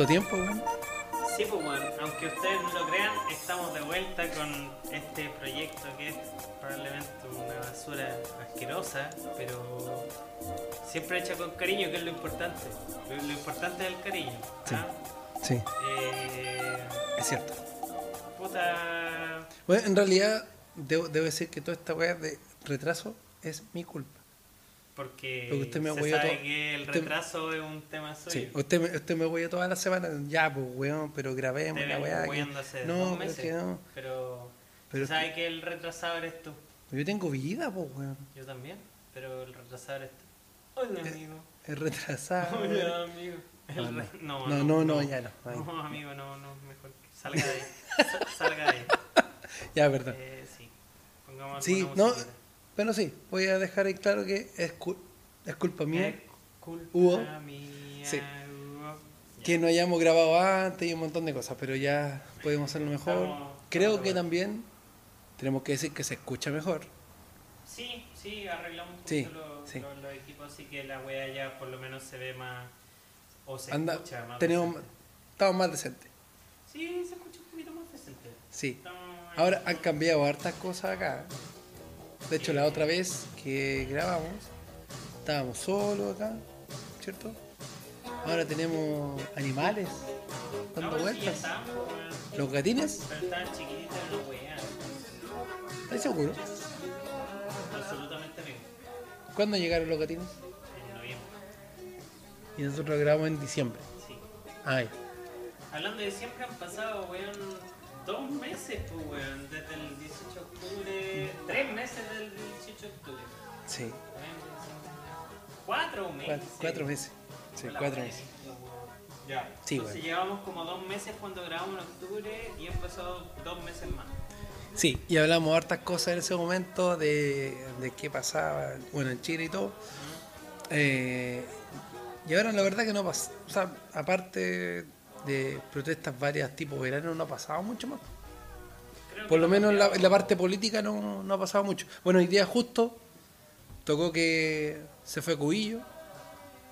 ¿Tanto tiempo, weón? Sí, pues bueno, aunque ustedes no lo crean, estamos de vuelta con este proyecto que es probablemente una basura asquerosa, pero siempre hecha con cariño, que es lo importante. Lo, lo importante es el cariño. Sí. ¿ah? Sí, Eh, es cierto. puta. Bueno, en realidad, debo, debo decir que toda esta weá de retraso es mi culpa. Porque, usted me se sabe que el Usted- retraso es un tema suyo. Sí, usted me, usted me voy toda la semana, ya, pues, weón, pero grabemos la weá. que- No, dos pero meses, que no. pero, Pero se sabe que el retrasado eres tú. Yo tengo vida, pues, weón. Yo también, pero el retrasado eres tú. Hola, amigo. Es retrasado. Hola, amigo. El re- no. No, No, no, no, ya no. Ay. No, amigo, no, no, mejor que salga de ahí. Sa- salga de ahí. Ya, verdad. Eh, sí. Pongamos Sí, no, musiquita. Bueno, sí, voy a dejar en claro que es, es culpa mía Es culpa Hugo. mía, Sí. Hugo. Que no hayamos grabado antes y un montón de cosas, pero ya podemos hacerlo mejor. Estamos- Creo estamos que también tenemos que decir que se escucha mejor. Sí, sí, arreglamos un Sí, los, sí. los- los equipos, así que la wea ya por lo menos se ve más. O se Anda, escucha más. tenemos, estamos más decentes. Sí, se escucha un poquito más decente. Sí. Estamos ahí. Ahora han cambiado hartas cosas acá. De hecho, la otra vez que grabamos, estábamos solos acá, ¿cierto? Ahora tenemos animales No, dando sí, vueltas. Los gatines, Pero estaban chiquititos wea. ¿estás seguro? Absolutamente amigo. ¿Cuándo llegaron los gatines? En noviembre. Y nosotros grabamos en diciembre. Sí. Ay, Hablando de siempre han pasado, weón, dos meses, pues, weón, desde el 18 de octubre, tres meses del 18 de octubre. sí, Cuatro meses. cuatro, cuatro meses. Sí, cuatro meses. Ya. Sí, Entonces weón. llevamos como dos meses cuando grabamos en octubre y han pasado dos meses más. Sí, y hablamos hartas cosas en ese momento de, de qué pasaba, bueno, en Chile y todo. Eh, y ahora la verdad que no pasa, o sea, aparte de protestas varias tipo verano, no ha pasado mucho más. Por lo no menos en la, en la parte política no, no ha pasado mucho. Bueno, hoy día justo tocó que se fue a Cubillo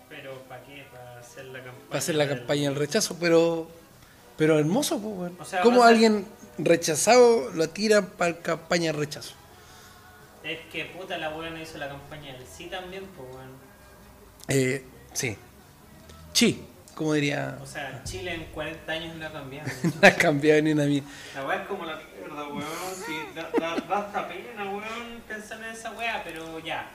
Pero ¿para qué? Para hacer la campaña. para hacer la del- campaña del rechazo, pero pero hermoso, pues, weón. O sea, ¿Cómo alguien rechazado lo tiran para campaña del rechazo? Es que puta la weón hizo la campaña del sí también, pues weón. Eh, sí. Sí, como diría. O sea, Chile en 40 años no ha cambiado. No ha cambiado ni una mía. La weá es como la mierda, weón. Sí, da, da, da hasta pena, weón, pensar en esa weá, pero ya.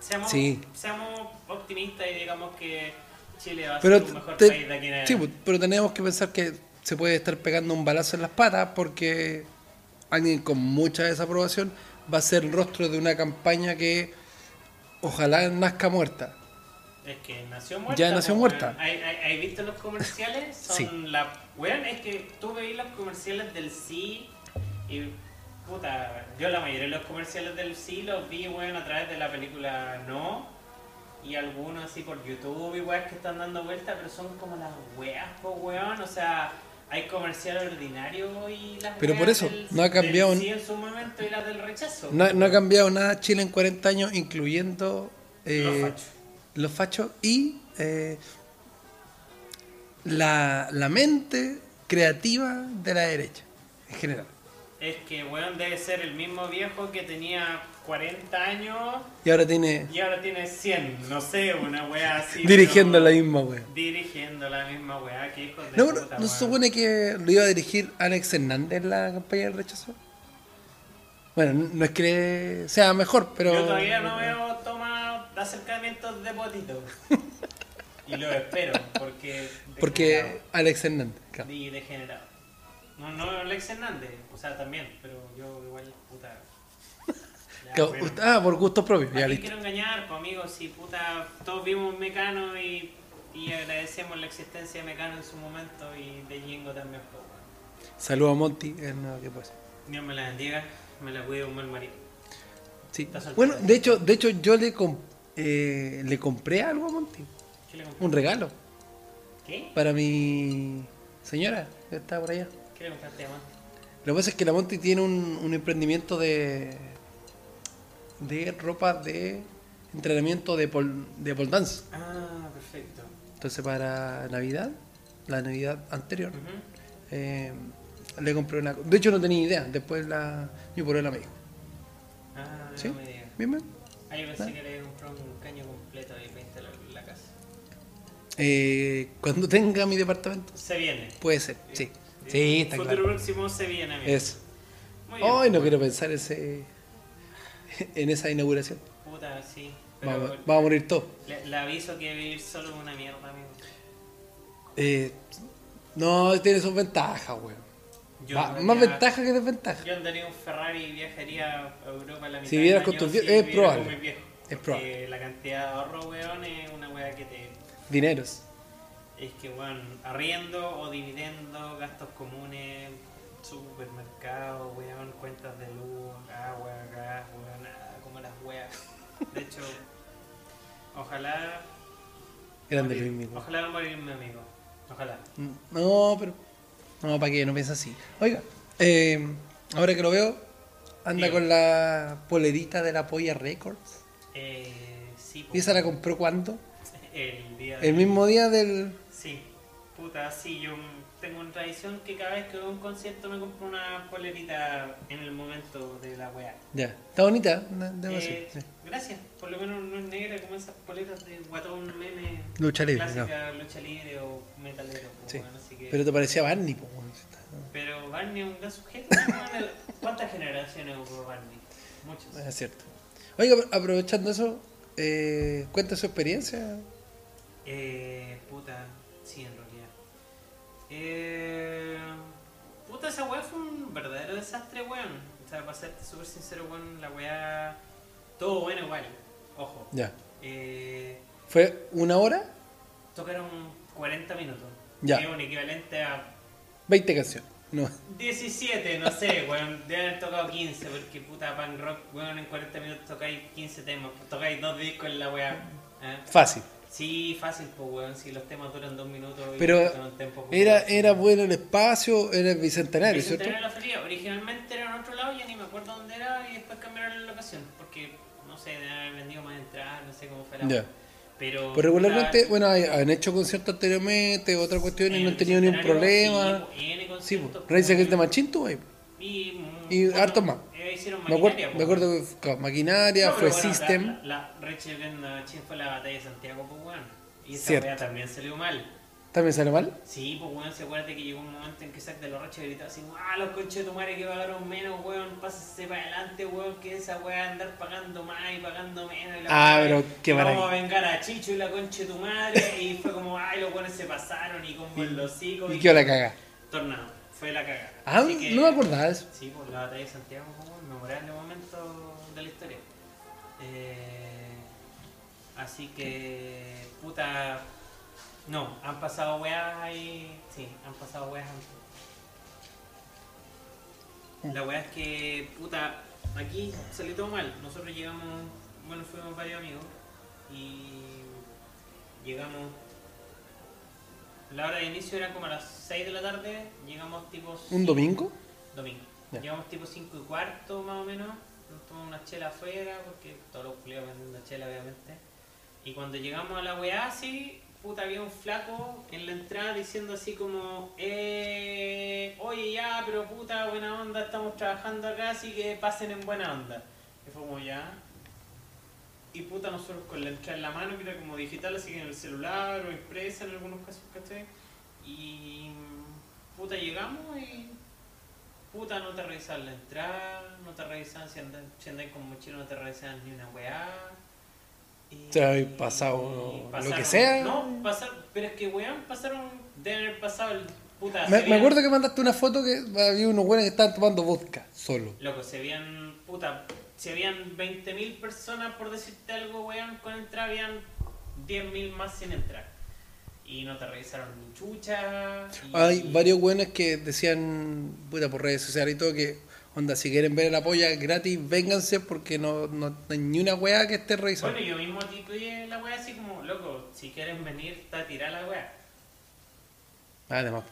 Seamos, Sí. seamos optimistas y digamos que Chile va a Pero, ser un mejor te- país de aquí en sí, adelante. pues, pero tenemos que pensar que se puede estar pegando un balazo en las patas porque alguien con mucha desaprobación va a ser el rostro de una campaña que ojalá nazca muerta. Es que nació muerta. Ya nació po, muerta. weón. ¿Hay, hay, hay visto los comerciales? Son Sí. la. Weón, es que tú veis los comerciales del sí y. Puta, yo la mayoría de los comerciales del sí los vi, weón, a través de la película No. Y algunos así por YouTube y weas que están dando vueltas, pero son como las weas, po, weón. O sea, hay comerciales ordinarios y las Pero por eso, del- no ha cambiado del sí en su momento y las del rechazo. No, no ha cambiado nada Chile en 40 años, incluyendo eh, Los fachos. los fachos y eh, la, la mente creativa de la derecha en general. Es que, weón, debe ser el mismo viejo que tenía 40 años Y ahora tiene y ahora tiene 100. No sé, una wea así. dirigiendo la misma wea. Dirigiendo la misma wea, que hijos de ¿No, puta, no, ¿no weón. se supone que lo iba a dirigir Alex Hernández en la campaña del rechazo? Bueno, no no es que sea mejor, pero... Yo todavía no veo toma acercamientos de potito. y lo espero, porque. Porque Alex Hernández, claro. Y degenerado. No, no Alex Hernández, o sea, también, pero yo igual, puta. Ya, Claro, bueno. usted- Ah, por gustos propios, ya quiero engañar, pues amigos, si puta, todos vimos Mecano y, y agradecemos la existencia de Mecano en su momento y de Jingo también, pues. Saludos a Monty, es nada que pasa. Dios me la bendiga, me la cuide un mal marido. Sí. Bueno, de hecho, de hecho yo le, com- eh, le compré algo a Monty, ¿Qué le compraste? un regalo ¿Qué? para mi señora que está por allá. ¿Qué le compraste, man? Lo que pasa es que la Monty tiene un, un emprendimiento de de ropa de entrenamiento de pol, de pole dance. Ah, perfecto. Entonces para Navidad, la Navidad anterior, Ujú. eh, le compré una... De hecho no tenía idea, después la, mi polola me dijo. Ah, ¿Sí? no me digas. Bien, bien. Ah, yo pensé que le comprado un caño completo ahí para instalar la casa. Eh, cuando tenga mi departamento, Se viene. puede ser, sí. Sí, está Futuro claro. próximo se viene, amigo. Eso. Muy bien. Hoy no quiero pensar ese, en esa inauguración. Puta, sí. Pero Vamos, vamos a morir todos. le, le aviso que vivir solo es una mierda, amigo. Eh, no, tiene sus ventajas, weón. Va- Más ventaja que desventaja. Yo andaría un Ferrari y viajaría a Europa la mitad Si año con tus viejos, es probable. con. Es probable. la cantidad de ahorro, weón, es una weá que te... Dineros. Es que, weón, arriendo o dividendo, gastos comunes, supermercado, weón, cuentas de luz, agua, gas, weón, nada, como las weas. De hecho, ojalá... Grande morir- Luis Miguel. Ojalá no morirme, amigo. Ojalá. No, pero. No, ¿para qué? No piensa así. Oiga, eh, ahora que lo veo, anda con la polerita de la Polla Records. Eh, sí. ¿Y esa la compró cuándo? El día El mismo día del. Sí, puta, sí, yo tengo una tradición que cada vez que a un concierto me compro una polerita en el momento de la weá. Ya. Está bonita, debo Eh, sí. Gracias, por lo menos no es negra como esas poleras de guatón meme. Lucha libre, Clásica, lucha libre o metalero. pues, Sí. weón, así que- Pero te parecía Barney, weón. Pero Barney es un gran sujeto. ¿Cuántas generaciones hubo Barney? Muchas. Es cierto. Oiga, aprovechando eso, eh, cuenta su experiencia. Eh, puta, sí, en realidad. Eh, puta, esa weá fue un verdadero desastre, weón. O sea, para serte súper sincero, weón, la weá. Todo bueno igual, ojo. Ya. Eh, ¿Fue una hora? tocaron 40 minutos. Ya. Que es un equivalente a 20 canciones. No. 17, no sé, weón. Debe haber tocado 15, porque puta punk rock, weón, en 40 minutos tocáis 15 temas. Tocáis dos discos en la weá. ¿eh? Fácil. Sí, fácil, pues, weón. Si los temas duran dos minutos y Pero un Era, era bueno el espacio, era el bicentenario, ¿cierto? Bicentenario de la feria. Originalmente era en otro lado, ya ni me acuerdo dónde era, y después cambiaron la locación. Porque, no sé, deben haber vendido más entradas, no sé cómo fue la Ya. Pero. Regularmente, bueno, han hecho conciertos anteriormente, otras cuestiones, y no han tenido ningún problema. Sí, y N Sí, conciertos, pues. Raíces pues, de Machín ahí. Y, Y hartos más. Eh, hicieron Me acuerdo, me acuerdo que fue Maquinaria, No, fue bueno, System. La, la, la the Machine fue la batalla de Santiago, pues, weón. Y esa Cierto. también salió mal. ¿También sale mal? Sí, pues weón, se acuerda que llegó un momento en que Zack de los Rachel gritaba así, ah, los conches de tu madre que pagaron menos, weón, pásese para adelante, weón, que esa weá andar pagando más y pagando menos. Y la Ah, pero qué y Vamos maravilla. a vengar a Chicho y la concha de tu madre. y fue como, ay, los weones se pasaron y como en los hocico. Y quedó la caga. Tornado, fue la caga. Ah, que- no me acordaba de eso. Sí, pues la batalla de Santiago fue un memorable momento de la historia. Eh, así que, puta, no, han pasado weas ahí, sí, han pasado weas. La wea es que, puta, aquí salió todo mal. Nosotros llegamos, bueno, fuimos varios amigos y llegamos. La hora de inicio era como a las 6 de la tarde, llegamos tipo ¿Un domingo? Domingo. Llegamos tipo 5 y cuarto más o menos. Nos tomamos una chela afuera porque todos los culiados vendiendo chela obviamente. Y cuando llegamos a la weá así, puta había un flaco en la entrada diciendo así como eh, oye ya, pero puta, buena onda, estamos trabajando acá, así que pasen en buena onda. Y fue como ya. Y puta nosotros con la entrada en la mano, que era como digital, así que en el celular o impresa en algunos casos, ¿cachai? Y puta llegamos y Puta, no te revisaban la entrada, no te revisaban si andas, si andas con mochila, no te revisaban ni una weá. Y- Te habéis pasado lo que sea. No, pasaron, pero es que weón, pasaron, deben haber pasado el puta. Me, me veían- acuerdo que mandaste una foto que había unos buenos que estaban tomando vodka solo. Loco, se habían, puta, si habían 20.000 personas, por decirte algo, weón, con entrada, habían 10.000 más sin entrar. Y no te revisaron ni chucha. y- Hay varios buenos que decían, puta, por redes sociales y todo, que, onda, si quieren ver la polla gratis, vénganse porque no, no hay ni una weá que esté revisando. Bueno, yo mismo titué la weá así como, loco, si quieren venir, está tirada la weá. Además.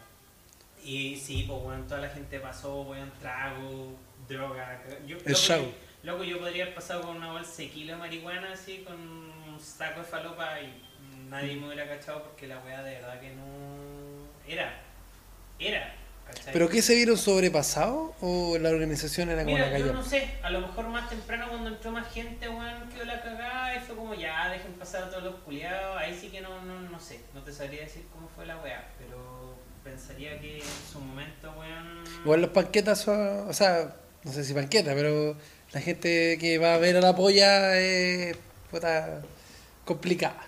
Y sí, pues bueno, toda la gente pasó, weón, trago, droga. Yo, El show. Loco, yo podría haber pasado con una bolsa de kilo de marihuana así, con un saco de falopa y nadie me hubiera cachado porque la weá de verdad que no. Era. Era. ¿cachai? ¿Pero qué se vieron sobrepasados o la organización era como la yo cayó? no sé, a lo mejor más temprano cuando entró más gente, weón, quedó la cagada y fue como ya, dejen pasar a todos los culiados, ahí sí que no, no, no sé, no te sabría decir cómo fue la weá, pero pensaría que en su momento, weón... Igual los panquetas son, o sea, no sé si panquetas, pero la gente que va a ver a la polla es puta complicada.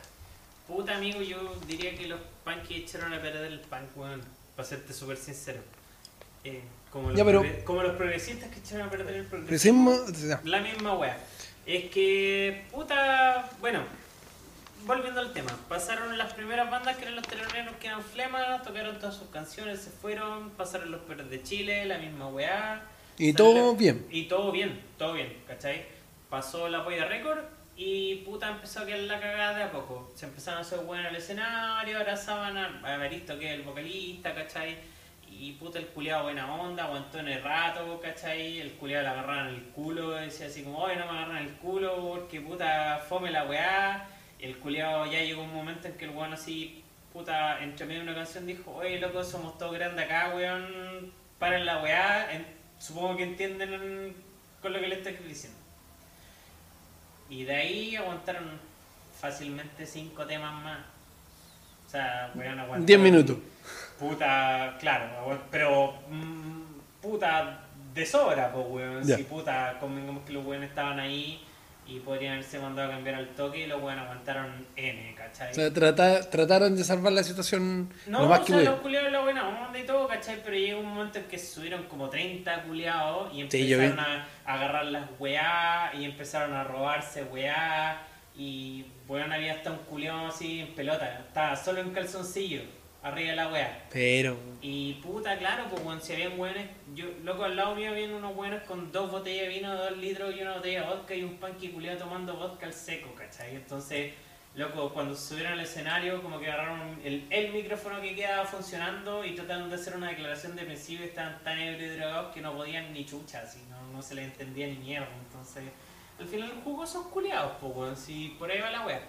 Puta amigo, yo diría que los punks echaron a perder el punk, weón, para serte súper sincero. Eh, como, los Ya, pero- progre- como los progresistas que echaron a perder el progresismo. La misma wea. Es que, puta, bueno, volviendo al tema, pasaron las primeras bandas que eran los teloneros que eran flemas, tocaron todas sus canciones, se fueron, pasaron los perros de Chile, la misma weá. Y todo bien. Y todo bien, todo bien, ¿cachai? Pasó la polla récord y puta empezó a quedar la cagada de a poco. Se empezaron a hacer buenas en el escenario, abrazaban a, a Evaristo que es el vocalista, ¿cachai? Y puta el culiado buena onda, aguantó en el rato, ¿cachai? El culiado le agarraron el culo, decía así como, oye no me agarran el culo porque puta fome la weá. El culiado ya llegó un momento en que el weón así, puta, entre medio de una canción dijo, oye loco, somos todos grandes acá, weón, paren la weá. En- supongo que entienden con lo que le estoy diciendo. Y de ahí aguantaron fácilmente cinco temas más. O sea, weón, aguantaron. 10 minutos. Puta, claro, pero mm, puta de sobra, pues weón. Ya. Si puta, convengamos que los weones estaban ahí y podrían haberse mandado a cambiar al toque y los weones aguantaron N, ¿cachai? O sea, trata- trataron de salvar la situación No, lo más o que sea, los pudieron. culiados la buena onda y todo, ¿cachai? Pero llegó un momento en que subieron como 30 culiados y Sí, yo empezaron a agarrar las weá y empezaron a robarse weá y weón había hasta un culiado así en pelota, estaba solo en calzoncillo, arriba de la weá. Pero, Y puta, claro, pues weón, si habían weones, yo, loco, al lado mío habían unos weones con dos botellas de vino, dos litros y una botella de vodka y un panqui culiado tomando vodka al seco, ¿cachai? Entonces, loco, cuando subieron al escenario, como que agarraron el, el micrófono que quedaba funcionando y trataron de hacer una declaración de principio y estaban tan ebrios y drogados que no podían ni chucha, así, no, no se les entendía ni mierda. Entonces, al final, jugosos culiados, pues weón, si por ahí va la wea.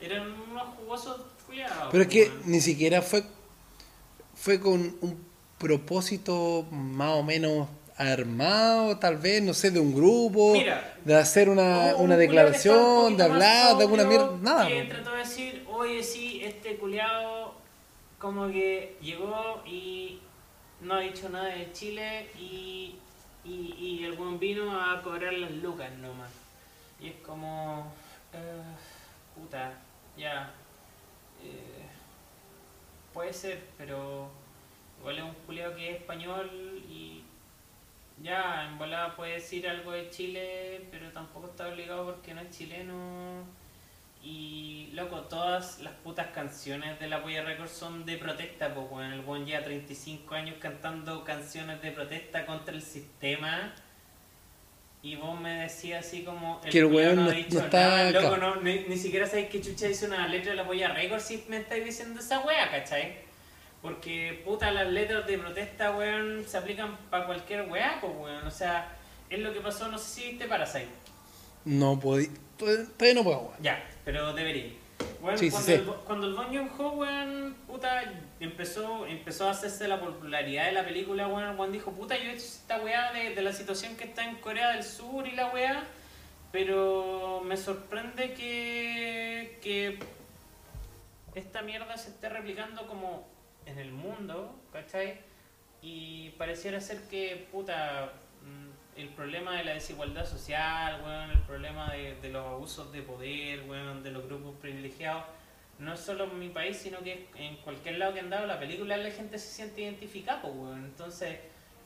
Eran unos jugosos culiados. pero es que ni siquiera fue, fue con un propósito más o menos armado, tal vez, no sé, de un grupo, Mira, de hacer una, un una estaba un declaración, de hablar, de alguna mierda, nada. Que trató de decir, oye, sí, este culiado como que llegó y no ha dicho nada de Chile y, y, y el buen vino a cobrar las lucas nomás. Y es como, eh, puta, ya, eh, puede ser, pero igual es un culiado que es español y ya, en volada puede decir algo de Chile, pero tampoco está obligado porque no es chileno. Y, loco, todas las putas canciones de la Polla Records son de protesta, pues, weón. El buen lleva 35 años cantando canciones de protesta contra el sistema. Y vos me decías así como... Que el weón no- dicho no está nada, loco, no, ni, ni siquiera sabéis que chucha dice una letra de la Polla Records si me estáis diciendo esa wea, ¿cachai? Porque, puta, las letras de protesta, weón, se aplican para cualquier weá, pues, weón. O sea, es lo que pasó, no sé si viste Parasite. No podí, todavía no puedo, weón. Ya, pero debería. Sí, sí, cuando, sí. El, cuando el Bong Joon-ho, weón, puta, empezó, empezó a hacerse la popularidad de la película, weón, weón dijo, puta, yo he hecho esta weá de, de la situación que está en Corea del Sur y la weá, pero me sorprende que, que esta mierda se esté replicando como en el mundo, ¿cachai? Y pareciera ser que, puta, el problema de la desigualdad social, weón, el problema de, de los abusos de poder, weón, de los grupos privilegiados, no es solo en mi país, sino que en cualquier lado que han dado la película la gente se siente identificada, pues, weón. Entonces,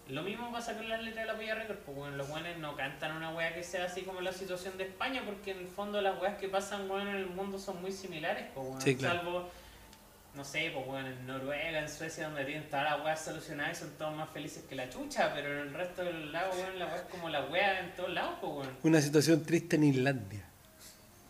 lo mismo pasa con las letras de la Polla Record, pues, weón. Los weones no cantan una wea que sea así como la situación de España, porque en el fondo las weas que pasan, weón, en el mundo son muy similares, pues. Sí, claro. Salvo no sé, pues bueno, en Noruega, en Suecia, donde tienen todas las weas solucionadas y son todos más felices que la chucha, pero en el resto del lado, weón, la wea es como la wea en todos lados, pues bueno. Una situación triste en Islandia.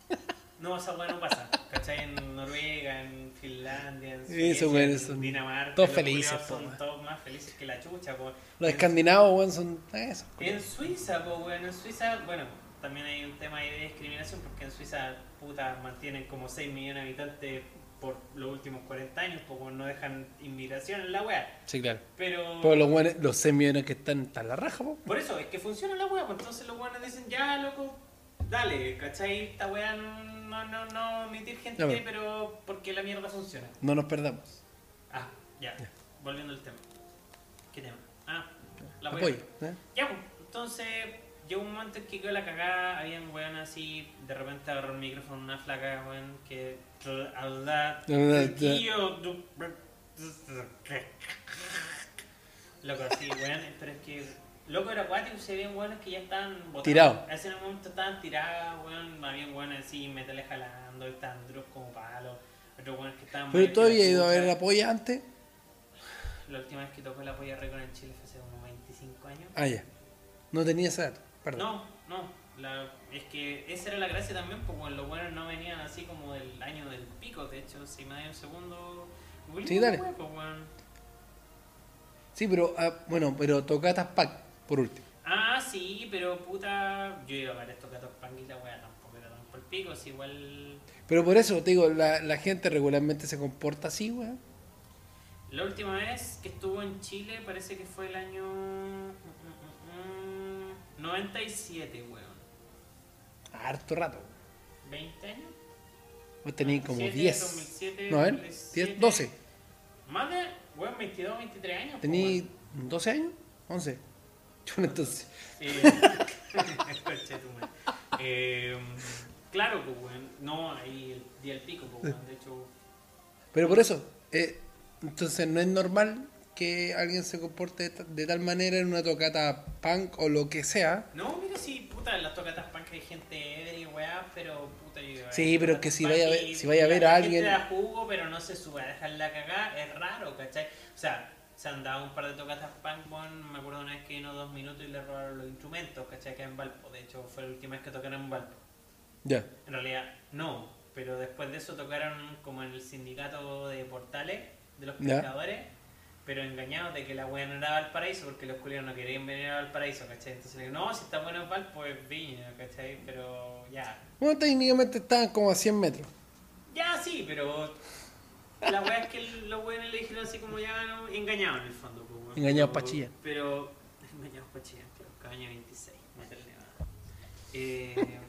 No, esa weá no pasa. ¿Cachai? En Noruega, en Finlandia, en Eso, Suecia, weón, en son Dinamarca. todos felices, po, Son weón. todos más felices que la chucha, po. Los escandinavos, weón, son eso. En Suiza, pues bueno, en Suiza, bueno, también hay un tema ahí de discriminación porque en Suiza, puta, mantienen como 6 millones de habitantes por los últimos 40 años, pues no dejan inmigración en la wea. Sí, claro. Pero, Pero los weones, los 6 millones que están, están la raja, po. por eso, es que funciona la wea, pues entonces los weones dicen, ya, loco, dale, ¿cachai? Esta wea no, no, no, emitir gente, pero porque la mierda funciona. No nos perdamos. Ah, ya, Ya. volviendo al tema. ¿Qué tema? Ah, la wea. Apoyo. ¿eh? Ya, pues, entonces llegó un momento en que quedó la cagada, habían weón así, de repente agarró el micrófono una flaca, weón, que habla tío, Loco, así, weón, pero es que loco era acuático, se veían weones que ya estaban botados. Tirados. A ese momento estaban tirados, weón, habían weones así, metales jalando, estaban duros como palos, otros weones que estaban Pero tú habías ido a ver la polla antes. La última vez que tocó la polla récord en Chile fue hace como 25 años. Ah, ya. No tenía esa dato. Perdón. No, no. La, es que esa era la gracia también, porque bueno, los buenos no venían así como del año del pico. De hecho, si me da un segundo. Sí, dale. Pues. Sí, pero, ah, bueno, pero tocatas pack, por último. Ah, sí, pero puta. Yo iba a ver estos gatos punk y la wea tampoco era tan por el pico. Es igual. Pero por eso, te digo, la, la gente regularmente se comporta así, weón. La última vez que estuvo en Chile parece que fue el año. Mm, mm, mm, 97, weón. Harto rato. 20 años. Vos tenías como 2007, 10. 2007, No, a ver, 2007. 10, 12. Más de, weón, 22, 23 años. po, ¿Tenías weón. 12 años? 11. Yo entonces. Madre. Eh, claro, pues, weón. No, ahí el día del pico, pues, weón. De hecho, Pero por eso, eh, entonces no es normal que alguien se comporte de, ta- de tal manera en una tocata punk o lo que sea. no, mira, si puta, en las tocatas punk hay gente y weá, pero puta, yo Sí, pero tocatas que si vaya a ver- si vaya a ver a gente alguien- jugo, pero no se sube a dejarla cagar, es raro, ¿cachai? O sea, se han dado un par de tocatas punk, weón, me acuerdo una vez que vino dos minutos y le robaron los instrumentos, ¿cachai? Acá en Valpo, de hecho, fue la última vez que tocaron en Valpo. Ya. En realidad, no. Pero después de eso tocaron como en el sindicato de portales de los pescadores, pero engañados de que la wea no era Valparaíso, porque los culiados no querían venir a Valparaíso, ¿cachai? Entonces, le digo, no, si está bueno en Valpo, es Viña, ¿cachai? Pero ya. Bueno, técnicamente estaban como a 100 metros. Ya sí, pero la wea es que los weones le dijeron así como ya no, engañados en el fondo. pues. Engañados Pero- pa' chillar. Pero, engañados para chillar, claro, cabaña 26, Metal Nevada. Eh,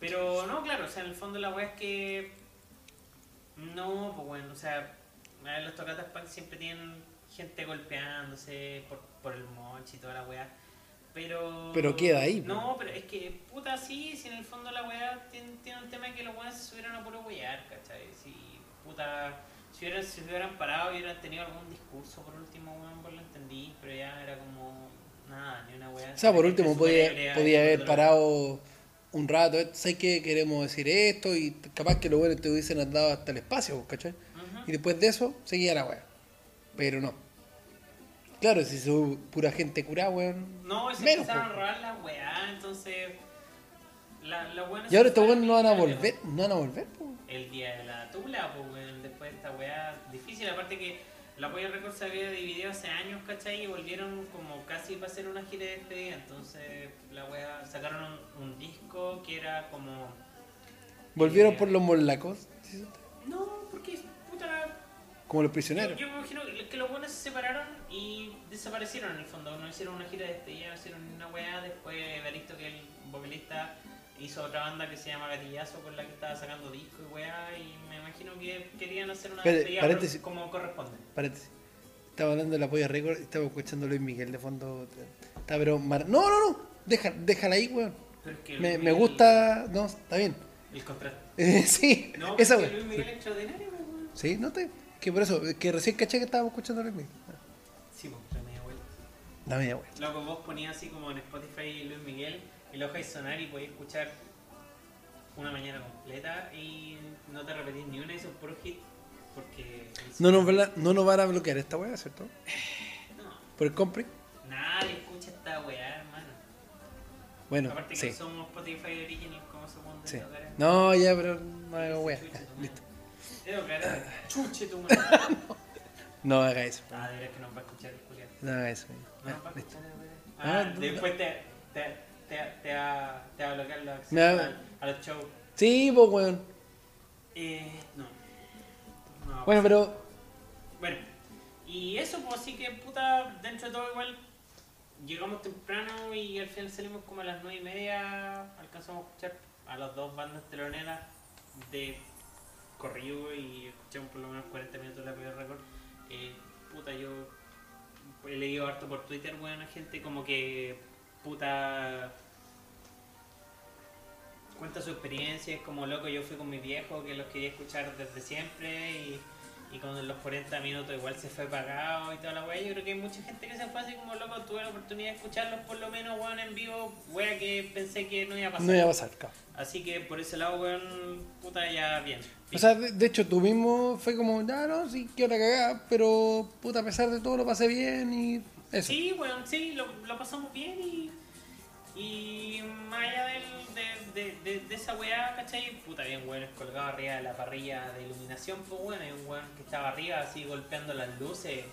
pero no, claro, o sea, en el fondo la wea es que no, pues bueno, o sea, a los tocatas punk siempre tienen gente golpeándose por, por el moch y toda la wea. Pero. Pero queda ahí. No, pero es que, puta, sí, si en el fondo la wea tiene, tiene un tema de que los weones se subieron a puro weyar, ¿cachai? Si, puta, si hubieran, si hubieran parado y hubieran tenido algún discurso, por último, weón, pues lo entendí, pero ya era como. Nada, ni una wea. O sea, por último podía, podía haber parado un rato. eh, ¿Sabes qué? Queremos decir esto y capaz que los buenos te hubiesen andado hasta el espacio, ¿cachai? Y después de eso, seguía la weá. Pero no. Claro, si son pura gente curada, weón. No, se Menos, empezaron a po. robar la weá, entonces. La, la buena Y ahora estos weones no van a volver, no van a volver, po. El día de la tula, pues, weón, después de esta weá difícil. Aparte que la Polla Records se había dividido hace años, ¿cachai? Y volvieron como casi para hacer una gira de despedida. Entonces, la weá sacaron un, un disco que era como. Volvieron Eh, por los molacos. No, porque, puta. Como los prisioneros. yo me imagino que los buenos se separaron y desaparecieron en el fondo. No hicieron una gira de despedida, no hicieron una weá. Después Evaristo, que el vocalista, hizo otra banda que se llama Gatillazo, con la que estaba sacando disco y weá. Y me imagino que querían hacer una despedida paréntesis. como corresponde. Paréntesis. Estaba hablando de la polla récord y estaba escuchando Luis Miguel de fondo. Está pero mar- No, no, no. Deja, déjala ahí, weón. Pero Me, gusta. No, está bien. El contraste. Eh, sí, No, esa weón. Luis Miguel extraordinario, weón. Sí, no te. Que por eso, que recién caché que estábamos escuchando Luis Miguel. Sí, pues, la media vuelta. La media weón. Loco, vos ponías así como en Spotify Luis Miguel y lo dejáis sonar y podías escuchar una mañana completa y no te repetís ni una de esos puros hits porque... No nos, van a- no nos van a bloquear esta weá, ¿cierto? No, Por el compre. nadie escucha esta weá, hermano. Bueno, Aparte que sí. somos Spotify Original como segundo Sí. tocar en No, ya, pero no haga wea. Chuche Madre. listo. Edo, cara, Chuche tu madre. No haga eso. Ah, verdad que nos va a escuchar el Julián. No haga eso. No nos va a escuchar el. Ah, Ah, después te, te, te, te, va, te va a bloquear los accesos Me va- a, a los shows. Sí, pues, weón. Eh, no. No, Bueno, pero. Bueno, y eso, pues sí que puta, dentro de todo igual llegamos temprano y al final salimos como a las nueve y media, alcanzamos a escuchar a las dos bandas teloneras de corrido y escuchamos por lo menos 40 minutos de la peor récord. Eh, puta, yo he leído harto por Twitter, weón, a gente como que puta cuenta su experiencia, es como loco, yo fui con mi viejo que los quería escuchar desde siempre y, y con los 40 minutos igual se fue pagado y toda la weá. Yo creo que hay mucha gente que se fue así como loco, tuve la oportunidad de escucharlos por lo menos, weón, en vivo, weá que pensé que no iba a pasar. No iba a pasar. Así que por ese lado, weón, puta, ya bien. O sea, de, hecho, tú mismo fue como, ya no, sí, quiero la cagada, pero puta, a pesar de todo lo pasé bien y eso. Sí, weón, sí, lo, pasamos bien y, y más allá del, de, de, de, esa weá, ¿cachai? Puta, bien weón, colgado arriba de la parrilla de iluminación, pues weón, hay un weón que estaba arriba así golpeando las luces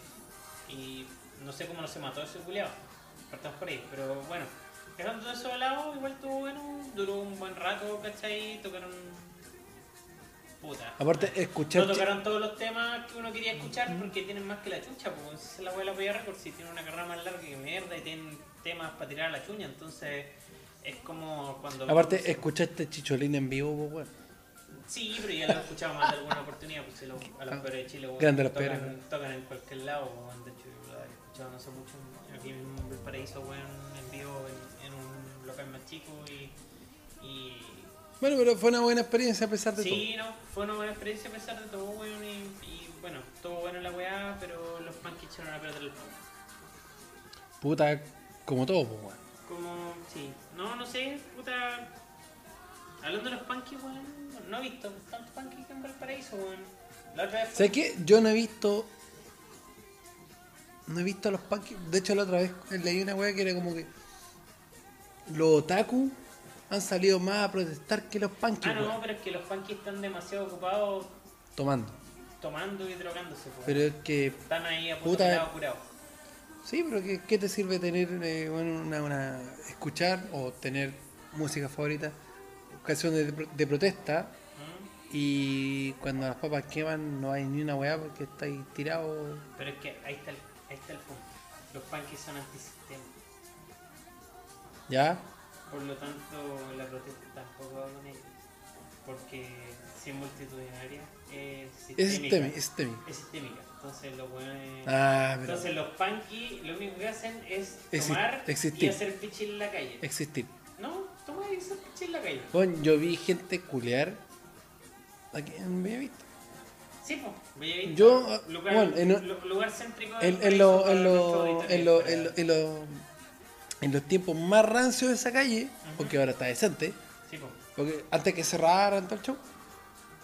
y no sé cómo no se mató ese culiado, partamos por ahí, pero bueno, dejando todo eso de lado, igual estuvo bueno, duró un buen rato, ¿cachai? Tocaron... Puta. Aparte, escuchar. No tocaron todos los temas que uno quería escuchar porque tienen más que la chucha, pues la wea de la Polla Records, si tiene una carrera más larga que mierda y tienen temas para tirar a la chuña, entonces es como cuando... Aparte, escuchaste Chicholín en vivo, pues, weón. Sí, pero ya lo he escuchado más de alguna oportunidad, pues si lo- a los Ah, peores de Chile, weón, grande los tocan, peores. tocan en cualquier lado, de hecho yo lo he escuchado no sé mucho, aquí mismo en Valparaíso, weón, en vivo, en, en un local más chico y... y Bueno, pero fue una buena experiencia a pesar de Sí, no, fue una buena experiencia a pesar de todo, weón, y, y bueno, todo bueno la weá, pero los punkies echaron a perder el juego. todo. Puta, como todo, pues, weón. Como, sí, no, no sé, puta. Hablando de los punkies, weón, no he visto tantos punkies en Valparaíso, weón. La otra vez fue- ¿Sabes qué? Yo no he visto. No he visto a los punkies. De hecho, la otra vez leí una weá que era como que. Los otaku han salido más a protestar que los punkies, Ah, no, weón. pero es que los punkies están demasiado ocupados Tomando. tomando y drogándose, weón. Pero es que. Están ahí a Puta. curado. Sí, pero ¿qué, qué te sirve tener eh, bueno, una, una- escuchar o tener música favorita, canciones de protesta ¿Mm? y cuando las papas queman no hay ni una weá porque está ahí tirado? Pero es que ahí está el, ahí está el punto. Los punkies son antisistema. ¿Ya? Por lo tanto, la protesta tampoco va con ellos. Porque si es multitudinaria, es sistémica. Es sistémica. Es sistémica. Entonces, los buenos. Ah, pero Entonces, los punky lo único que hacen es tomar y hacer pichi en la calle. existir. No, tomar y hacer pichi en la calle. Bueno, yo vi gente culear aquí en Bellavista. Sí, pues. Yo, lugar, bueno, en lugar céntrico. En, en, lo- en, lo- en, lo- en, lo- en lo- en los tiempos más rancios de esa calle, porque ahora está decente, Sí, pues. porque antes que cerraran todo el show,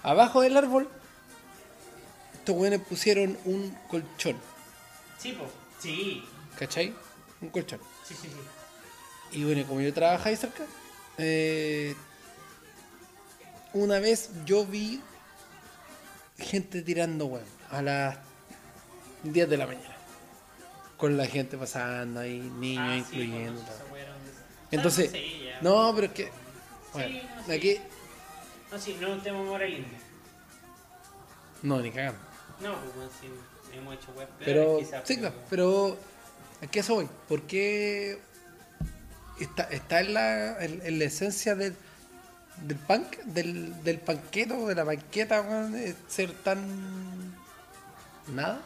abajo del árbol, estos güeyes pusieron un colchón, Sí, pues. Sí. ¿cachai? Un colchón. Sí, sí, sí. Y bueno, como yo trabajaba ahí cerca, eh, una vez yo vi gente tirando, weón, a las 10 de la mañana. Con la gente pasando ahí, niños Ah, incluyendo. Entonces, no, pero es que, bueno, Sí, aquí, No, sí, no es un tema moralismo. no, ni cagando. No, pues bueno, sí, hemos hecho web Pero, quizás, sí, claro, pero, ¿a qué eso voy? Porque está, está en, la, en, en la esencia del, del punk, del, del panqueto, de la de ser tan. nada.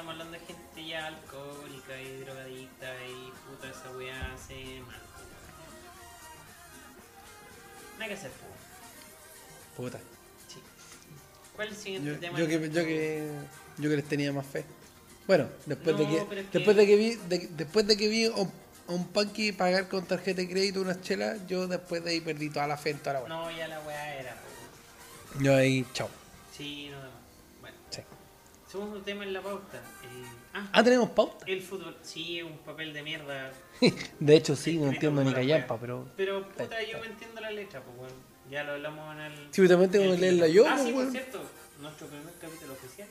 Estamos hablando de gente ya alcohólica y drogadicta y puta esa weá hace mal. Nada que hacer, pues. Puta. Sí. ¿Cuál es el siguiente Yo, tema? yo que, yo, que, yo que les tenía más fe. Bueno, después de No, que, después de que vi, de- después de que vi a un, a un punky pagar con tarjeta de crédito unas chelas, yo después de ahí perdí toda la fe en toda la weá. No, ya la weá era, pues. Yo ahí, chao. Sí, no demás. Bueno, Sí. Segundo tema en la pauta. eh, ah, Ah, tenemos pauta. el fútbol. Sí, es un papel de mierda. De hecho, sí, no entiendo ni callampa, pero. Pero puta, yo me entiendo la letra, pues bueno. Ya lo hablamos en el. Sí, pero también tengo en que el- leerla yo, Ah, pues, sí, por cierto. Nuestro primer capítulo oficial.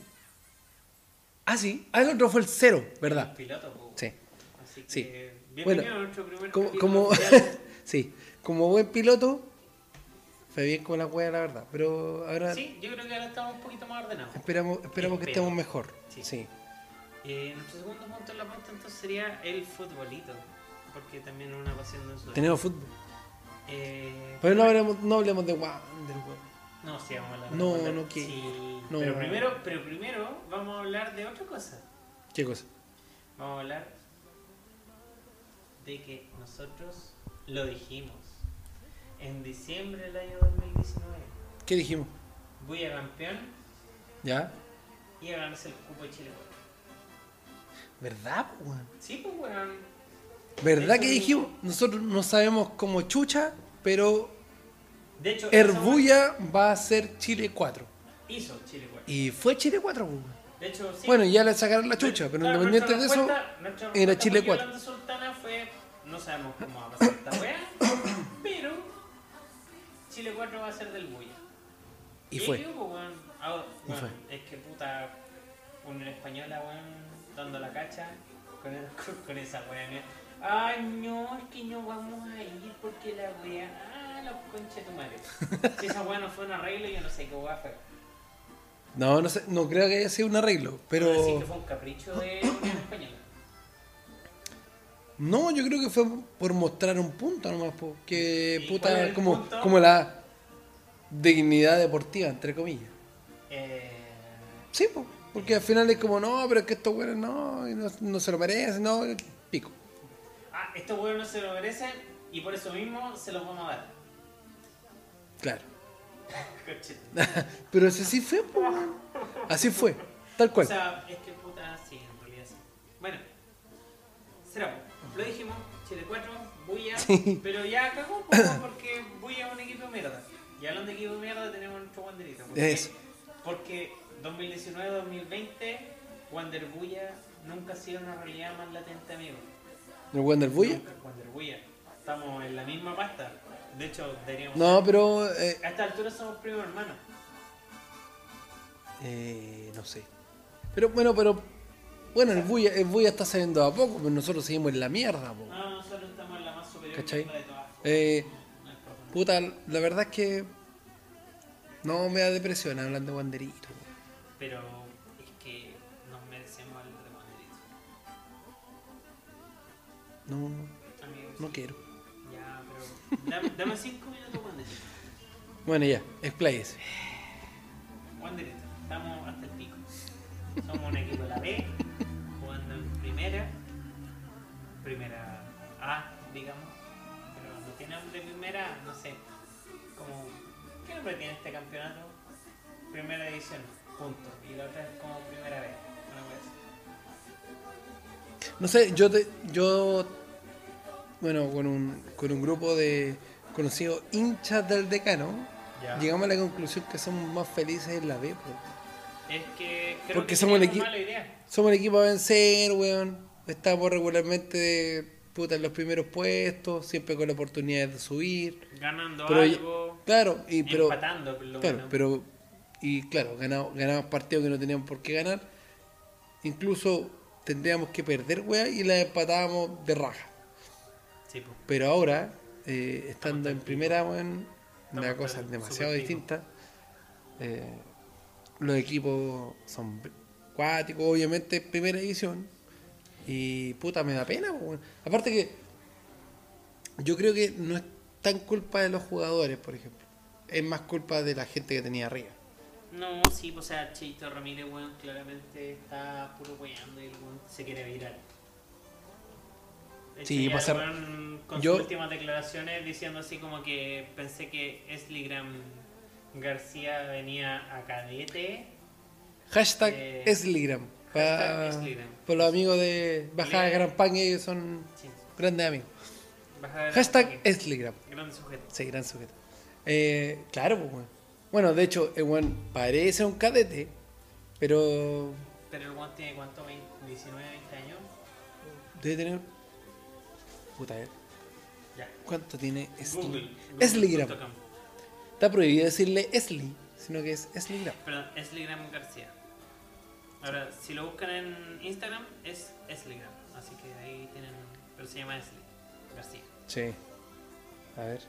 Ah, sí. Ah, el otro fue el cero, El ¿verdad? piloto, pues. Sí. Así que. Sí. Bienvenido Bueno, a nuestro primer Como, capítulo como, oficial. sí, como buen piloto, fue bien con la wea, la verdad. Pero ahora Sí, yo creo que ahora estamos un poquito más ordenados. esperamos, esperamos que estemos mejor. Sí. Sí. Eh, nuestro segundo punto en la pauta entonces sería el futbolito. Porque también es una pasión de nosotros. Tenemos fútbol. Eh, Pero no hablemos, no hablemos de Wander, weón. No, sí, vamos a hablar de No, Wander. no, Sí, no. Pero, primero, pero primero vamos a hablar de otra cosa. ¿Qué cosa? Vamos a hablar de que nosotros lo dijimos en diciembre del año 2019. ¿Qué dijimos? Buya campeón ¿Ya? y a ganarse el cupo de Chile. ¿Verdad, weón? Sí, pues weón. ¿Verdad Eso que dijimos? Nosotros no sabemos cómo chucha, pero De hecho, Herbuya va a ser Chile 4. weá hizo Chile 4. Y fue Chile 4, weón. De hecho, sí. Bueno, ya le sacaron la chucha, pero Claro, independiente de eso, era Chile por 4. Yolanda Sultana fue, no sabemos cómo va a pasar esta weá, pero Chile 4 va a ser del Buya. y fue. pues, weón. Ahora, weón, fue. Es que puta, una española, weón, dando la cacha con, el- con esa weá. mira. Ay, no, es que no vamos a ir porque la weá. Ah, la concha de tu madre. Si esa weá no fue un arreglo, yo no sé qué weá fue. No, no sé, no creo que haya sido un arreglo, Pero... Que fue un capricho de Española. No, yo creo que fue por mostrar un punto nomás, po, que ¿Y cuál es puta, como, punto? como la dignidad deportiva, entre comillas. Eh, Sí, po, porque al final es como, no, pero es que estos güeyes no, no, no se lo merecen, no, pico. ah, estos huevos no se lo merecen y por eso mismo se los vamos a dar. Claro. Pero ese sí fue, po, así fue, tal O cual. sea, es que puta, sí, en realidad sí. Bueno, será, po. Lo dijimos, Chile 4, Buya, pero ya cagó po, porque Buya es un equipo de mierda. Y hablando de equipo de mierda tenemos nuestro Wanderito. Porque, Eso. porque 2019-2020, Wander Buya nunca ha sido una realidad más latente, amigo. ¿El Wander Buya? Nunca, Wander Buya. Estamos en la misma pasta. De hecho, deberíamos No, pero, eh, A esta altura somos primos hermanos. eh, no sé. Pero bueno, pero, bueno, el Buya, el Buya está saliendo a poco, pero nosotros seguimos en la mierda, po. No, nosotros estamos en la más superior ¿Cachai? de todas. Eh, puta, la verdad es que no me da depresión hablando de Wanderito. Pero es que nos merecemos el de Madrid. No, Amigos. no quiero. Ya, pero dame, dame cinco minutos, Wanderito. Bueno, ya, expláyese. Wanderito, estamos hasta el pico. Somos un equipo de la B, primera, primera A, digamos. Pero no tiene nombre primera, no sé. Como, ¿Qué nombre tiene este campeonato? Primera división, punto. Y la otra es como primera B. Una así. No sé, yo te, yo bueno, con un, con un grupo de conocidos hinchas del decano, Ya. llegamos a la conclusión que somos más felices en la B, po. Es que creo Porque que somos el teníamos equi- mala idea. Somos el equipo a vencer, weón. Estamos regularmente puta, en los primeros puestos, siempre con la oportunidad de subir. Ganando Pero, algo, claro, y pero empatando, por lo Claro, menos. pero. Y claro, ganamos, ganamos partidos que no teníamos por qué ganar. Incluso tendríamos que perder, weá, y la empatábamos de raja. Sí. Pero ahora, eh, estando en primera, weón, una cosa demasiado distinta. Eh, los equipos son obviamente, primera división. Y puta, me da pena. Aparte que yo creo que no es tan culpa de los jugadores, por ejemplo. Es más culpa de la gente que tenía arriba. No, sí, pues, o sea, Cheito Ramírez, weón, claramente está puro weando y el weón se quiere virar. Hecho, Sí, ya pasa- el weón con yo- sus últimas declaraciones diciendo así como que pensé que Esligram García venía a cadete. Hashtag Eh, Esligram. Para, Esligram. los amigos de Bajada Lea- Gran Pan, ellos son Sí, grandes amigos. Hashtag Esligram. Grande sujeto. Sí, gran sujeto. Eh, claro, pues, weón. Bueno, de hecho, el weón parece un cadete, pero Pero el Juan tiene cuánto, 20, 19, 20 años. Debe tener. Puta, eh. Ya. ¿Cuánto tiene. Esli? Esligram. Google.com. Está prohibido decirle Esli, sino que es Esligram. Perdón, Esligram García. Ahora, si lo buscan en Instagram, es Esligram. Así que ahí tienen. Pero se llama Esli García. Sí. A ver.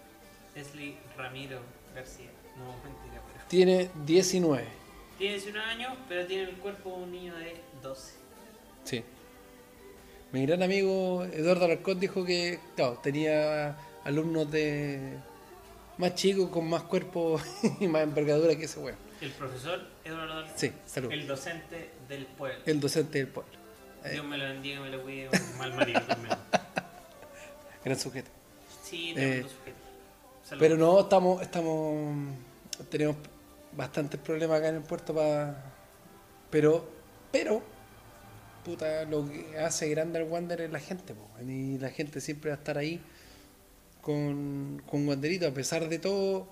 Esli Ramiro García. No, mentira, pero. Tiene 19. Tiene 19 años, pero tiene el cuerpo de un niño de 12. Sí. Mi gran amigo Eduardo Alarcón dijo que, claro, tenía alumnos de más chicos, con más cuerpo y más envergadura que ese weón. El profesor Eduardo Sí, salud. El docente del pueblo. El docente del pueblo. Eh, Dios me lo bendiga, me lo cuide, un mal marido también. gran sujeto. Sí, Eh, tremendo sujeto. Salud. Pero no, estamos, estamos, tenemos bastantes problemas acá en el puerto para, pero, pero, puta, lo que hace grande al Wander es la gente, po, y la gente siempre va a estar ahí con, con Wanderito a pesar de todo.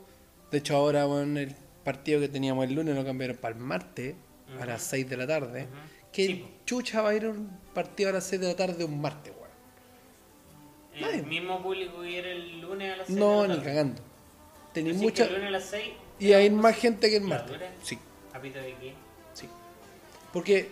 De hecho ahora, bueno, el partido que teníamos el lunes lo cambiaron para el martes a las 6 de la tarde. Ujú. ¿Qué Sí, chucha va a ir un partido a las 6 de la tarde un martes, weón? El nadie. mismo público que era el lunes a las 6 No, de la ni tarde. cagando. Tenéis mucha... el lunes a las 6. Y hay más gente que el ¿La martes. dura? Sí. ¿A pito de qué? Sí. Porque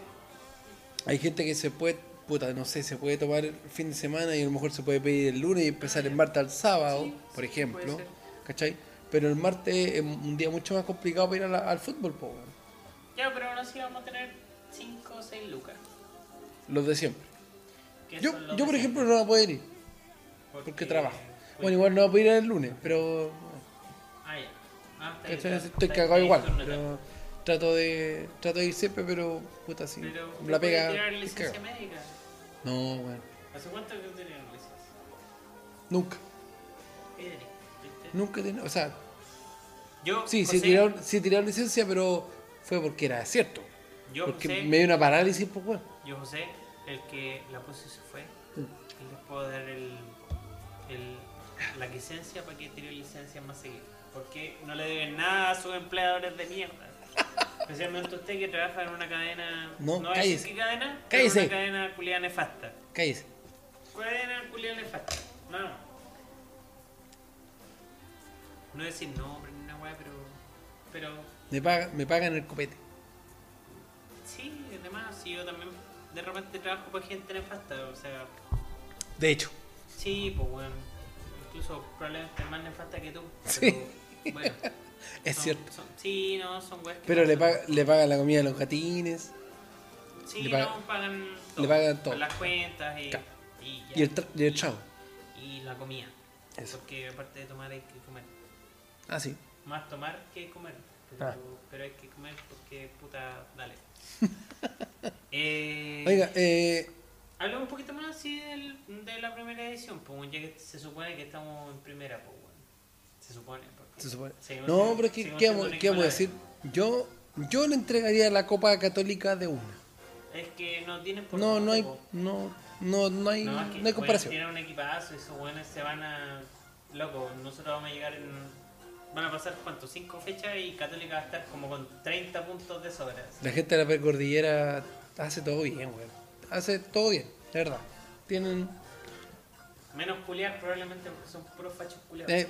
hay gente que se puede, puta, no sé, se puede tomar el fin de semana y a lo mejor se puede pedir el lunes y empezar el martes al sábado, Sí, por sí, ejemplo. ¿Cachai? Pero el martes es un día mucho más complicado para ir a la- al fútbol, po, weón. Ya, pero aún así vamos a tener 5 o 6 lucas. los de siempre. Yo, yo por ejemplo, siempre. no voy a poder ir porque trabajo. Bueno, igual no voy a poder ir el lunes, pero Ah, ya. Ah, está ¿cachai? bien, está- estoy está- cagado igual. Pero trato de trato de ir siempre, pero puta, sí. Pero la ¿te puedes pega. tirar licencia médica? No, bueno, ¿Hace cuánto que tenías licencia? nunca. Nunca tenido, o sea, Yo, Sí, sí, José, tiraron, sí tiraron licencia, pero fue porque era cierto. yo, porque José, me dio una parálisis, pues, weón. yo José, el que la puso y se fue, Mm. y les puedo dar el, el, la licencia para que tire licencia más seguido. Porque no le deben nada a sus empleadores de mierda. Especialmente usted que trabaja en una cadena. No, a cállese. qué cadena? Cállese. Una cadena culiada nefasta. Cállese. Cadena culiada nefasta. No, no. No decir nombre ni una weá, pero. Pero. Me, paga, me pagan el copete. Sí, además, sí, yo también de repente trabajo con gente nefasta, o sea. De hecho. Sí, pues bueno. Incluso probablemente más nefasta que tú. Sí. Pero, bueno. Es son- cierto. son- sí, no, son weas Pero le, paga, le pagan la comida a los gatines Sí, le paga- no, pagan le todo. pagan todo. Las cuentas y, Claro. y, ya. y el, y el chavo. Y la comida. Eso. Porque aparte de tomar hay que comer. Ah, sí. Más tomar que comer. Pero, Ah. pero hay que comer porque, puta, dale. eh, Oiga, eh, Hablemos un poquito más así del- de la primera edición, pues, ya que se supone que estamos en primera, pues, bueno. Se supone. porque se supone. seguimos No, pero es que, ¿qué vamos, qué vamos a decir? Yo, yo le entregaría la Copa Católica de una. Es que no tienen por No, no hay, po. no, no, no hay, No, no, es que, hay bueno, comparación. tienen un equipazo y esos buenos se van a. Loco, nosotros vamos a llegar en. Van a pasar, ¿cuánto? Cinco fechas y Católica va a estar como con 30 puntos de sobras. La gente de la precordillera hace todo bien, weón. Hace todo bien, de verdad. Tienen. Menos culiar probablemente porque son puros fachos culiados. Eh,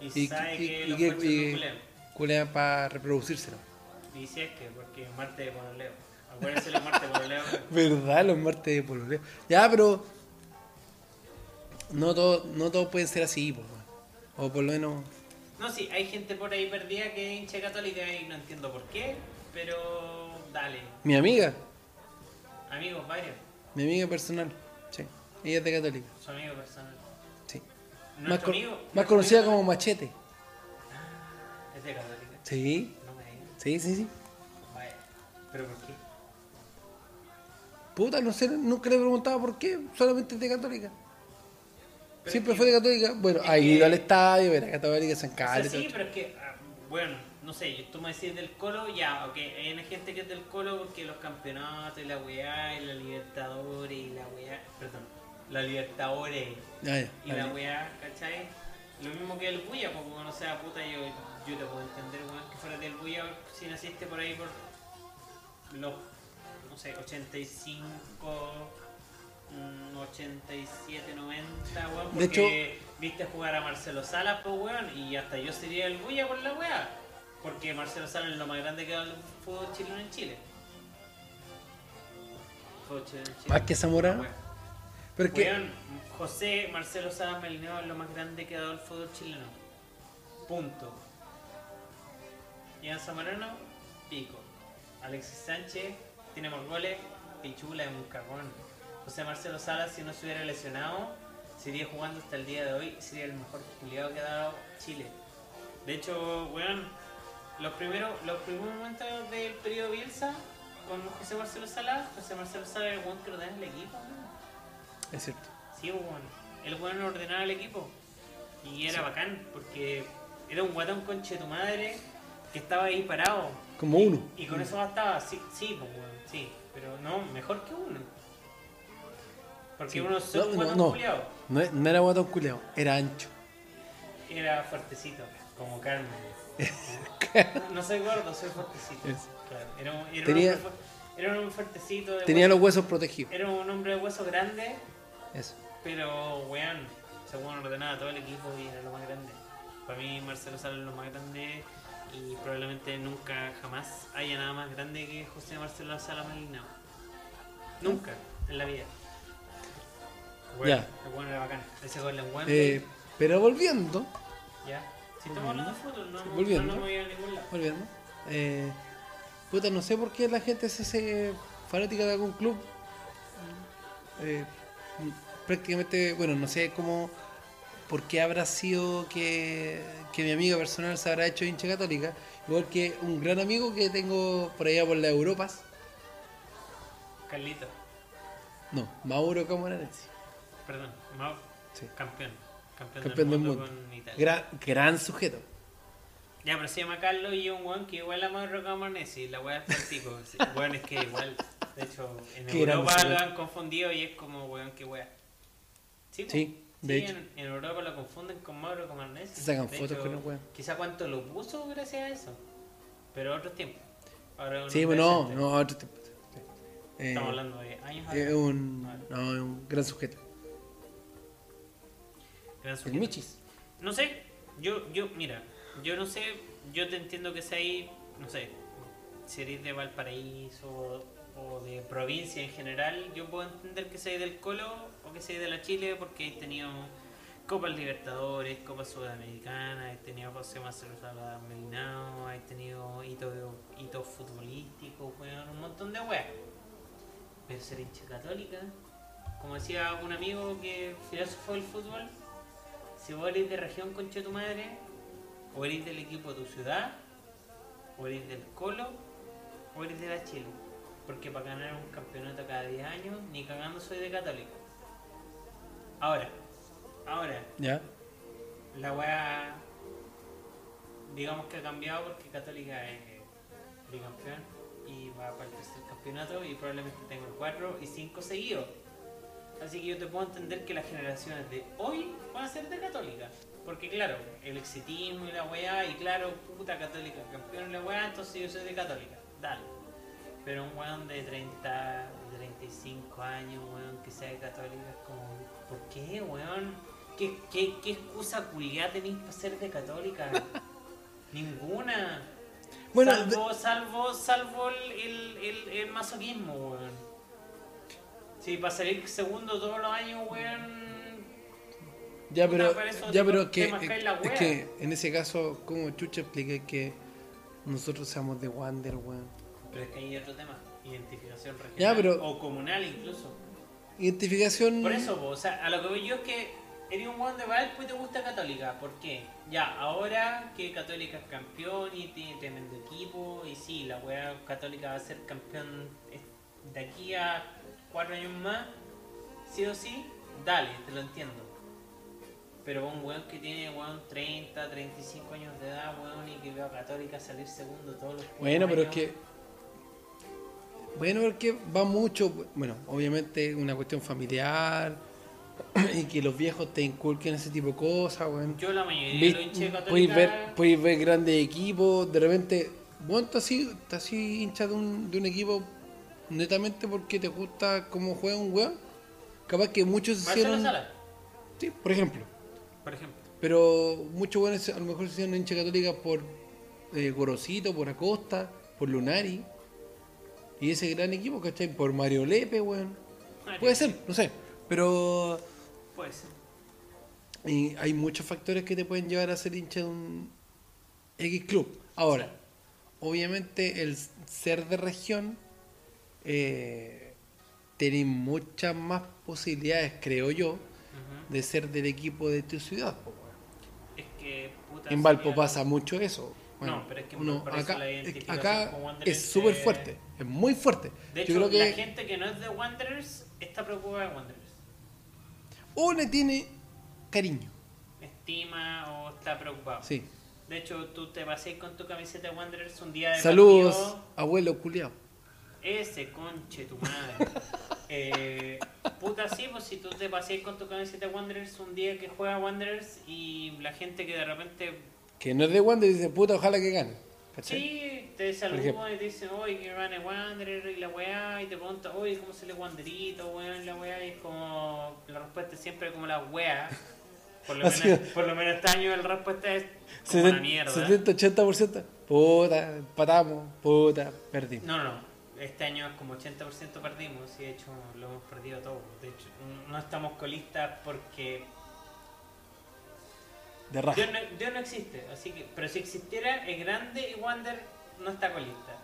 y, y, sabe y- que y los fachos no culean. culean para reproducirse, ¿no? Y si es que, porque Marte de Pololeo. Acuérdense los Marte de Pololeo. ¿Verdad? Los martes de pololeo. Ya, pero. No todo, no todo pueden ser así, po. O por lo menos. No, sí, hay gente por ahí perdida que es hincha católica y no entiendo por qué, pero dale. Mi amiga, Amigos varios, mi amiga personal. Sí. Ella es de Católica. su amigo personal. Sí. Más, amigo. más conocida amigo- como Machete. Es de católica. Sí. No me digas. Sí, sí, sí. Vaya. ¿Pero por qué? Puta, no sé, nunca le he preguntado por qué. Solamente es de Católica. Pero Siempre fue de Católica. Bueno, ha ido al estadio, ver a Católica, San O Carlos. sea, sí, pero es que, ah, bueno, no sé, tú me decís del Colo, ya, ok, hay una gente que es del Colo porque los campeonatos y la weá y la Libertadores y la weá, perdón, la Libertadores Ah, ya, y la weá, ¿cachai? Lo mismo que el Buya, porque no sea puta, yo, yo te puedo entender, weón, que fuera del Buya si naciste por ahí por los no sé, 85, mm, 87, 90, weón. De Porque viste jugar a Marcelo Salas, pues, weón, y hasta yo sería el bulla por la weá. Porque Marcelo Salas es lo más grande que ha dado el fútbol chileno en Chile. Fútbol chileno en Chile. Más que Zamorano. Weón. Pero es que, Weón, José Marcelo Salas Melineo es lo más grande que ha dado el fútbol chileno. Punto. Ian Zamorano, pico. Alexis Sánchez tiene más goles, pichula es un cagón. José Marcelo Salas, si no se hubiera lesionado, seguiría jugando hasta el día de hoy, sería el mejor juliado que ha dado Chile. De hecho, weón, los primeros, los primeros momentos del periodo Bielsa con José Marcelo Salas, José Marcelo Salas es el weón que ordena el equipo, weón. es cierto. Sí, bueno. El weón ordenaba el equipo. Y era bacán, porque era un guatón conche de tu madre que estaba ahí parado. Como uno. Y con eso bastaba, sí, sí, pues, weón, sí. Pero no, mejor que uno. Porque Sí. uno es No, guatón no. culiao. No, e- no era guatón culeado, era ancho. Era fuertecito, como Carmen. no soy gordo, soy fuertecito. Es- Claro, era, un- era Tenía- un hombre, era un fuertecito. De Tenía hueso- los huesos protegidos. Era un hombre de hueso grande. Eso. Pero, weón, según ordenaba todo el equipo y era lo más grande. Para mí, Marcelo Sala es lo más grande y probablemente nunca, jamás haya nada más grande que José Marcelo Sala Malinao. Nunca en la vida. Weón, Ya. el weón era bacán. Ese Wembley. Eh, pero volviendo, ya. Si estamos hablando de fútbol, no, no, Volviendo. no voy a ningún lado. volviendo. Eh, puta, no sé por qué la gente se hace fanática de algún club. Eh, prácticamente, bueno, no sé cómo, por qué habrá sido que, que mi amiga personal se habrá hecho hincha católica. Igual que un gran amigo que tengo por allá por las Europas. Carlito, No, Mauro Camoranesi. Perdón, Sí. campeón. Campeón, Campeón del del mundo, con Italia. Gran, gran sujeto. Ya, pero se llama Carlos y un weón que igual a Mauro Camoranesi, la weá es partico. weón es que igual, de hecho, en Qué gran Europa lo han confundido y es como weón que weá. Sí. Sí, de hecho. En, en Europa lo confunden con Mauro Camoranesi. Se sacan De fotos hecho, con el weón. Quizá cuánto lo puso gracias a eso. Pero otros tiempos. Ahora Sí, bueno, no, no, otro tipo. sí. Eh, Estamos hablando de años es atrás. un, no, es un gran sujeto. Gran El sujeto. Michis. No sé, yo, yo, mira, yo no sé, yo te entiendo que seáis, no sé, si eres de Valparaíso o de provincia en general, yo puedo entender que seáis del Colo o que seáis de la Chile porque he tenido Copas Libertadores, Copa Sudamericana, he tenido José Marcelo Sala Melinao, he tenido hitos hitos futbolísticos, weón, un montón de weas. Pero ser hincha católica, como decía un amigo que filósofo del fútbol, si vos eres de región concha de tu madre, o eres del equipo de tu ciudad, o eres del Colo, o eres de la Chile. Porque para ganar un campeonato cada 10 años, ni cagando soy de católica. Ahora, ahora, ¿Ya? la weá, digamos que ha cambiado porque Católica es bicampeón y va para el tercer campeonato y probablemente tenga 4 y 5 seguidos. Así que yo te puedo entender que las generaciones de hoy van a ser de Católica. Porque claro, el exitismo y la weá, y claro, puta Católica, campeón y la weá, entonces yo soy de Católica. Dale. Pero un weón de 30, de 35 años, weón, que sea de Católica, es como, ¿por qué, weón? ¿Qué, qué, qué excusa culiada tenéis para ser de Católica? Ninguna. Bueno, salvo, salvo, salvo el, el, el, el masoquismo, weón. Sí, para salir segundo todos los años, weón. Ya, pero, ya, pero que, es que en ese caso, como chucha expliqué que nosotros seamos de Wander, weón. Pero es que hay otro tema. Identificación regional. Ya, pero- O comunal incluso. Identificación. Por eso, po, o sea, a lo que voy yo es que eres un weón de Valpo y te gusta Católica. ¿Por qué? Ya, ahora que Católica es campeón y tiene tremendo equipo, y sí, la weá Católica va a ser campeón de aquí a cuatro años más, sí o sí, dale, te lo entiendo. Pero un weón que tiene weón 30, 35 años de edad, weón, y que veo a Católica salir segundo todos los Bueno, pero es que. Bueno, porque va mucho. Bueno, obviamente una cuestión familiar. Y que los viejos te inculquen ese tipo de cosas, weón. Yo la mayoría de los hinchas. Podéis ver, podéis ver grandes equipos, de repente, bueno, estás así, estás así hincha de un, de un equipo netamente porque te gusta cómo juega un weón, capaz que muchos hicieron. Sala, Sí, por ejemplo. por ejemplo. Pero muchos buenos a lo mejor se hicieron hincha católica por eh, Gorosito, por Acosta, por Lunari. Y ese gran equipo, ¿cachai? Por Mario Lepe, weón. Puede ser, no sé. Pero Puede ser. y hay muchos factores que te pueden llevar a ser hincha de un X club. Ahora, obviamente el ser de región eh, tiene muchas más posibilidades, creo yo, de ser del equipo de tu ciudad. po. Es que, puta. En Valpo sería- pasa mucho eso. No, pero es que uno, acá, la es- acá es súper fuerte, es muy fuerte. De Yo hecho, creo la que gente que no es de Wanderers está preocupada de Wanderers. o le tiene cariño, Estima o está preocupado. sí. De hecho, tú te paseas con tu camiseta de Wanderers un día de Saludos, partido, abuelo culiao. Ese conche tu madre. eh, puta, sí, pues si tú te paseas con tu camiseta de Wanderers un día que juega Wanderers y la gente que de repente Que no es de Wander dice, puta, ojalá que gane. ¿cachai? Sí, te saludan y te dicen, oye, que gane Wanderer y la weá, y te preguntan, oye, ¿cómo se le Wanderito, weón, la weá? Y es como, la respuesta es siempre como la weá. Por lo, menos, por lo menos este año la respuesta es como una mierda. 70, 80%. Puta, empatamos, puta, perdimos. No, no. Este año es como 80% perdimos y de hecho lo hemos perdido todo. De hecho, no estamos colistas porque De raja. Dios no, Dios no existe. así que Pero si existiera, es grande y Wander no está colista.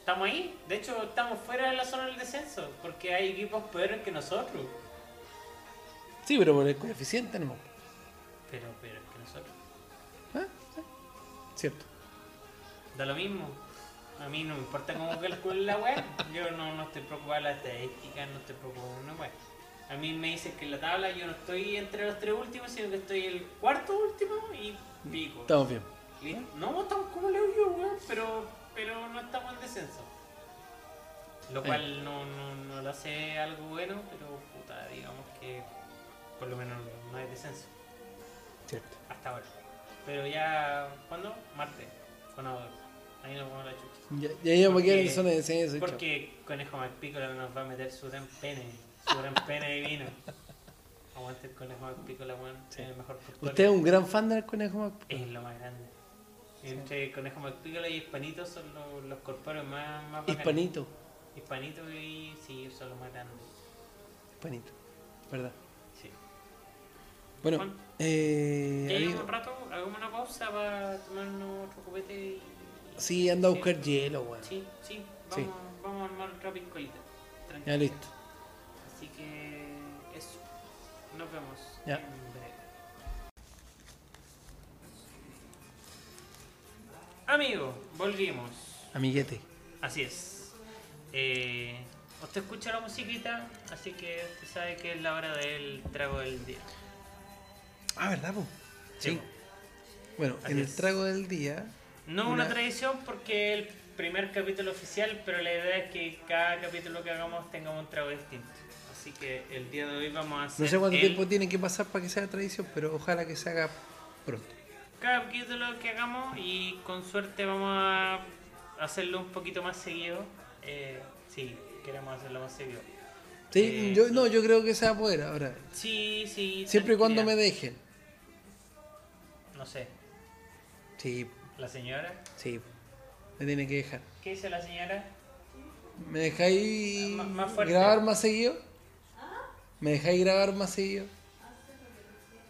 Estamos ahí. De hecho, estamos fuera de la zona del descenso porque hay equipos peores que nosotros. Sí, pero por el coeficiente no. Pero peores que nosotros. ¿Ah? Sí. Cierto. Da lo mismo. A mí no me importa cómo calculen la web. Yo no, no estoy preocupado de la estadística, no estoy preocupado de una web. A mí me dicen que en la tabla yo no estoy entre los tres últimos, sino que estoy el cuarto último y pico. Estamos bien. Y- No, estamos como leo yo, weón, pero, pero no estamos en descenso. Lo Eh. cual no, no, no lo hace algo bueno, pero puta, digamos que por lo menos no hay descenso Cierto. hasta ahora. Pero ya, ¿cuándo? Martes, con. Ahí nos vamos a la chucha. Ya, ya íbamos a quedar en zona de descenso. Porque Conejo Macpícola nos va a meter su gran pene, su gran pene divino. Aguante el Conejo Macpícola, weón, Sí. es el mejor postor. Usted es un gran fan del conejo Mac. Es lo más grande. Entre Conejo Macpícola y Hispanito son los, los corpóreos más, más bacanes. Hispanito. Hispanito y sí, son los más grandes. Hispanito. ¿Verdad? Sí. Bueno, eh. Ya llevamos un rato, hagamos una pausa para tomarnos otro copete y... sí, anda a buscar hielo, weón. Sí, sí, Sí. vamos, vamos a armar otra. Tranquilo. Ya listo. Así que eso. Nos vemos Ya. en breve. Amigo, volvimos. Amiguete. Así es. Eh, usted escucha la musiquita, así que usted sabe que es la hora del trago del día. Ah, ¿verdad, po? Sí. Sí. Bueno, Así en el trago del día. No una Una- tradición porque es el primer capítulo oficial, pero la idea es que cada capítulo que hagamos tengamos un trago distinto. Así que el día de hoy vamos a hacer. No sé cuánto el- tiempo tiene que pasar para que sea tradición, pero ojalá que se haga pronto. cada capítulo que hagamos y con suerte vamos a hacerlo un poquito más seguido. Eh, sí, queremos hacerlo más seguido. Sí, Eh, yo, no, yo creo que se va a poder ahora. Sí, sí. Siempre y cuando me dejen. No sé, Sí, la señora. sí. Me tiene que dejar. ¿Qué dice la señora? ¿Me dejáis Más- más fuerte. grabar más seguido? ¿Me dejáis grabar más seguido?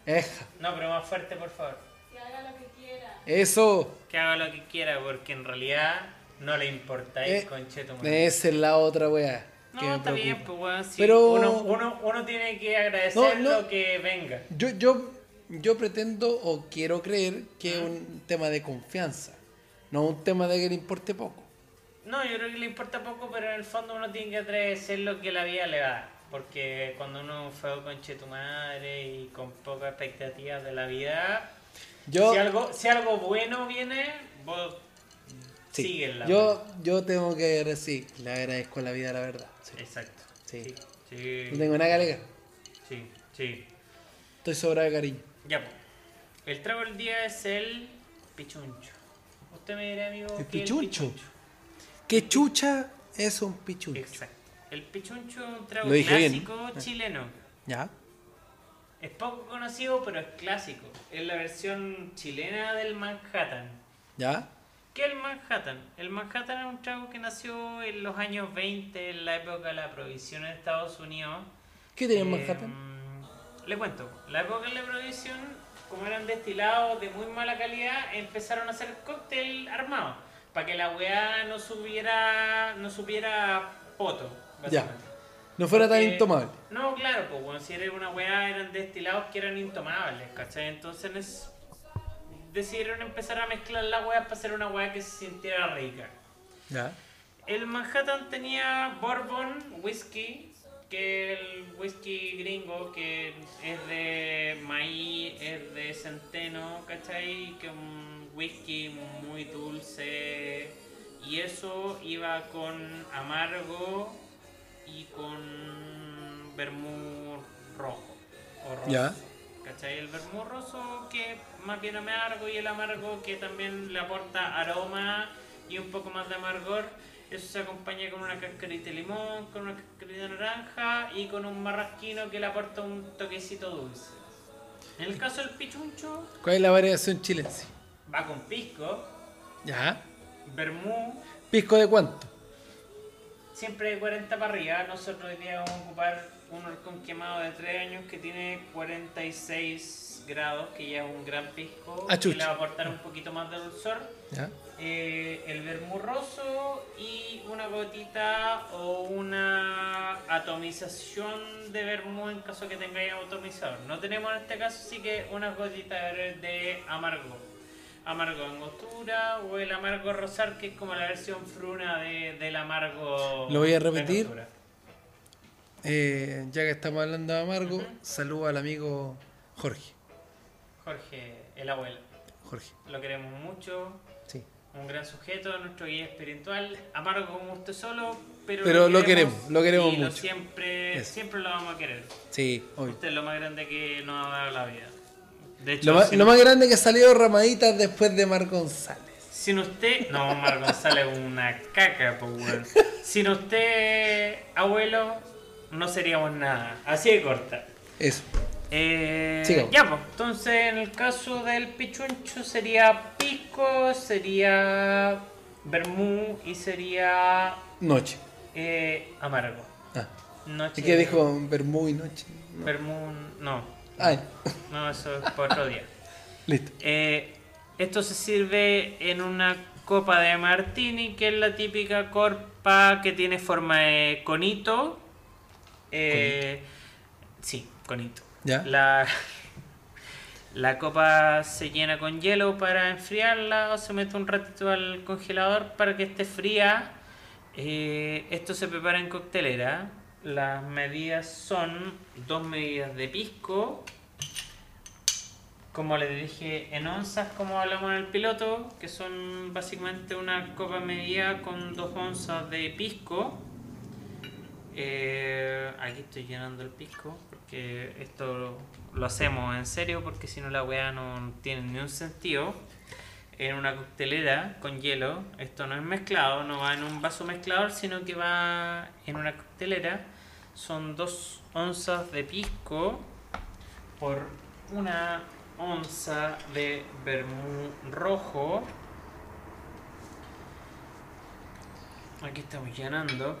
Eja. No, pero más fuerte, por favor. Que haga lo que quiera. Eso. Que haga lo que quiera, porque en realidad no le importáis, Eh, conchetumadre. Esa es la otra weá. que No, me está bien, pues weón, sí, Pero- uno, uno, uno tiene que agradecer No, no. lo que venga. Yo, yo, yo pretendo o quiero creer que es un tema de confianza. No un tema de que le importe poco. No, yo creo que le importa poco, pero en el fondo uno tiene que agradecer lo que la vida le da. Porque cuando uno fue con tu madre y con pocas expectativas de la vida, Yo, si, algo, si algo bueno viene, vos sí, sigues la yo, yo tengo que decir, le agradezco la vida, la verdad. Sí. Exacto. Sí. Sí, sí, No tengo nada que alegar. sí, sí. Estoy sobrado de cariño. Ya, pues. El trago del día es el pichuncho. Usted me dirá, amigo, ¿El ¿qué es pichuncho? ¿Qué chucha es un pichuncho? Exacto. El pichuncho es un trago bien. clásico chileno. ¿Ya? Es poco conocido, pero es clásico. Es la versión chilena del Manhattan. ¿Ya? ¿Qué es el Manhattan? El Manhattan es un trago que nació en los años 20, en la época de la prohibición en Estados Unidos. ¿Qué tenía en Eh, Manhattan? Le cuento, la época de la prohibición, como eran destilados de muy mala calidad, empezaron a hacer cóctel armado, para que la weá no subiera, no supiera poto, básicamente. No fuera tan Porque- intomable. No, claro, pues bueno, si era una weá eran destilados que eran intomables, ¿cachai? Entonces es- decidieron empezar a mezclar la weá para hacer una weá que se sintiera rica. ¿Ya? El Manhattan tenía bourbon, whisky, que el whisky gringo, que es de maíz, es de centeno, ¿cachai? Que un whisky muy dulce. Y eso iba con amargo y con vermú rojo. O rosa. Ya. ¿Cachai? El vermú roso que más bien amargo y el amargo que también le aporta aroma y un poco más de amargor. Eso se acompaña con una cascarita de limón, con una cascarita de naranja y con un marrasquino que le aporta un toquecito dulce. En el caso del pichuncho, ¿Cuál es la variación chilense? va con pisco, ¿Ya? vermú, ¿Pisco de cuánto? siempre de 40 para arriba. Nosotros hoy día vamos a ocupar un horcón quemado de 3 años que tiene 46 grados, que ya es un gran pisco, Ah, que le va a aportar un poquito más de dulzor. ¿Ya? Eh, el vermurroso y una gotita o una atomización de vermú en caso que tengáis atomizador. No tenemos en este caso, así que una gotita de amargo. Amargo angostura o el amargo rosar, que es como la versión fruna de- del amargo. Lo voy a repetir. Eh, ya que estamos hablando de amargo, saludo al amigo Jorge. Jorge, el abuelo. Jorge, Lo queremos mucho. Un gran sujeto, nuestro guía espiritual, amargo como usted solo, pero, Pero lo queremos, lo queremos y mucho. siempre, Eso. siempre lo vamos a querer. Sí, obvio. Usted es lo más grande que nos ha dado la vida. De hecho, Lo más, sin, lo más grande que salió Ramaditas después de Mar González. sin usted, no, Mar González es una caca, pues weón. Sin usted, abuelo, no seríamos nada. Así de corta. Eso. Eh, ya, pues, entonces en el caso del pichuncho sería pisco, sería vermú y sería Noche. eh, amargo. Ah. Noche. ¿Y qué dijo Bermú y Noche? No. Vermú, no, Ay, no, eso es para otro día. listo. Eh, esto se sirve en una copa de martini, que es la típica copa que tiene forma de conito. Eh, sí, conito. La, la copa se llena con hielo para enfriarla o se mete un ratito al congelador para que esté fría. Eh, esto se prepara en coctelera. Las medidas son dos medidas de pisco. Como les dije, en onzas, como hablamos en el piloto, que son básicamente una copa medida con dos onzas de pisco. Eh, aquí estoy llenando el pisco porque esto lo, lo hacemos en serio porque si no la weá no tiene ni un sentido. En una coctelera con hielo, esto no es mezclado, no va en un vaso mezclador, sino que va en una coctelera. Son dos onzas de pisco por una onza de vermú rojo. Aquí estamos llenando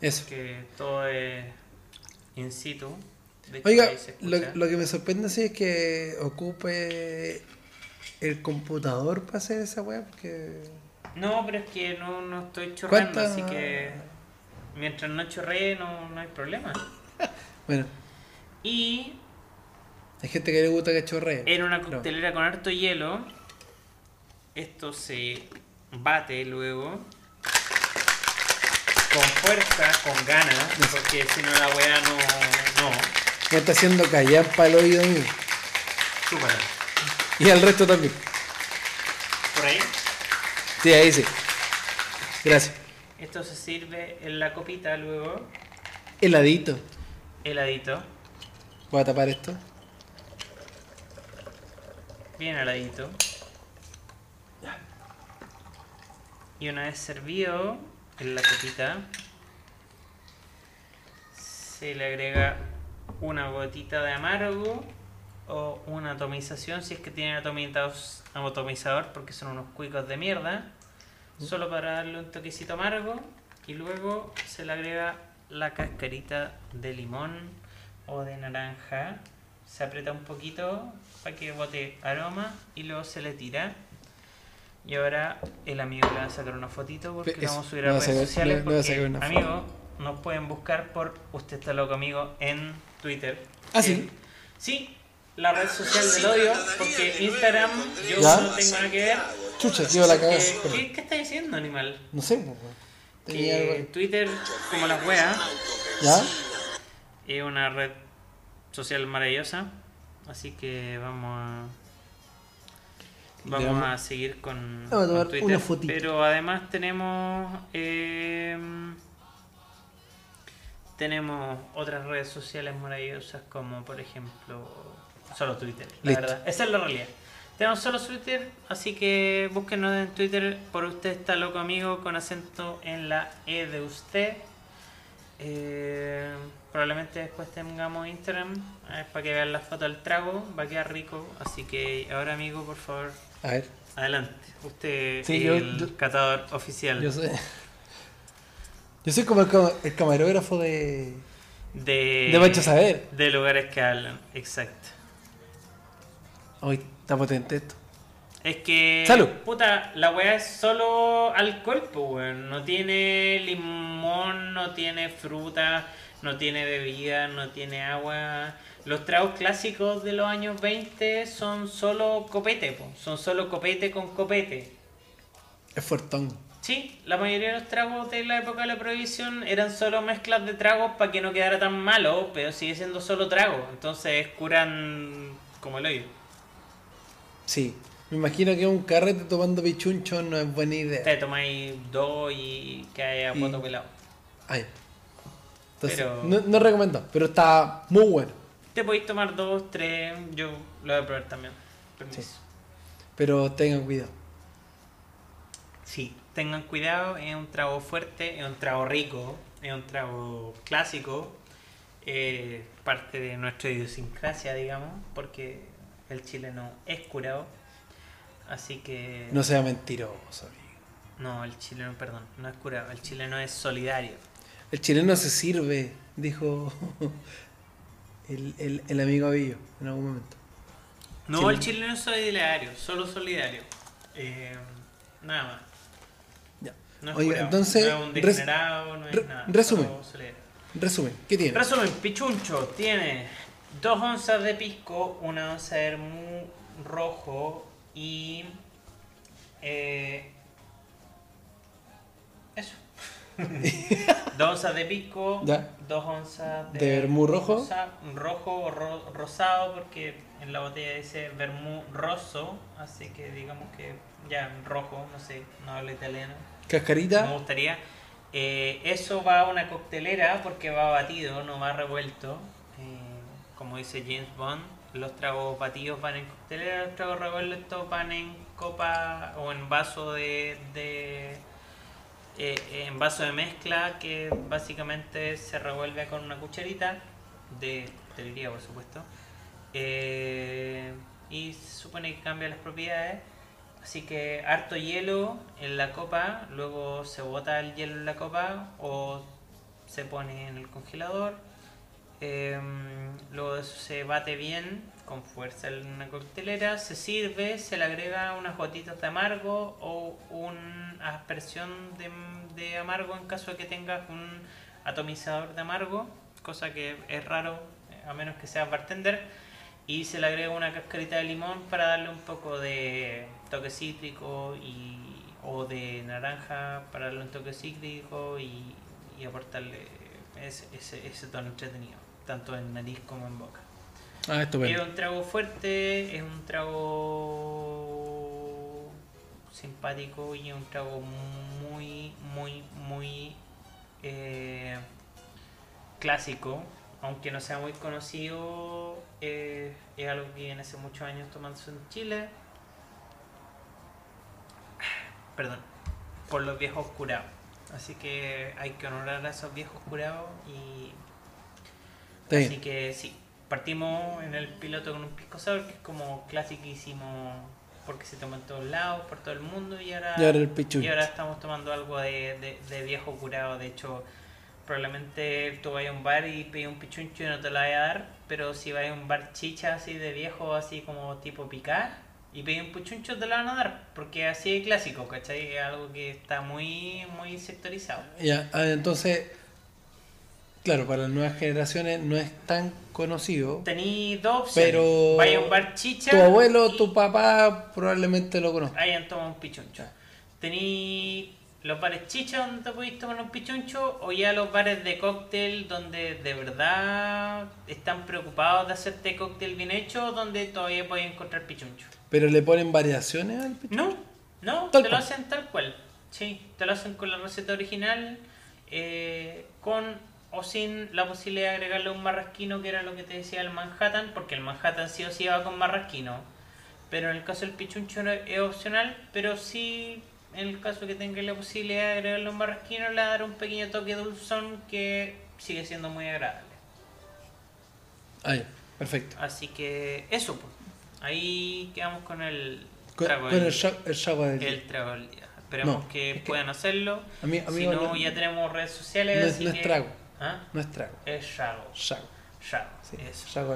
Eso. que todo es in situ. Oiga, lo, lo que me sorprende sí es que ocupe el computador para hacer esa weá, porque. No, pero es que no, no estoy chorreando, ¿Cuánta- así que mientras no chorree no, no hay problema. Bueno, Y hay gente que le gusta que chorree. en una No. coctelera con harto hielo, esto se bate luego con fuerza, con ganas, porque si no la weá no... no. Me está haciendo callar para el oído mío. Chúpala. Y al resto también. Por ahí. Sí, ahí sí. Gracias. Esto se sirve en la copita luego, Heladito. heladito, Voy a tapar esto. bien heladito. Y una vez servido, en la copita se le agrega una gotita de amargo o una atomización si es que tienen atomizados- atomizador porque son unos cuicos de mierda solo para darle un toquecito amargo y luego se le agrega la cascarita de limón o de naranja. Se aprieta un poquito para que bote aroma y luego se le tira. Y ahora el amigo le va a sacar una fotito porque lo vamos a subir a redes sociales porque, amigo nos pueden buscar por usted está loco amigo en Twitter ¿Ah, sí? En- sí la red social del odio porque Instagram yo ¿Ya? no tengo nada que ver Chucha, tío, la cagada. Eh, ¿qué, ¿qué estás diciendo animal? No sé, pues. Tenía que. Twitter como las weas ¿Ya? es una red social maravillosa así que vamos a vamos a seguir con, Vamos a tomar con Twitter una fotito. pero además tenemos eh, tenemos otras redes sociales maravillosas como por ejemplo solo Twitter la Listo. verdad. Esa es la realidad. Tenemos solo Twitter así que búsquenos en Twitter por usted está loco amigo con acento en la E de usted. Eh, probablemente después tengamos Instagram eh, para que vean la foto del trago va a quedar rico así que ahora amigo por favor A ver, adelante. Usted Sí, yo- el yo- catador oficial. yo sé. Yo soy como el, cama- el camarógrafo de. de De Pancho Saber. de lugares que hablan exacto Hoy está potente esto. Es que. Salud. Puta, la weá es solo alcohol, pues, weón. No tiene limón, no tiene fruta, no tiene bebida, no tiene agua. Los tragos clásicos de los años 20 son solo copete, pues. Son solo copete con copete. Es fuertón. Sí, la mayoría de los tragos de la época de la prohibición eran solo mezclas de tragos para que no quedara tan malo, pero sigue siendo solo trago. Entonces curan como el hoyo. Sí. Me imagino que un carrete tomando pichuncho no es buena idea. Te tomáis dos y cae a poto pelado. Ay. Entonces, Pero- no, no recomiendo, pero está muy bueno. Te podéis tomar dos, tres, yo lo voy a probar también. Permiso. Pero tengan cuidado. Sí, tengan cuidado, es un trago fuerte, es un trago rico, es un trago clásico, eh, parte de nuestra idiosincrasia, digamos, porque el chileno es curado. Así que... No sea mentiroso, amigo. No, el chileno, perdón, no es curado, el chileno es solidario. El chileno se sirve, dijo el, el, el amigo Avillo en algún momento. No, Chileno. el chileno es solidario, solo solidario. Eh, nada más. No es Oiga, curado, entonces, no es un degenerado, no es re- nada. resumen. Resumen, ¿qué tiene? Resumen, Pichuncho tiene dos onzas de pisco, una onza de vermú rojo y... eh, eso. dos onzas de pisco, Ya. dos onzas de, ¿De vermú rojo? rosa- rojo o ro- rosado, porque en la botella dice vermú rosso, así que digamos que ya rojo, no sé, no hablo italiano. Me Cascarita, gustaría. Eh, eso va a una coctelera porque va batido, no va revuelto. Eh, como dice James Bond, los tragos batidos van en coctelera, los tragos revueltos van en copa o en vaso de, de eh, en vaso de mezcla que básicamente se revuelve con una cucharita de coctelería, por supuesto. Y se supone que cambia las propiedades. Así que harto hielo en la copa, luego se bota el hielo en la copa o se pone en el congelador. Em, luego se bate bien con fuerza en una coctelera, se sirve, se le agrega unas gotitas de amargo o una aspersión de, de amargo en caso de que tengas un atomizador de amargo, cosa que es raro eh, a menos que seas bartender y se le agrega una cascarita de limón para darle un poco de toque cítrico y, o de naranja para darle un toque cítrico y, y aportarle ese, ese, ese tono entretenido, tanto en nariz como en boca. ah, Es un trago fuerte, es un trago simpático y es un trago muy, muy, muy eh, clásico. Aunque no sea muy conocido, eh, es algo que viene hace muchos años tomándose en Chile. Perdón, por los viejos curados. Así que hay que honorar a esos viejos curados y Así que sí, partimos en el piloto con un pisco sour que es como clasiquísimo porque se toma en todos lados, por todo el mundo y ahora, Y ahora el pichuncho. y ahora estamos tomando algo de, de- de viejo curado. De hecho, probablemente tú vayas a un bar y pides un pichuncho y no te lo vaya a dar, pero si vas a un bar chicha así de viejo, así como tipo picar y pides un pichuncho te lo van a dar porque así es clásico, ¿cachai? Es algo que está muy, muy sectorizado. Ya, ah, entonces, claro, para las nuevas generaciones no es tan conocido. Tení dos opciones. Pero Vaya a un bar chicha. Tu abuelo, y- tu papá probablemente lo conozca. hayan tomado un pichuncho. Tení los bares chicha donde te podéis tomar un pichuncho o ya los bares de cóctel donde de verdad están preocupados de hacerte cóctel bien hecho donde todavía podéis encontrar pichuncho. Pero le ponen variaciones al pichuncho. No, no, Tal te lo hacen tal cual. Sí, te lo hacen con la receta original, eh, con o sin la posibilidad de agregarle un marrasquino, que era lo que te decía el Manhattan, porque el Manhattan sí o sí va con marrasquino. Pero en el caso del pichuncho no es opcional, pero sí, en el caso que tengas la posibilidad de agregarle un marrasquino, le va a dar un pequeño toque dulzón que sigue siendo muy agradable. Ah, ya, perfecto. Así que eso, pues. Ahí quedamos con el Con, trago con del- el, el del el trago del día. Esperemos No, que es que- puedan hacerlo. A mí- a mí si no, ya tenemos redes sociales. así no es trago. ¿Ah? No es trago. Es trago. Trago, Sí,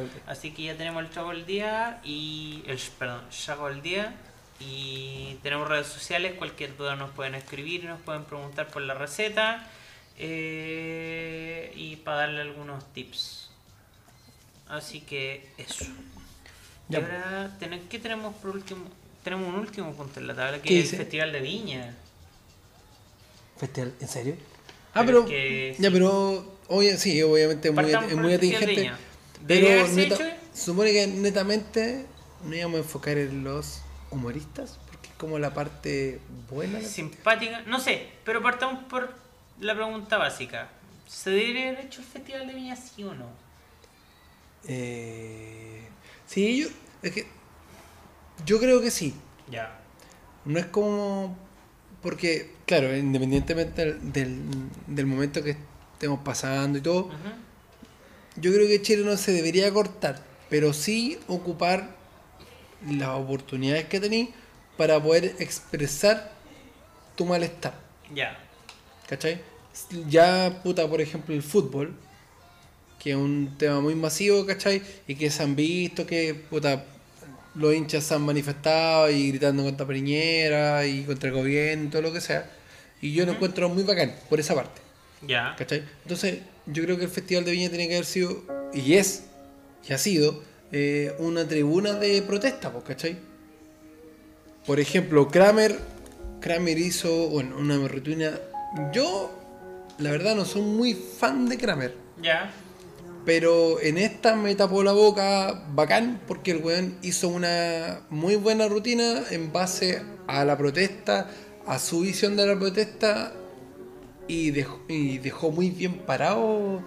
día. Así que ya tenemos el trago del día y. El, perdón, trago del día. Y tenemos redes sociales. Cualquier duda nos pueden escribir, nos pueden preguntar por la receta. eh, y para darle algunos tips. Así que eso. Y Ya, ahora, ten- ¿qué tenemos por último? Tenemos un último punto en la tabla que ¿Qué es el? Festival de Viña. Festival, ¿En serio? Ah, Pero pero. que Ya, sí. pero. Oye, sí, obviamente es muy, es muy de atingente. Pero neta- supone que netamente no íbamos a enfocar en los humoristas, porque es como la parte buena. simpática. No sé, pero partamos por la pregunta básica. ¿Se debería haber hecho el Festival de Viña sí o no? Eh, sí, yo, es que yo creo que sí. Ya. No es como. Porque, claro, independientemente del, del, del momento que estemos pasando y todo, yo creo que Chile no se debería cortar, pero sí ocupar las oportunidades que tenéis para poder expresar tu malestar. Ya. ¿Cachai? Ya, puta, por ejemplo, el fútbol, que es un tema muy masivo, ¿cachai? Y que se han visto que, puta, los hinchas se han manifestado y gritando contra Piñera y contra el gobierno y todo lo que sea. Y yo lo encuentro muy bacán por esa parte, Ya. ¿cachai? Entonces, yo creo que el Festival de Viña tiene que haber sido, y es, y ha sido, eh, una tribuna de protesta, pues, ¿cachai? Por ejemplo, Kramer, Kramer hizo, bueno, una rutina. Yo, la verdad, no soy muy fan de Kramer. Ya. Pero en esta me tapó la boca bacán porque el weón hizo una muy buena rutina en base a la protesta, a su visión de la protesta y dejó, y dejó muy bien parado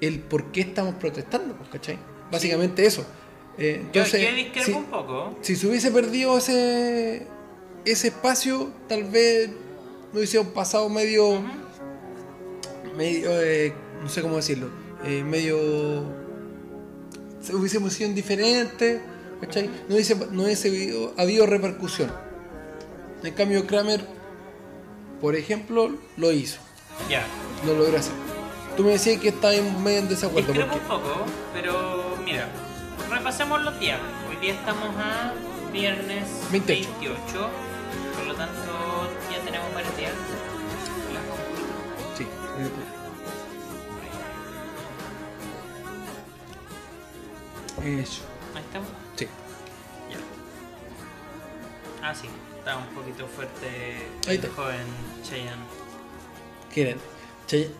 el por qué estamos protestando, pues, ¿cachai? Básicamente eso. Eh, entonces, yo discrepo si- un poco. si se hubiese perdido ese, ese espacio, tal vez no hubiese pasado medio, medio eh, no sé cómo decirlo, eh, medio, se- hubiésemos sido indiferentes, ¿cachai? No hubiese, no hubiese habido, habido repercusión. En cambio, Kramer, por ejemplo, lo hizo, Ya. lo logró hacer. Tú me decías que en medio en desacuerdo. Discrepo porque- un poco, pero mira, repasemos los días. Hoy día estamos a viernes 28. 28. Por lo tanto, ya tenemos varios días. Sí, eso. Ahí estamos. Sí. Ya. Ah, sí. Está un poquito fuerte Ahí el está. joven Cheyenne. ¿Quieren? Chay-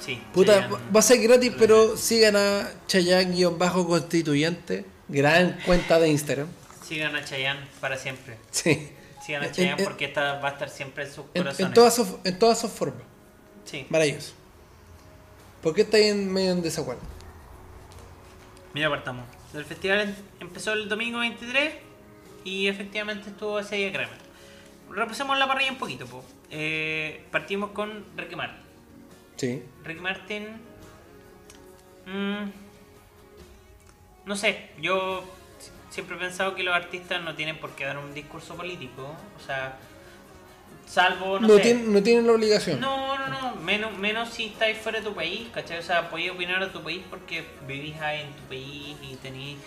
Sí. Puta, Chayanne. va a ser gratis, pero sigan a Chayanne-constituyente. Gran cuenta de Instagram. Sigan a Chayanne para siempre. Sí. Sigan a Chayanne en- porque esta va a estar siempre en sus corazones. en todas sus, en todas sus formas. Sí. Maravilloso. ¿Por qué estáis en medio en desacuerdo? Mira, partamos. El festival em- empezó el domingo 23 y efectivamente estuvo ese día Kramer. repasemos la parrilla un poquito. po. Eh, partimos con Martin. Sí. Ricky Martin. mm, no sé, yo si- siempre he pensado que los artistas no tienen por qué dar un discurso político. O sea, salvo, no, No, sé. tienen, no tienen la obligación. No, no, no, menos, menos si estáis fuera de tu país, ¿cachai? O sea, podéis opinar de tu país porque vivís ahí en tu país y tenéis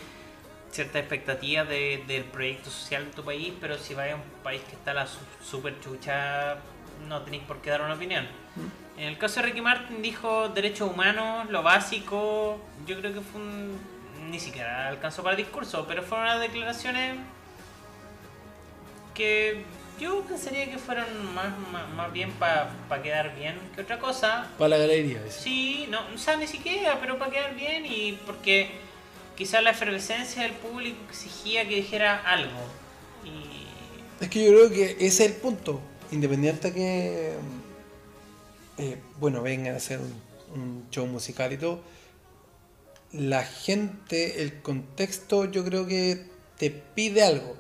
ciertas expectativas de- del proyecto social de tu país, pero si vais a un país que está la su- super chucha, no tenéis por qué dar una opinión. En el caso de Ricky Martin dijo derechos humanos, lo básico, yo creo que fue un... ni siquiera alcanzó para discurso, pero fueron unas declaraciones que yo pensaría que fueron más, más, más bien para quedar bien que otra cosa. Para la galería. dice. Sí, no, o sea, ni siquiera, pero para quedar bien y porque quizás la efervescencia del público exigía que dijera algo. Y Es que yo creo que ese es el punto. Independiente que, eh, bueno, vengan a hacer un, un show musical y todo, la gente, el contexto, yo creo que te pide algo.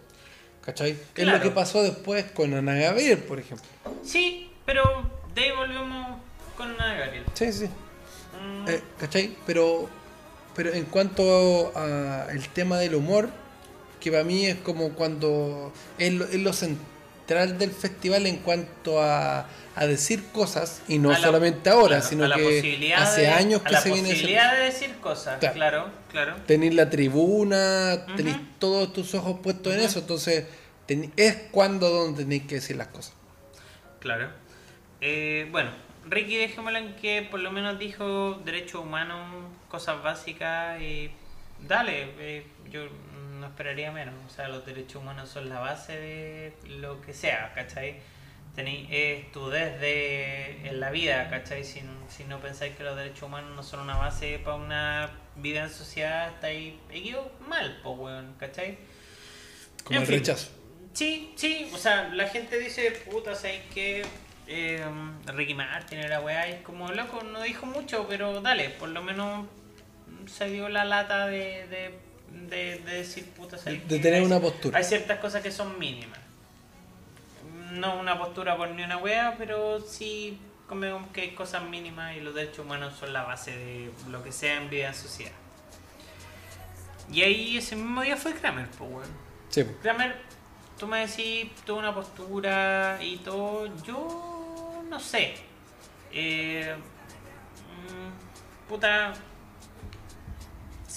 ¿Cachai? Es Claro. lo que pasó después con Ana Gabriel, por ejemplo. sí, pero de ahí volvemos con Ana Gabriel. Sí, sí. Mm, Eh, ¿Cachai? Pero, pero en cuanto al tema del humor, que para mí es como cuando es lo, es lo central del festival en cuanto a, a decir cosas, y no la- solamente ahora, claro, sino la que hace de- años a que la se viene posibilidad de decir cosas, Claro. claro, claro. Tenéis la tribuna, tenéis todos tus ojos puestos en eso, entonces teni- es cuando donde tenéis que decir las cosas. Claro. Eh, bueno, Ricky dejémoslo en que por lo menos dijo derechos humanos, cosas básicas y dale, eh, yo no esperaría menos. O sea, los derechos humanos son la base de lo que sea, ¿cachai? Tenéis, es tu desde en la vida, ¿cachai? Si, no- si no pensáis que los derechos humanos no son una base para una vida en sociedad, estáis mal, pues, weón, ¿cachai? Como En el fin. rechazo. Sí, sí, o sea, la gente dice, puta, ¿sabes qué? Eh, Ricky Martin era weá, y como, loco, no dijo mucho, pero dale, por lo menos se dio la lata de, de, de, de decir, puta, De, ¿sabes de tener una postura. Hay ciertas cosas que son mínimas. No una postura por ni una wea, pero sí como que hay cosas mínimas y los derechos humanos son la base de lo que sea en vida en sociedad. Y ahí ese mismo día fue Kramer, pues. Sí. Kramer, tú me decís, tuvo una postura y todo. Yo no sé. Eh, mm, puta.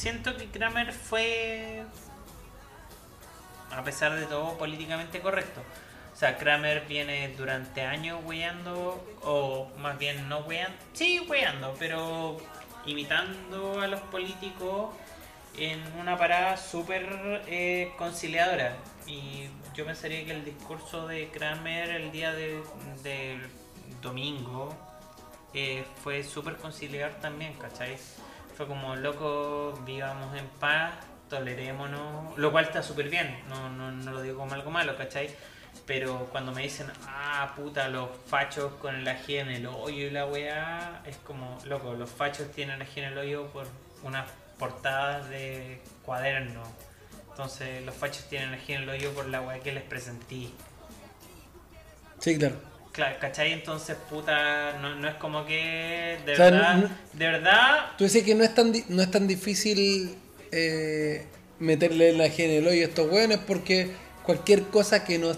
Siento que Kramer fue, a pesar de todo, políticamente correcto. O sea, Kramer viene durante años weyando, o más bien no weyando, sí weyando, pero imitando a los políticos en una parada súper eh, conciliadora. Y yo pensaría que el discurso de Kramer el día de- del domingo eh, fue súper conciliador también, ¿cachai? Fue como, loco, vivamos en paz, tolerémonos, lo cual está súper bien, no, no, no lo digo como algo malo, ¿cachai? Pero cuando me dicen, ah, puta, los fachos con el ají en el hoyo y la weá, es como, loco, los fachos tienen ají en el hoyo por unas portadas de cuaderno. Entonces, los fachos tienen ají en el hoyo por la weá que les presenté. sí, claro. Claro, ¿cachai? Entonces, puta, no, no es como que, de O sea, verdad, no- de verdad, Tú decís que no es tan, no es tan difícil eh, meterle la hoyo a estos hueones porque cualquier cosa que no,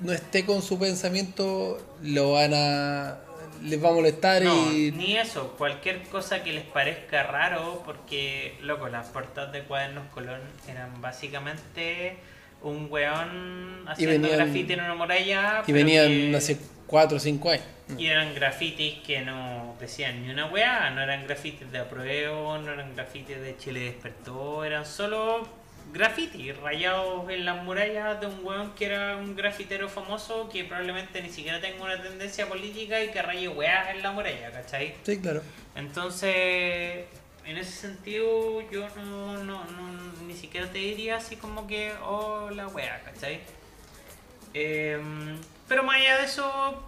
no esté con su pensamiento lo van a les va a molestar No, y ni eso, cualquier cosa que les parezca raro, porque, loco, las portadas de cuadernos Colón eran básicamente un weón haciendo venían- graffiti en una muralla. y venían que- hace 4 o 5 años. Y eran grafitis que no decían ni una weá, no eran grafitis de apruebo, no eran grafitis de Chile despertó, eran solo grafitis rayados en las murallas de un weón que era un grafitero famoso que probablemente ni siquiera tenga una tendencia política y que raye weás en la muralla, ¿cachai? Sí, claro. Entonces, en ese sentido, yo no, no, no- ni siquiera te diría así como que, oh, la wea, ¿cachai? Em, pero más allá de eso,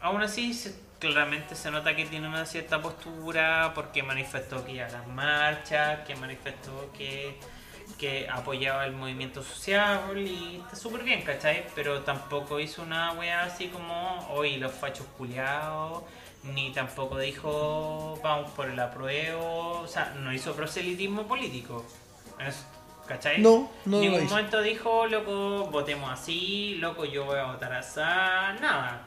aún así, claramente se nota que tiene una cierta postura porque manifestó que iba a las marchas, que manifestó que que apoyaba el movimiento social y está súper bien, ¿cachai? Pero tampoco hizo una wea así como hoy los fachos culiados, ni tampoco dijo vamos por el apruebo, o sea, no hizo proselitismo político. Es- ¿Cachai? No, no En ningún momento dijo, loco, votemos así, loco, yo voy a votar así, nada.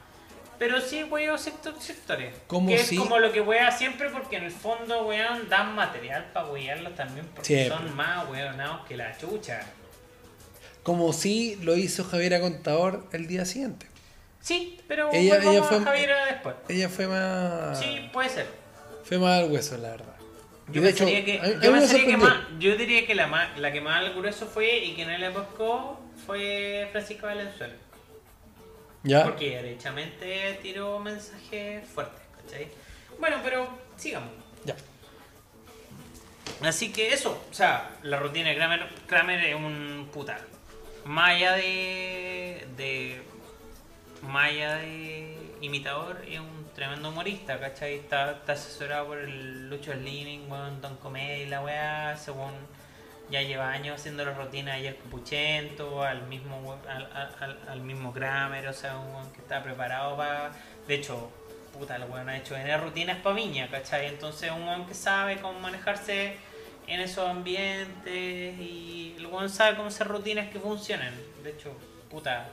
Pero sí huevo sector, sectores. Como que si- es como lo que wea siempre porque en el fondo, weón, dan material para wearlos también porque Sí. son más weonados que la chucha. Como si lo hizo Javiera Contador el día siguiente. Sí, pero Ella- volvamos ella fue- a Javier después. Ella fue más. Sí, puede ser. Fue más al hueso, la verdad. Yo de hecho, que, me que más, diría que la, más, la que más al grueso fue y que no le pescó fue Francisco Valenzuela. Ya. Porque derechamente tiró mensajes fuertes, ¿cachai? Bueno, pero sigamos. Ya. Así que eso, o sea, la rutina de Kramer, Kramer es un puta. Más allá de, de. Más allá de imitador, es un tremendo humorista, ¿cachai? Está, asesorado por el Lucho Slimming, weón, Don Comedia y la weá, según ya lleva años haciendo las rutinas ayer Capuchento, al mismo al, al- al- mismo Kramer, o sea, un weón que está preparado para. De hecho, puta, el weón ha hecho N rutinas para Viña, ¿cachai? Entonces, un weón que sabe cómo manejarse en esos ambientes y el weón sabe cómo hacer rutinas que funcionen. De hecho, puta,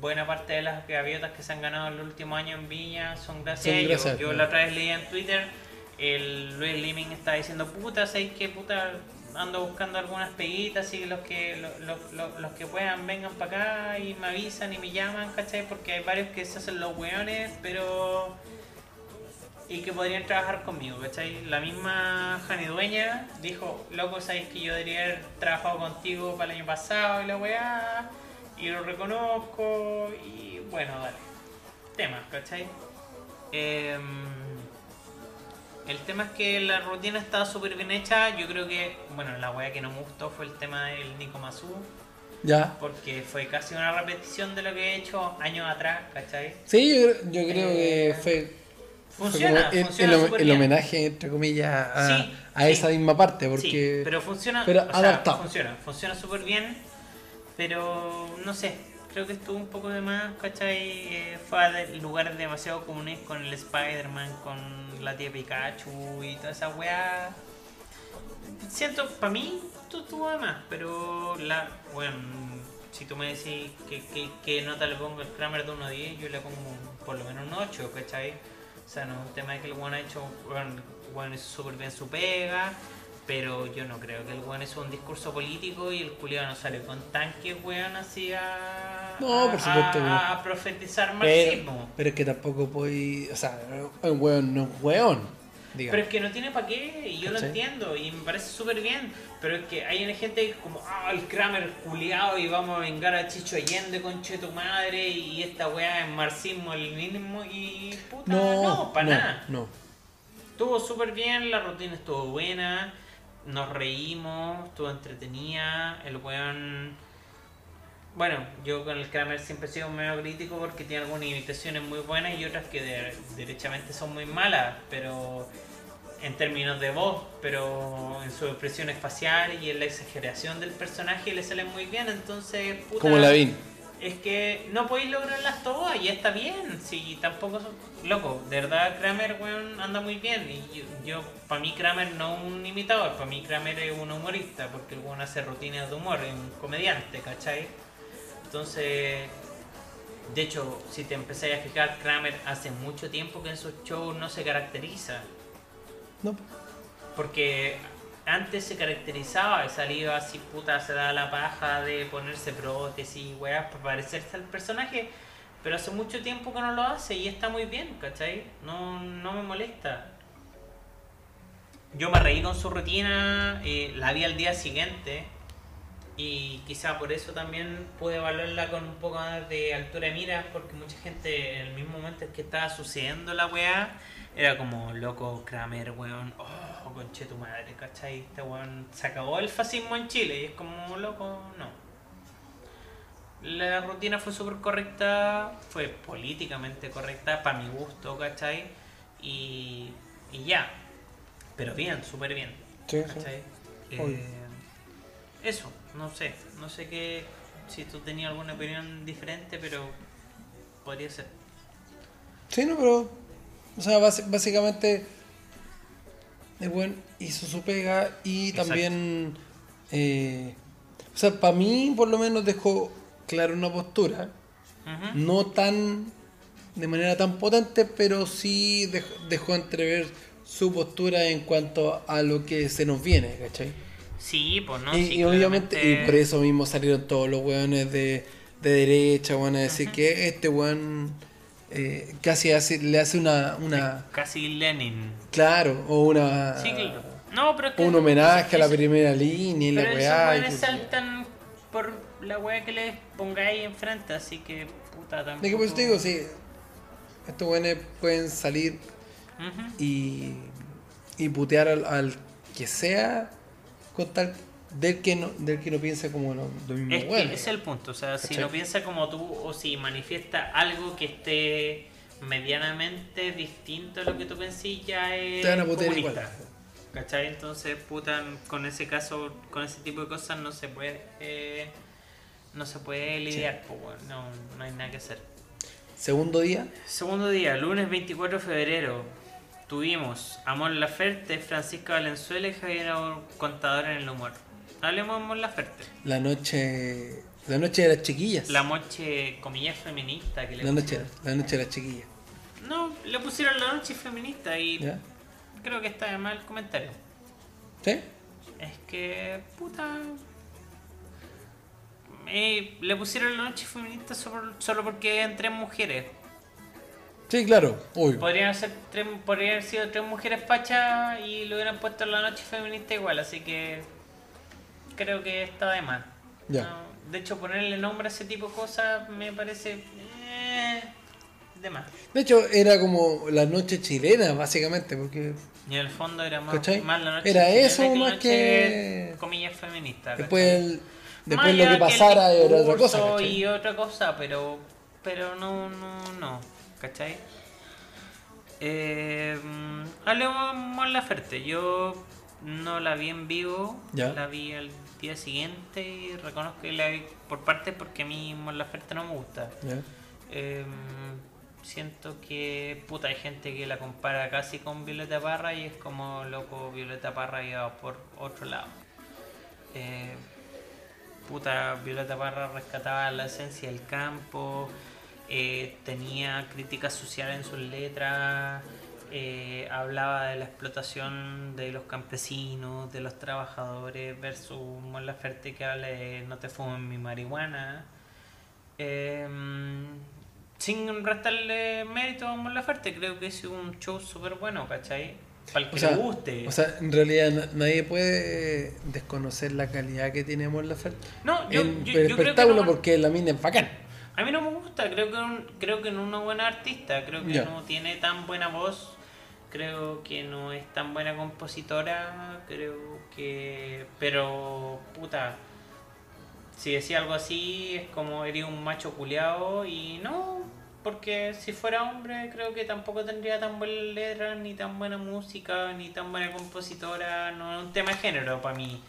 buena parte de las gaviotas que se han ganado en los últimos años en Viña son gracias Son a ellos. gracias, Yo la otra vez leí en Twitter, el Luis Liming está diciendo, puta, ¿sabéis qué puta? Ando buscando algunas peguitas y los que lo- lo- lo- los que puedan vengan para acá y me avisan y me llaman, ¿cachai? Porque hay varios que se hacen los weones, pero y que podrían trabajar conmigo, ¿cachai? La misma Jani Dueña dijo, loco, sabéis que yo debería haber trabajado contigo para el año pasado y la weá, y lo reconozco, y bueno, dale. Temas, ¿cachai? Em, el tema es que la rutina estaba súper bien hecha, yo creo que, bueno, la weá que no me gustó fue el tema del Nico Mazú, Ya. porque fue casi una repetición de lo que he hecho años atrás, ¿cachai? Sí, yo, yo creo que Eh, fue. fue Funciona, funciona el- homenaje, entre comillas, a, Sí, a sí. esa misma parte. Porque. Sí, pero funciona. pero sea, adaptado. funciona, funciona súper bien. Pero no sé, creo que estuvo un poco de más, ¿cachai? Eh, fue a lugares demasiado comunes con el Spider-Man, con la tía Pikachu y toda esa weá. Siento, para mí, estuvo de más, pero la. Bueno, si tú me decís que, que, que nota le pongo el Kramer de 1 a 10, yo le pongo por lo menos un 8, ¿cachai? O sea, no es un tema de que el one ha hecho, bueno, one súper bien su pega, pero yo no creo que el one hizo un discurso político y el culiado no sale con tanques, weón, así a, No, por a- supuesto a, a profetizar Pero, marxismo. pero es que tampoco puede. O sea, un weón no es weón. Pero Digamos. es que no tiene para qué, y yo lo entiendo, y me parece súper bien. Pero es que hay gente que como, ah, el Kramer culiado y vamos a vengar a Chicho Allende, conche tu madre, y esta weá es marxismo, el mínimo, y puta, no, No, para no, nada. no. Estuvo súper bien, la rutina estuvo buena, nos reímos, estuvo entretenida, el weón... Bueno, yo con el Kramer siempre he sido medio crítico porque tiene algunas imitaciones muy buenas y otras que de- derechamente son muy malas, pero en términos de voz, pero en sus expresiones faciales y en la exageración del personaje le salen muy bien, entonces... Puta, Como la vi. Es que no podéis lograrlas todas y está bien. Si tampoco son. Loco, de verdad Kramer, weón, anda muy bien. Y yo, yo para mí Kramer no es un imitador, para mí Kramer es un humorista, porque el weón hace rutinas de humor, es un comediante, ¿cachai? Entonces, de hecho, si te empezáis a fijar, Kramer hace mucho tiempo que en sus shows no se caracteriza. No. Porque antes se caracterizaba, salía así puta, se daba la paja de ponerse prótesis weas para parecerse al personaje, pero hace mucho tiempo que no lo hace y está muy bien, ¿cachai? No, no me molesta. Yo me reí con su rutina, eh, la vi al día siguiente y quizá por eso también pude evaluarla con un poco más de altura de miras, porque mucha gente en el mismo momento en que estaba sucediendo la weá, era como, loco, Kramer, weón, oh, conche tu madre, ¿cachai? Este weón se acabó el fascismo en Chile y es como, loco, no. La rutina fue súper correcta, fue políticamente correcta, para mi gusto, ¿cachai? Y, y ya, pero bien, súper bien, Sí. ¿cachai? Eh, eso, no sé, no sé qué, si tú tenías alguna opinión diferente, pero podría ser. Sí, no, pero. O sea, básicamente. El buen hizo su pega y Exacto. también. eh, o sea, para mí, por lo menos, dejó clara una postura. No tan. de manera tan potente, pero sí dej- dejó entrever su postura en cuanto a lo que se nos viene, ¿cachai? Sí, pues no, y, sí, y obviamente, claramente- y por eso mismo salieron todos los weones de, de derecha, van a decir que este weón eh, casi hace, le hace una, una Casi Lenin. claro, o una Sí, claro. No, pero es que. un homenaje a la primera línea y la Pero esos weá. y puta. saltan por la weá que les pongáis enfrente, así que puta tampoco. De que pues te digo, sí, estos weones pueden salir y, y putear al, al que sea con tal del que no, del que no piensa como lo, lo mismo Es que ese es el punto, o sea, si ¿Cachai? no piensa como tú o si manifiesta algo que esté medianamente distinto a lo que tú pensís, ya es Te van a comunista. igual. ¿Cachai? Entonces, puta, con ese caso, con ese tipo de cosas no se puede eh, no se puede lidiar, pues, weón, no, no hay nada que hacer. Segundo día, Segundo día, lunes 24 de febrero, tuvimos a Mon Laferte, Francisca Valenzuela y Javier Contador en el humor. Hablemos de Mon Laferte. la noche la noche de las chiquillas. La noche, comillas, feminista que le La noche, la noche de las chiquillas. No, le pusieron la noche feminista y ¿Ya? creo que está de mal el comentario. ¿Sí? Es que, puta... eh, le pusieron la noche feminista solo, solo porque eran tres mujeres. Sí, claro. Uy. Podrían, ser tres, podrían haber sido tres mujeres fachas y le hubieran puesto la noche feminista igual, así que creo que está de más. Ya. No, de hecho, ponerle nombre a ese tipo de cosas me parece eh, de más. De hecho, era como la noche chilena, básicamente, porque Y en el fondo era más, la noche Era chilena eso la más noche, que- comillas feminista. después, después lo que pasara era otra cosa. ¿cachai? Y otra cosa, pero, pero no, no, no, ¿cachai? Eh, hablemos de Mon Laferte. Yo no la vi en vivo, Ya. la vi al día siguiente y reconozco que la vi por partes porque a mí Mon Laferte no me gusta. Eh, siento que puta hay gente que la compara casi con Violeta Parra y es como loco Violeta Parra iba por otro lado. Eh, puta Violeta Parra rescataba la esencia del campo, eh, tenía crítica social en sus letras, eh, hablaba de la explotación de los campesinos, de los trabajadores, versus Mon Laferte que habla de no te fumen mi marihuana. Eh, sin restarle mérito a Mon Laferte, creo que es un show súper bueno, ¿cachai? Para el que O sea, le guste. o sea, en realidad na- nadie puede desconocer la calidad que tiene Mon Laferte no, yo, en yo- yo creo que espectáculo no- porque la mina es bacán. A mí no me gusta, creo que, creo que no es una buena artista, creo que no tiene tan buena voz, creo que no es tan buena compositora, creo que... Pero, puta, si decía algo así es como eres un macho culeado y no, porque si fuera hombre creo que tampoco tendría tan buena letra, ni tan buena música, ni tan buena compositora, no es un tema de género para mí,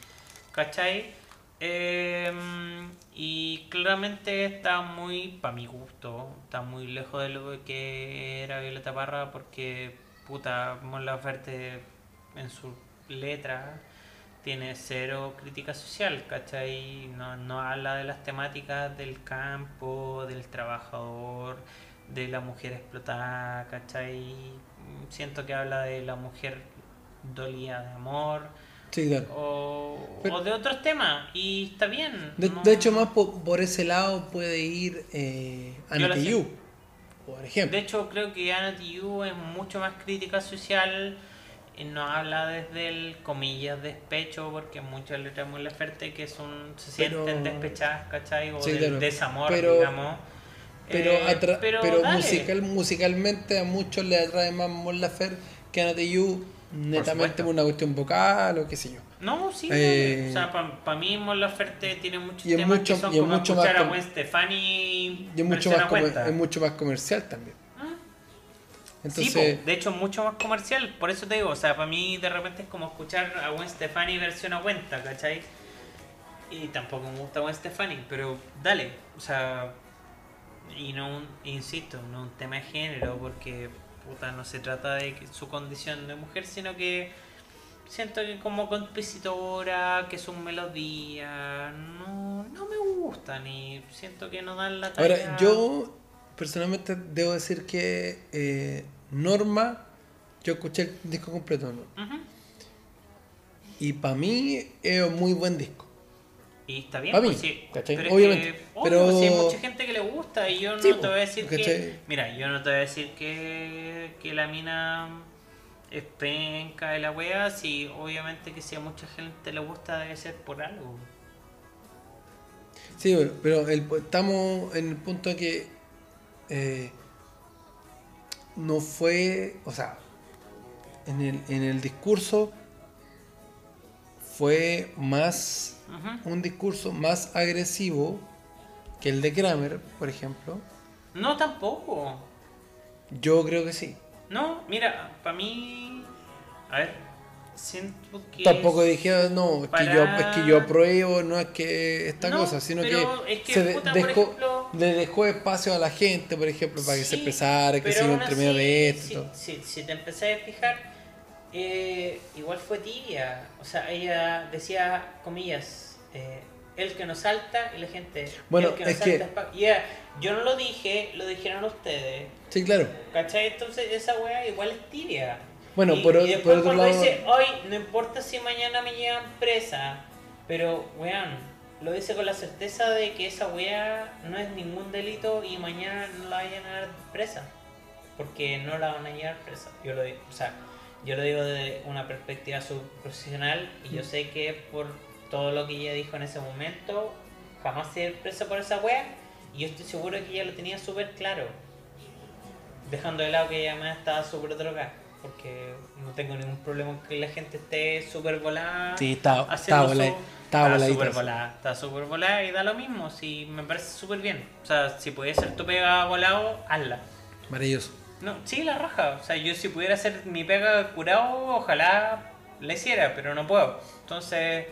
¿cachai? Em, y claramente está muy, para mi gusto, está muy lejos de lo que era Violeta Parra porque puta, Mon Laferte en su letra tiene cero crítica social, ¿cachai? No, no habla de las temáticas del campo, del trabajador, de la mujer explotada, ¿cachai? Siento que habla de la mujer dolida de amor Sí, claro. o, Pero- o de otros temas y está bien. De, no- de hecho, más po- por, ese lado puede ir eh, Ana por ejemplo. De hecho, creo que Anna Tijoux es mucho más crítica social. y No habla desde el comillas despecho, porque muchas letras muy Laferte que son, se Pero- sienten despechadas, ¿cachai? O Sí, del claro. desamor, Pero- digamos. Pero, Eh, pero, musical, musicalmente a muchos le atrae más Mon Laferte que Ana Tijoux, netamente por una cuestión vocal o qué sé yo. No, sí, Eh, o sea, para mí Mon Laferte tiene muchos y es temas mucho- que son y es como mucho escuchar más a Stefani Y es mucho, más cuenta. es mucho más comercial también. Ah. Entonces, sí, po, de hecho es mucho más comercial, por eso te digo, o sea, para mí de repente es como escuchar a Gwen Stefani versión a cuenta, ¿cachai? Y tampoco me gusta Gwen Stefani, pero dale, o sea, y no, un- insisto, no un tema de género, porque puta, no se trata de su condición de mujer, sino que siento que como compositora, que sus melodías, no, no me gustan y siento que no dan la talla. Ahora, yo personalmente debo decir que eh, Norma, yo escuché el disco completo ¿no? Y para mí es un muy buen disco. Y está bien, mí, pues pero es Obviamente, que, obvio, pero- sí hay mucha gente que le gusta y yo no Sí, te voy a decir que... Mira, yo no te voy a decir que, que la mina es penca de la wea, si obviamente que si a mucha gente le gusta debe ser por algo. Sí, bueno, pero el- estamos en el punto de que eh, no fue, o sea, en el, en el discurso fue más, un discurso más agresivo que el de Kramer, por ejemplo. No, tampoco. Yo creo que sí. No, mira, para mí... A ver, siento que... Tampoco dije, "Ah, no, es que, yo, para- es que yo apruebo, no es que esta No, cosa, sino pero que, es que, se puta, dejó, ejemplo- le dejó espacio a la gente, por ejemplo, para que se Sí, expresara, que se medio así, de esto. Si, si- si te empecé a fijar, eh, igual fue tibia. O sea, ella decía, comillas, eh, el que nos salta y la gente. Bueno, el que nos es que- salta pa-". Ya, yo no lo dije, lo dijeron ustedes. Sí, claro. ¿Cachai? Entonces esa wea igual es tibia. Bueno, y, por, y después por otro cuando lado, dice, hoy no importa si mañana me llevan presa, pero weón, lo dice con la certeza de que esa wea no es ningún delito y mañana no la vayan a dar presa. Porque no la van a llevar presa. Yo lo digo, o sea, yo lo digo desde una perspectiva subprofesional y yo sé que por todo lo que ella dijo en ese momento, jamás se presa por esa wea. Y yo estoy seguro que ella lo tenía súper claro. Dejando de lado que ella además estaba súper drogada. Porque no tengo ningún problema que la gente esté súper volada. sí, haciendo estaba, volada- está súper volada, está súper volada y da lo mismo, si me parece súper bien. O sea, si puede ser tu pega volado, hazla. Maravilloso. No, sí, la raja. O sea, yo si pudiera hacer mi pega curado, ojalá la hiciera, pero no puedo. Entonces,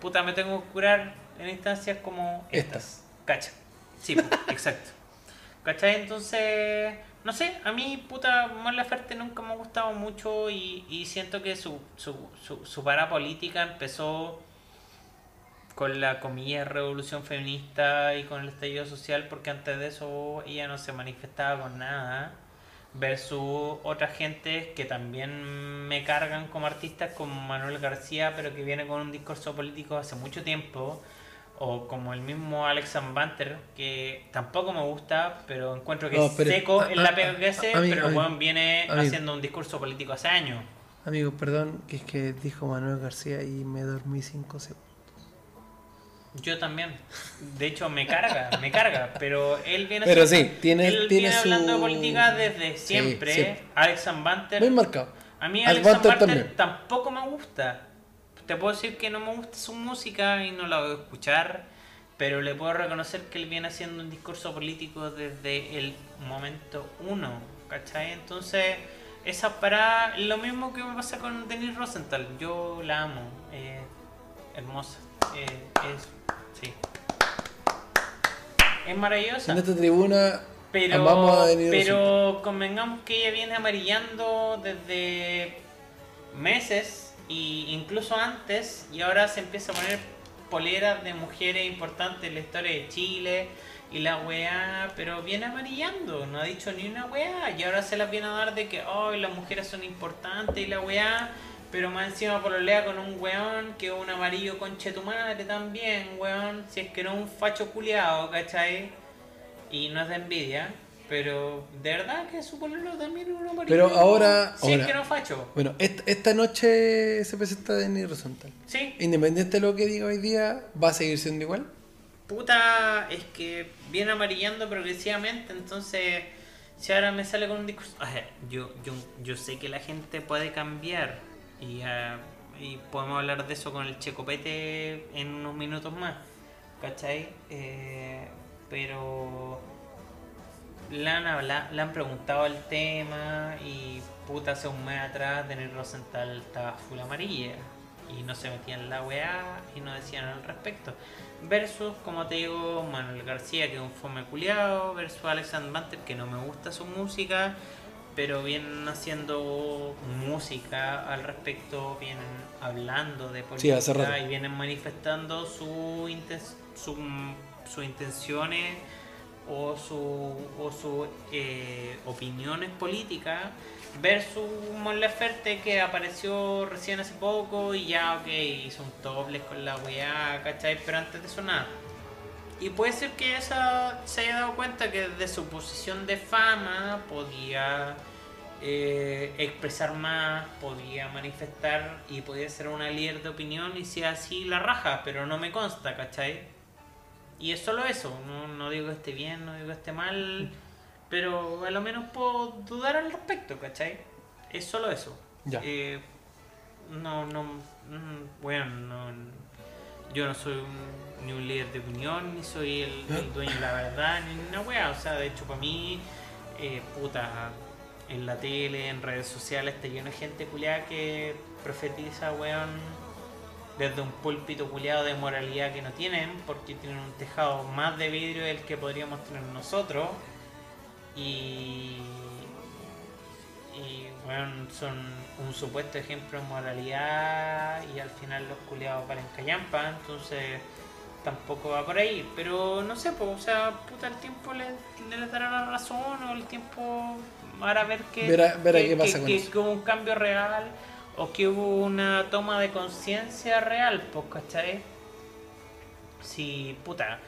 puta, me tengo que curar en instancias como estas. Cacha. Sí, exacto. ¿Cachai? Entonces, no sé, a mí, puta, Mon Laferte nunca me ha gustado mucho y, y siento que su, su, su, su para política empezó con la comilla revolución feminista y con el estallido social, porque antes de eso ella no se manifestaba con nada, versus otra gente que también me cargan como artistas, como Manuel García, pero que viene con un discurso político hace mucho tiempo, o como el mismo Alex Banter, que tampoco me gusta, pero encuentro que No, es seco a- en la pega que hace, pero a el mí- weón viene haciendo un discurso político hace años. Amigo, perdón, que es que dijo Manuel García y me dormí cinco segundos. Yo también. De hecho, me carga, me carga. Pero él viene, Pero sí, tiene- él tiene viene hablando de política desde Sí, siempre. siempre. Alex Banter. Muy marcado. A mí Alex Banter tampoco me gusta. Te puedo decir que no me gusta su música y no la voy a escuchar. Pero le puedo reconocer que él viene haciendo un discurso político desde el momento uno. ¿Cachai? Entonces, esa para lo mismo que me pasa con Denise Rosenthal. Yo la amo. eh, hermosa. eh, es. Sí. Es maravillosa. En esta tribuna Pero, amamos a pero convengamos que ella viene amarillando desde meses e incluso antes y ahora se empieza a poner poleras de mujeres importantes en la historia de Chile y la weá, pero viene amarillando, no ha dicho ni una weá y ahora se las viene a dar de que hoy las mujeres son importantes y la weá, pero más encima pololea con un weón que es un amarillo conche tu madre también, weón, si es que no un facho culiado, ¿cachai? Y no es de envidia, pero de verdad que su pololo también es un amarillo. Pero ahora- Sí, ahora- es que no facho. Bueno, esta, esta noche se presenta Denis Rosenthal. Sí, Independiente de lo que diga hoy día, ¿va a seguir siendo igual? puta, es que viene amarillando progresivamente, entonces si ahora me sale con un discurso... A ver, yo, yo, yo sé que la gente puede cambiar y, ah, y podemos hablar de eso con el Checopete en unos minutos más, ¿cachai? Eh, pero le han, habla- le han preguntado el tema y puta hace un mes atrás Denis Rosenthal estaba full amarilla. y no se metían la weá y no decían al respecto. Versus, como te digo, Manuel García, que es un fome culiado, versus Alexander Manter, que no me gusta su música, pero vienen haciendo música al respecto, vienen hablando de política y vienen manifestando su, inten- su, sus intenciones o su, o su eh, opiniones políticas versus Mon Laferte que apareció recién hace poco y ya ok hizo un topless con la weá, ¿cachai? Pero antes de eso nada. Y puede ser que esa se haya dado cuenta que desde su posición de fama podía eh, expresar más, podía manifestar y podía ser una líder de opinión y si así la raja, pero no me consta, ¿cachai? Y es solo eso, no, no digo que esté bien, no digo que esté mal, pero a lo menos puedo dudar al respecto, ¿cachai? Es solo eso. Ya. Eh, no, no, mm, bueno, no, yo no soy un- ni un líder de opinión, ni soy el, el dueño de la verdad, ni una wea, o sea, de hecho para mí, eh, puta, en la tele, en redes sociales, está lleno de gente culiada que profetiza, weón, desde un púlpito culiado de moralidad que no tienen, porque tienen un tejado más de vidrio del que podríamos tener nosotros. Y. Y, bueno, son un supuesto ejemplo de moralidad y al final los culiados valen callampa, entonces tampoco va por ahí. Pero no sé, pues, o sea, puta, el tiempo le, le dará la razón o el tiempo hará ver que, Verá- verá que, qué pasa que- con que- eso. que hubo un cambio real o que hubo una toma de conciencia real, pues, ¿cachai? Si, puta,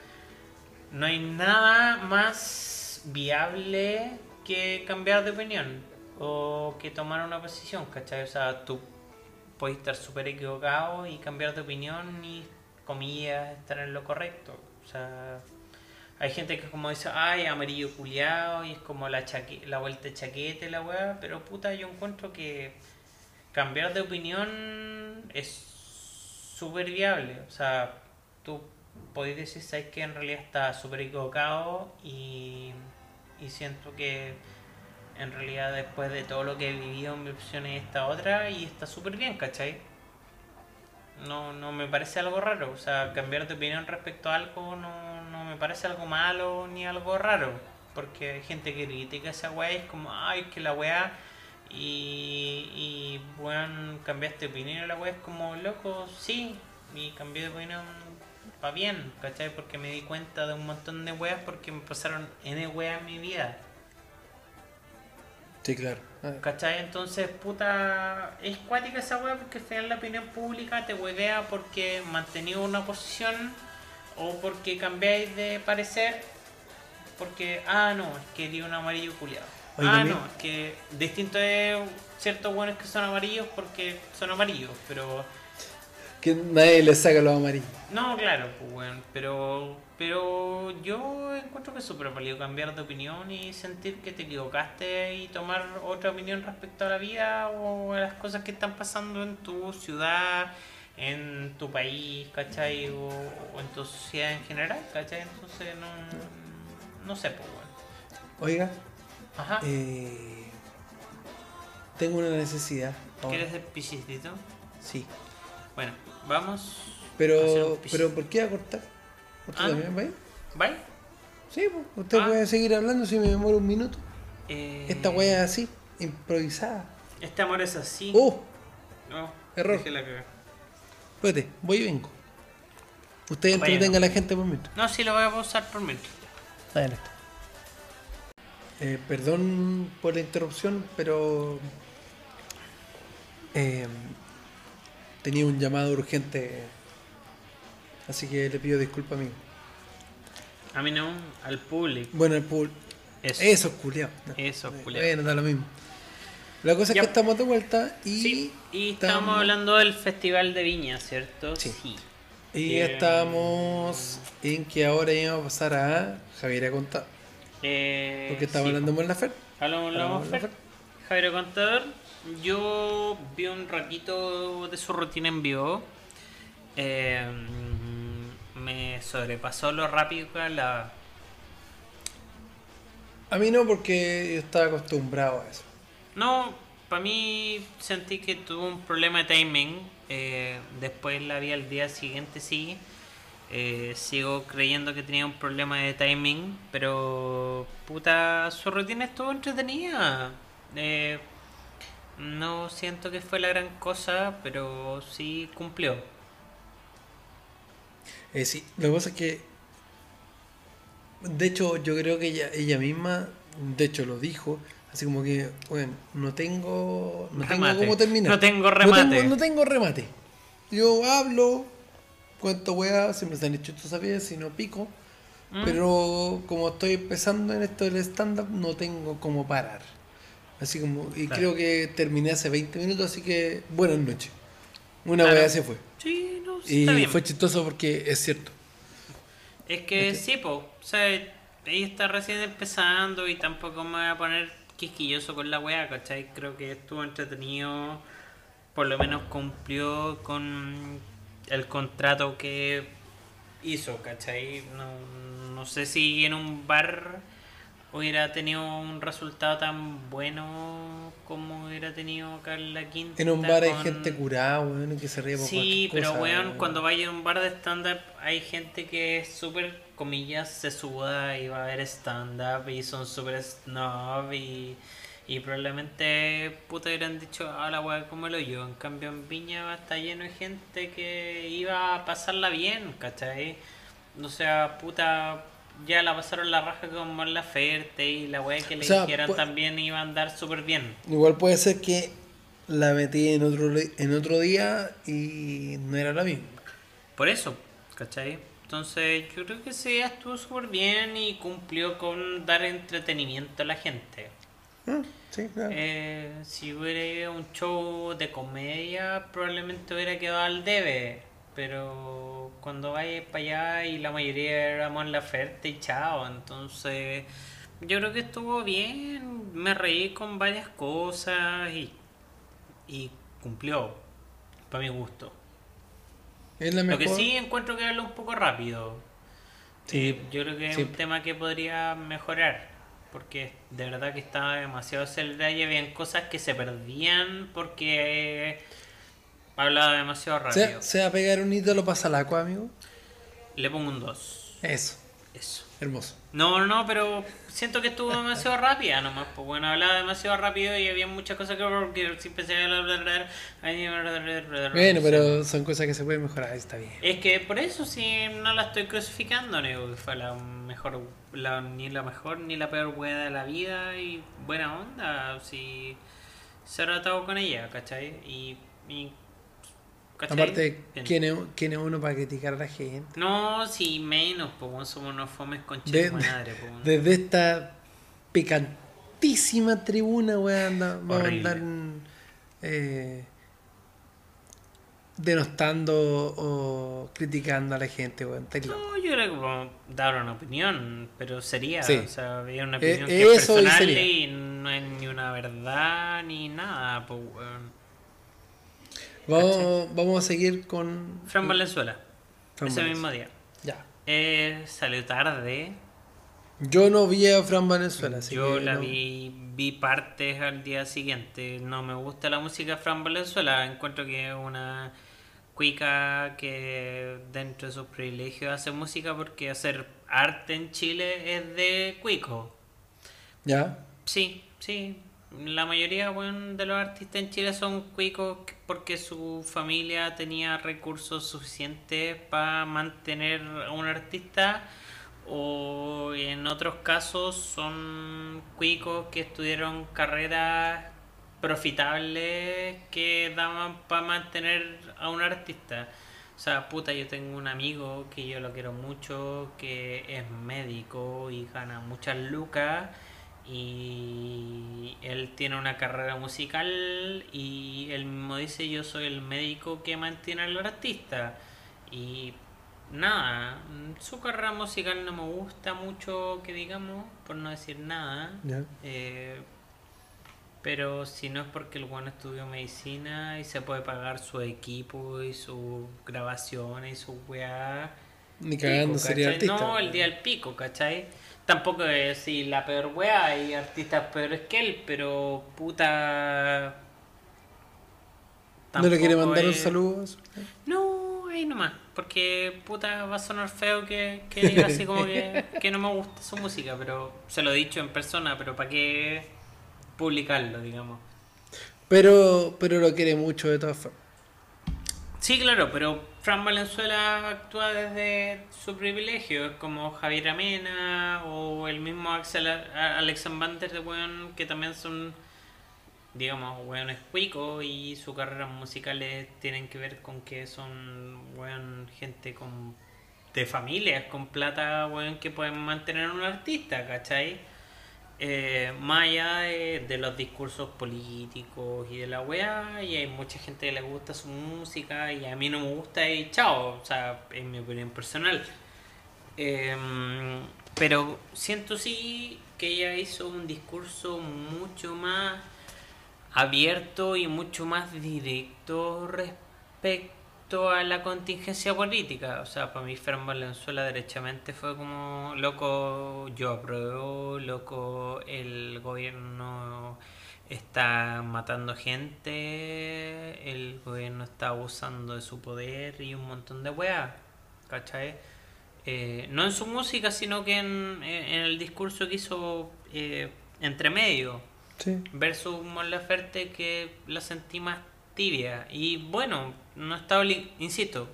no hay nada más viable que cambiar de opinión o que tomar una posición, ¿cachai? O sea, tú puedes estar súper equivocado y cambiar de opinión y, comillas, estar en lo correcto. O sea, hay gente que como dice, ay, amarillo culiado y es como la, chaque la vuelta de chaquete, la weá, pero puta, yo encuentro que cambiar de opinión es súper viable. O sea, tú podéis decir, sabes que en realidad está súper equivocado y, siento que en realidad después de todo lo que he vivido mi opción es esta otra y está súper bien, ¿cachai? No, no me parece algo raro, o sea, cambiar de opinión respecto a algo no me parece algo malo ni algo raro, porque hay gente que critica esa weá y es como, ay, que la weá, y, y bueno, cambiaste de opinión la weá es como, loco, sí, y cambié de opinión va bien, ¿cachai? Porque me di cuenta de un montón de weas porque me pasaron N weas en mi vida. Sí, claro. Ah, ¿Cachai? Entonces, puta, es cuática esa wea porque al final la opinión pública te huevea porque mantenía una posición o porque cambiáis de parecer porque, ah, no, es que di un amarillo culiado. Ah, no, es que distinto es ciertos buenos que son amarillos porque son amarillos, pero... Que nadie le saca los amarillos. No, claro, pues bueno, pero, pero yo encuentro que es súper válido cambiar de opinión y sentir que te equivocaste y tomar otra opinión respecto a la vida o a las cosas que están pasando en tu ciudad, en tu país, ¿cachai? O, o en tu sociedad en general, ¿cachai? Entonces no, no sé, pues bueno. Oiga, Ajá. eh, tengo una necesidad. ahora. ¿Quieres ser piscitito? Sí. Bueno, vamos. Pero, pero ¿por qué a cortar? ¿Usted Ah, también va a ir? ¿Vale? Sí, pues, usted Ah. puede seguir hablando si me demoro un minuto. Eh, Esta wea es así, improvisada. Este amor es así. ¡Oh! No, error. dejé la. Espérate, voy y vengo. Usted Bueno. entretenga a la gente por mientras. No, sí lo voy a pausar por mientras. Adelante. Eh, perdón por la interrupción, pero eh, tenía un llamado urgente, así que le pido disculpas amigo. A mí no, al público. Bueno, el pool. Eso. Eso es culiao. Eso es culiao. Bueno, da lo mismo. La cosa es que estamos de vuelta y, Sí, y estamos hablando del Festival de Viña, ¿cierto? Sí. y Bien. estamos en que ahora íbamos a pasar a Javier a contar. Eh, Porque estamos sí. hablando de la Fer. Hablamos de la Fer. Javier Contador, yo vi un ratito de su rutina en vivo. Eh, me sobrepasó lo rápido que la A mí no, porque yo estaba acostumbrado a eso. No, para mí sentí que tuvo un problema de timing Eh, después la vi al día siguiente, sí. Eh, sigo creyendo que tenía un problema de timing, pero puta, su rutina estuvo entretenida. Eh, no siento que fue la gran cosa, pero sí cumplió. Eh, sí, lo que pasa es que. De hecho, yo creo que ella, ella misma, de hecho lo dijo, así como que, bueno, no tengo, no tengo cómo terminar. No tengo remate. No tengo, no tengo remate. Yo hablo, cuento weá, siempre se han hecho esto sabías, si no pico. Mm. Pero como estoy empezando en esto del stand-up, no tengo cómo parar. Así como, y Claro. creo que terminé hace 20 minutos, así que buenas noches. Una Claro. weá se fue. Sí, no, sí, Y está bien. fue chistoso porque es cierto. Es que Ok. sí, po. O sea, ella está recién empezando y tampoco me voy a poner quisquilloso con la weá, ¿cachai? Creo que estuvo entretenido. Por lo menos cumplió con el contrato que hizo, ¿cachai? No, no sé si en un bar hubiera tenido un resultado tan bueno como hubiera tenido acá en la quinta. En un bar hay gente curada, weón, que se ríe por Sí, pero cosa, weón, weón. cuando vaya a un bar de stand-up hay gente que es súper, comillas, se suda y va a ver stand-up y son súper snob y, y probablemente puta hubieran dicho, ah, la weá como lo yo. En cambio en Viña está lleno de gente que iba a pasarla bien, ¿cachai? O sea, puta, ya la pasaron la raja con Mon Laferte y la weá que le O sea, dijeran pu- también iba a andar súper bien. Igual puede ser que la metí en otro, en otro día y no era la misma. Por eso, ¿cachai? Entonces yo creo que sí estuvo súper bien y cumplió con dar entretenimiento a la gente. Ah, Sí, claro. Eh, si hubiera ido a un show de comedia, probablemente hubiera quedado al debe. Pero cuando vayas para allá y la mayoría éramos en la oferta y chao. Entonces yo creo que estuvo bien. Me reí con varias cosas y, y cumplió, para mi gusto. Es la Lo que sí encuentro que habla un poco rápido. Sí, Eh, yo creo que es sí. un tema que podría mejorar. Porque de verdad que estaba demasiado acelerada y habían cosas que se perdían porque eh, hablaba demasiado rápido. ¿Se, se va a pegar un ídolo para Salaco, amigo? Le pongo un 2. Eso, Eso. Hermoso. No, no, pero siento que estuvo demasiado rápida nomás. Pues bueno, hablaba demasiado rápido y había muchas cosas que, que si empecé a hablar. Bueno, pero son cosas que se pueden mejorar, está bien. Es que por eso sí no la estoy crucificando, nego, que fue la mejor, la, ni la mejor ni la peor wea de la vida y buena onda, si se ha tratado con ella, ¿cachai? Y, y ¿cachai? Aparte. ¿quién es, ¿quién es uno para criticar a la gente? No, sí, menos, pues somos unos fomes con De- madre, bueno. Desde esta picantísima tribuna, weón, anda- vamos a andar eh, denostando o criticando a la gente, weón. No, yo creo que vamos a dar una opinión, pero sería, Sí. o sea, había una Eh, opinión que es y personal sería. y no es ni una verdad ni nada, pues weón. Vamos, vamos a seguir con. Fran Valenzuela, Fran ese Valenzuela. mismo día. Ya. Eh, salió tarde. Yo no vi a Fran Valenzuela, así Yo que la no- vi, vi partes al día siguiente. No me gusta la música de Fran Valenzuela. Encuentro que es una cuica que dentro de sus privilegios hace música porque hacer arte en Chile es de cuico. Ya. Sí, sí. La mayoría bueno, de los artistas en Chile son cuicos porque su familia tenía recursos suficientes para mantener a un artista o en otros casos son cuicos que estudiaron carreras profitables que daban para mantener a un artista. O sea, puta, yo tengo un amigo que yo lo quiero mucho, que es médico y gana muchas lucas y él tiene una carrera musical y él mismo dice yo soy el médico que mantiene al artista y nada su carrera musical no me gusta mucho que digamos por no decir nada. Eh, pero si no es porque el bueno estudió medicina y se puede pagar su equipo y sus grabaciones y su weá Ni cagando sería artista. No, el día del pico, ¿cachai? Tampoco es si la peor wea, hay artistas peores que él, pero puta. ¿No le quiere mandar un es- saludo? No, ahí nomás. Porque puta va a sonar feo que, que diga así como que, que no me gusta su música, pero se lo he dicho en persona, pero ¿para qué publicarlo, digamos? Pero, pero lo quiere mucho de todas formas. Sí, claro, pero Fran Valenzuela actúa desde su privilegio, como Javier Amena o el mismo Axel Alexander de weón, que también son, digamos, weones cuicos y sus carreras musicales tienen que ver con que son, weón, gente con de familias con plata, weón, que pueden mantener a un artista, ¿cachai? Eh, más allá de, los discursos políticos y de la weá, y hay mucha gente que le gusta su música y a mí no me gusta y chao, o sea, en mi opinión personal. Em, pero siento sí que ella hizo un discurso mucho más abierto y mucho más directo respecto a la contingencia política. O sea, para mí Fran Valenzuela derechamente fue como, loco, yo apruebo, loco, el gobierno está matando gente, el gobierno está abusando de su poder y un montón de weas, ¿cachai? Eh, no en su música, sino que en, en el discurso que hizo eh, entre medio Sí. versus Mon Laferte que la sentí más tibia. Y bueno no está insisto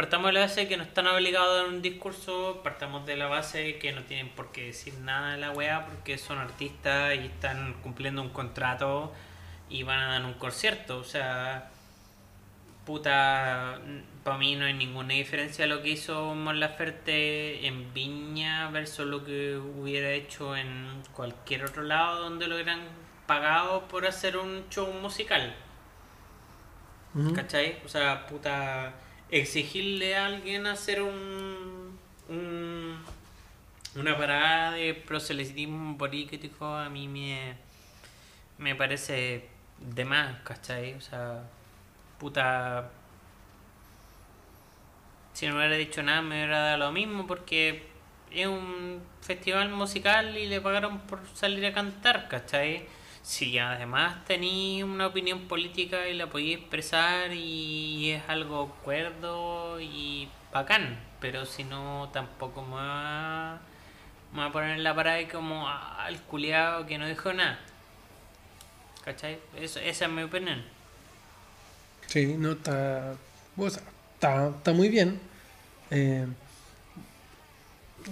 partamos de la base que no están obligados a dar un discurso partamos de la base que no tienen por qué decir nada de la weá porque son artistas y están cumpliendo un contrato y van a dar un concierto. O sea puta para mí no hay ninguna diferencia lo que hizo Mon Laferte en Viña versus lo que hubiera hecho en cualquier otro lado donde lo hubieran pagado por hacer un show musical ¿cachai? o sea puta exigirle a alguien hacer un, un una parada de proselitismo político a mí me me parece de más ¿cachai? o sea puta si no hubiera dicho nada me hubiera dado lo mismo porque es un festival musical y le pagaron por salir a cantar, ¿cachai? Si además tenéis una opinión política y la podéis expresar y es algo cuerdo y bacán, pero si no tampoco va, me va a poner en la parada como ah, el culiado que no dijo nada. ¿Cachai? Eso, esa es mi opinión. Sí, no está. está, está muy bien. Eh,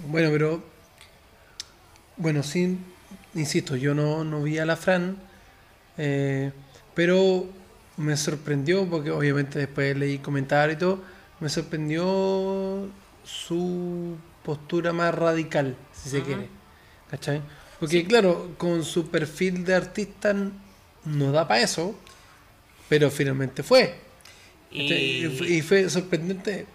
bueno, pero. Bueno, sí, insisto, yo no, no vi a la Fran. eh, pero me sorprendió, porque obviamente después leí comentarios y todo. Me sorprendió su postura más radical, si se quiere. ¿Cachai? Porque, claro, con su perfil de artista no da para eso, pero finalmente fue. Y, Y, fue- sorprendente.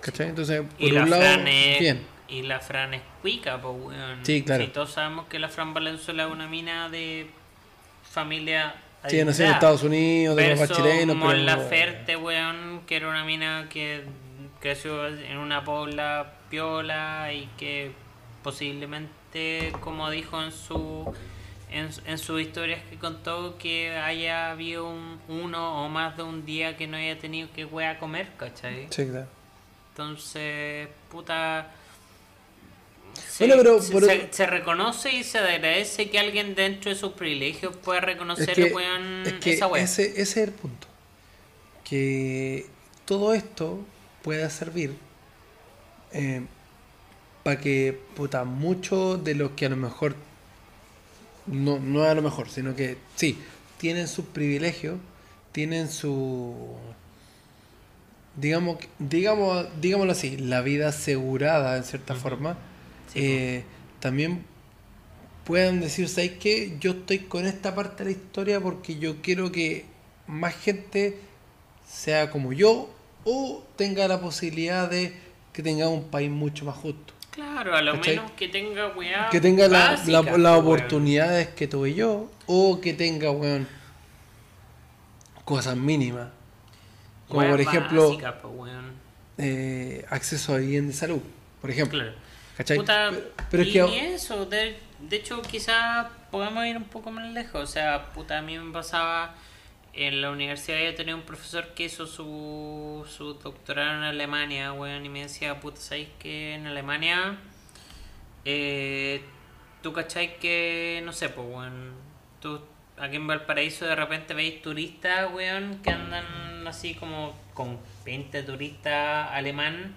¿Cachai? Entonces, por y la un lado, Fran es, bien. Y la Fran es cuica, pues, weón. Sí, claro. Si todos sabemos que la Fran Valenzuela es una mina de familia. Sí, nació en adinerada. Estados Unidos, de papá Versus chileno, Mon pero. Laferte, weón, que era una mina que creció en una pobla piola y que posiblemente, como dijo en su en, en sus historias que contó, que haya habido un, uno o más de un día que no haya tenido que wea comer, ¿cachai? Sí, claro. Entonces, puta. Se, Bueno, pero se, por se- otro- se reconoce y se agradece que alguien dentro de sus privilegios pueda reconocer Es que, weón, es que esa weá. ese, ese es el punto. Que todo esto pueda servir para que, puta, muchos de los que a lo mejor, no, no a lo mejor, sino que sí, tienen sus privilegios, tienen su, digamos, digamos, digámoslo así, la vida asegurada en cierta forma, Sí, eh, también puedan decir, ¿sabes qué? Yo estoy con esta parte de la historia porque yo quiero que más gente sea como yo o tenga la posibilidad de que tenga un país mucho más justo. Claro, a lo ¿Cachai? menos que tenga weá. Que tenga la- básica, la- las weón. oportunidades que tuve yo o que tenga, weón, cosas mínimas. Como Weá por ejemplo, básica, po, weón. eh, acceso a vivienda de salud, por ejemplo. Claro. ¿Cachai? Puta, Pero- es y que- eso, de, de hecho quizás podemos ir un poco más lejos, o sea, puta, a mí me pasaba en la universidad yo tenía un profesor que hizo su, su doctorado en Alemania, weón, y me decía, puta, ¿sabes que en Alemania eh, tú cachai que, no sé, pues, weón, tú aquí en Valparaíso de repente veis turistas, weón, que andan así como con 20 turistas alemán,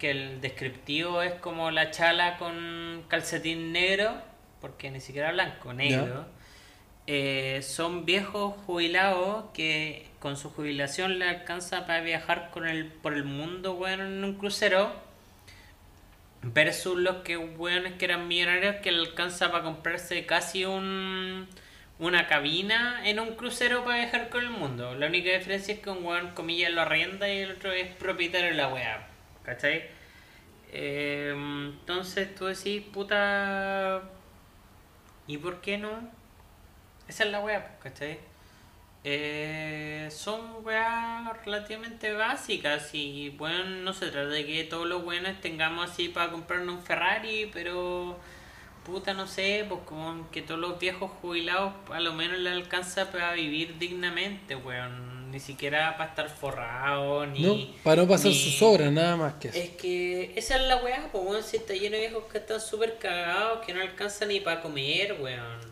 que el descriptivo es como la chala con calcetín negro, porque ni siquiera blanco, negro. Eh, son viejos jubilados que con su jubilación le alcanza para viajar con el, por el mundo, weón, en un crucero. Versus los que weones que eran millonarios que le alcanza para comprarse casi un una cabina en un crucero para viajar con el mundo. La única diferencia es que un weón comillas lo arrienda y el otro es propietario de la weá. ¿Cachai? Eh, entonces tú decís, puta. ¿Y por qué no? Esa es la weá, ¿cachai? Eh, son weas relativamente básicas y bueno, no se trata de que todos los buenos tengamos así para comprarnos un Ferrari, pero puta, no sé, pues como que todos los viejos jubilados a lo menos les alcanza para vivir dignamente, weón. Ni siquiera para estar forrado, ni... No, para no pasar sus obras, nada más que eso. Es que esa es la weá, pues weón, si está lleno de viejos que están súper cagados, que no alcanzan ni para comer, weón.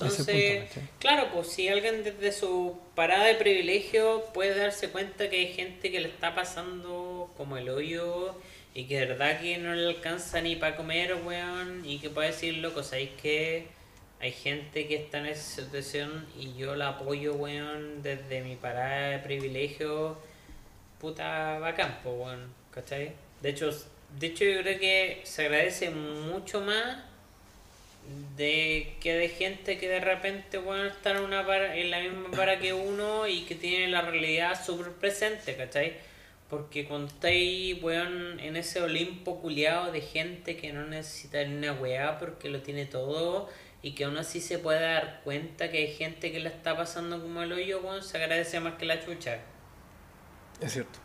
Entonces, claro, pues si alguien desde su parada de privilegio puede darse cuenta que hay gente que le está pasando como el hoyo y que de verdad que no le alcanza ni para comer, weón, y que puede decir, loco, ¿sabéis que hay gente que está en esa situación y yo la apoyo, weón, desde mi parada de privilegio, puta bacán, pues, weón, ¿cachai? De hecho, de hecho yo creo que se agradece mucho más de que de gente que de repente weón está en una para, en la misma para que uno y que tiene la realidad súper presente, ¿cachai? Porque cuando estáis, weón, en ese Olimpo culiado de gente que no necesita ni una weá porque lo tiene todo y que aún así se puede dar cuenta que hay gente que la está pasando como el hoyo, weón, se agradece más que la chucha. Es cierto.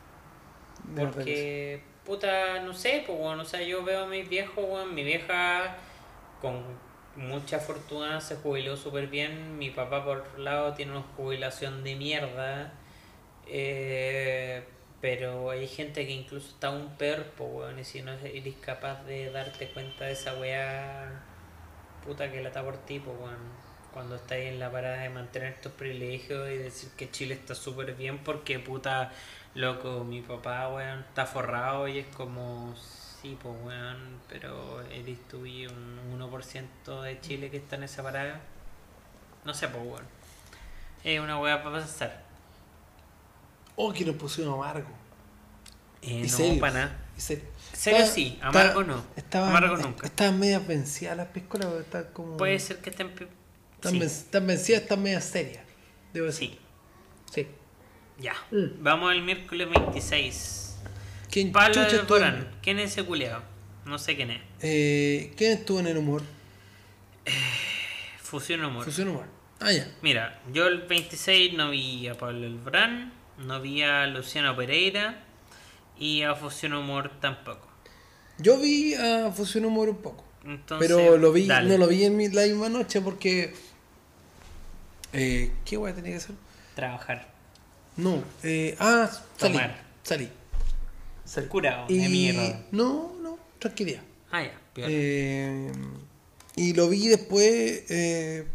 porque, puta, no sé, pues, weón, o sea, yo veo a mis viejos, weón, mi vieja con mucha fortuna se jubiló súper bien, mi papá por lado tiene una jubilación de mierda. Eh, pero hay gente que incluso está un perpo, weón, y si no eres capaz de darte cuenta de esa weá, puta que la está por ti, pues, weón. Cuando estáis en la parada de mantener tus privilegios y decir que Chile está súper bien porque, puta, loco, mi papá, weón, está forrado y es como, sí, pues, weón, pero eres tú y un 1% de Chile que está en esa parada. No sé, pues, weón. Es una weá para pasar. Oh, que nos pusieron amargo. Eh, y no, para nada. Y. Serio Estaba- sí, amargo estaba- no. Estaban, amargo nunca. Estaban medias vencidas las piscolas, pero están como. Puede ser que estén... Están, sí, ven- vencidas, están medias serias. Debo decir. sí, Sí. ya. Mm. Vamos al miércoles 26. ¿Quién Pablo Borán. ¿Quién es ese culiao? No sé quién es. Eh, ¿Quién estuvo en el humor? Fusión Humor. Fusión humor. Ah, ya. Mira, yo el 26 no vi a Pablo Elbrán, no vi a Luciano Pereira y a Fusión Humor tampoco. Yo vi a Fusión Humor un poco. Entonces, pero lo vi, dale, no lo vi en mi- la misma noche porque. Eh, ¿Qué guay tenía que hacer? Trabajar. No, eh, ah, salí. Tomar. Salí. Salí. Curado, Y- de mierda. No, no, tranquilidad. Ah, ya, peor. Eh, y lo vi después, eh,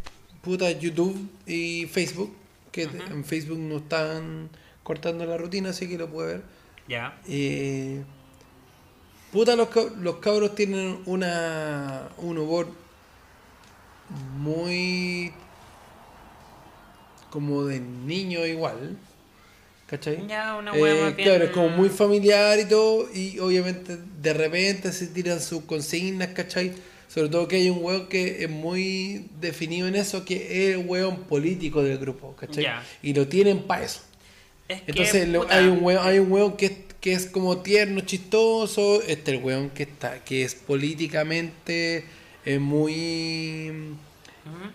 puta, YouTube y Facebook, que en Facebook no están cortando la rutina, así que lo puede ver. Ya. Eh, puta, los, los cabros tienen una, un humor muy como de niño igual. ¿Cachai? Ya, una Eh, más bien. Claro, es como muy familiar y todo, y obviamente de repente se tiran sus consignas, ¿cachai? Sobre todo que hay un weón que es muy definido en eso, que es el weón político del grupo, ¿cachai? Ya. Y lo tienen para eso. Es Entonces puta, hay un weón, hay un weón que, es- que es como tierno, chistoso, este el weón que está, que es políticamente eh, muy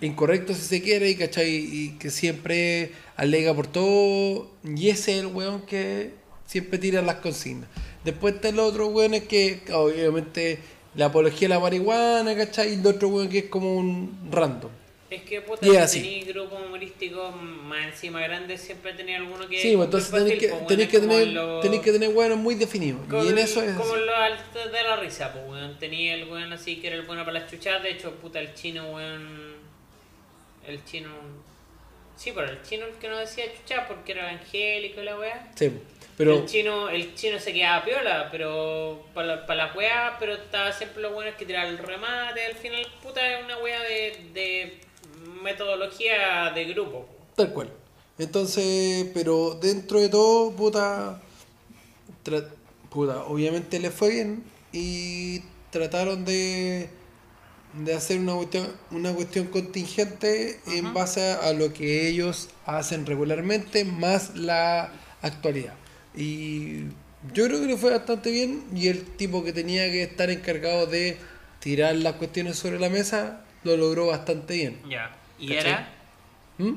incorrecto si se quiere, y, ¿cachai? Y que siempre alega por todo. Y ese es el weón que siempre tira las consignas. Después está el otro weón es que, obviamente, la apología de la marihuana, ¿cachai? Y el otro weón que es como un random. Es que puta, Y es si tenéis grupos humorísticos más encima grandes, siempre tenía alguno que. Sí, pues entonces tenéis que, pues, bueno, que tener, que tener weones muy definidos. como y en eso es. Como los altos de la risa, pues, weón. Tenía el weón así que era el bueno para las chuchadas. De hecho, puta, el chino, weón. El chino. Sí, pero el chino el que no decía chuchadas porque era evangélico y la weá. Sí, pero. El chino, el chino se quedaba piola, pero para la, para las weas, pero estaba siempre lo bueno es que tiraba el remate, al final, puta, es una de, de metodología de grupo. Tal cual. Entonces, pero dentro de todo, puta, obviamente le fue bien y trataron de, de hacer una cuestión, una cuestión contingente en base a lo que ellos hacen regularmente, más la actualidad. Y yo creo que le fue bastante bien y el tipo que tenía que estar encargado de tirar las cuestiones sobre la mesa lo logró bastante bien. Ya. ¿Y ¿Cachai? era? ¿Mm?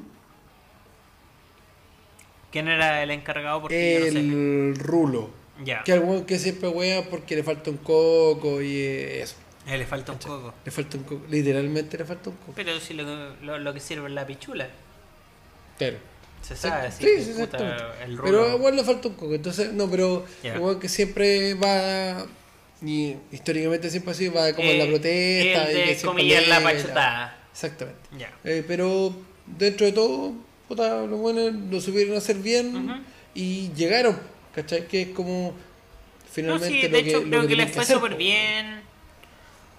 ¿Quién era el encargado? Porque yo no sé. El rulo. Ya. Que algún que siempre wea porque le falta un coco y eh, eso. Eh, le falta un coco. Le falta un coco. Literalmente le falta un coco. Pero si lo, lo, lo que sirve es la pichula. Pero. Se sabe, Sí, sí, exactamente. el rulo. Pero igual le falta un coco. Entonces, no, pero Ya. igual que siempre va. Y históricamente siempre así, va como en la Eh, protesta. el y de que siempre comillas la pachotada. Exactamente. Ya. Eh, pero dentro de todo, puta, los buenos lo supieron hacer bien Ujú. y llegaron. ¿Cachai? Que es como. No, Finalmente sí, lo de que, hecho lo creo que, tienen les fue súper bien.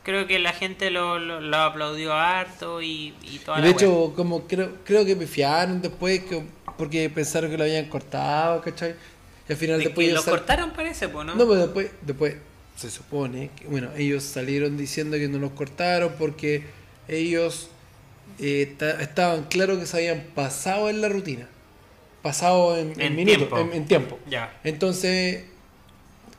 Creo que la gente lo, lo, lo aplaudió harto y, y toda Y de hecho, como creo, creo que pifiaron después que, porque pensaron que lo habían cortado, ¿cachai? Y al final De después que lo sal- cortaron parece, pues, ¿no? No, pero después, después se supone que, bueno, ellos salieron diciendo que no los cortaron porque ellos eh, ta- estaban claros que se habían pasado en la rutina. Pasado en, en En minutos, tiempo. En, en tiempo. Ya. Entonces,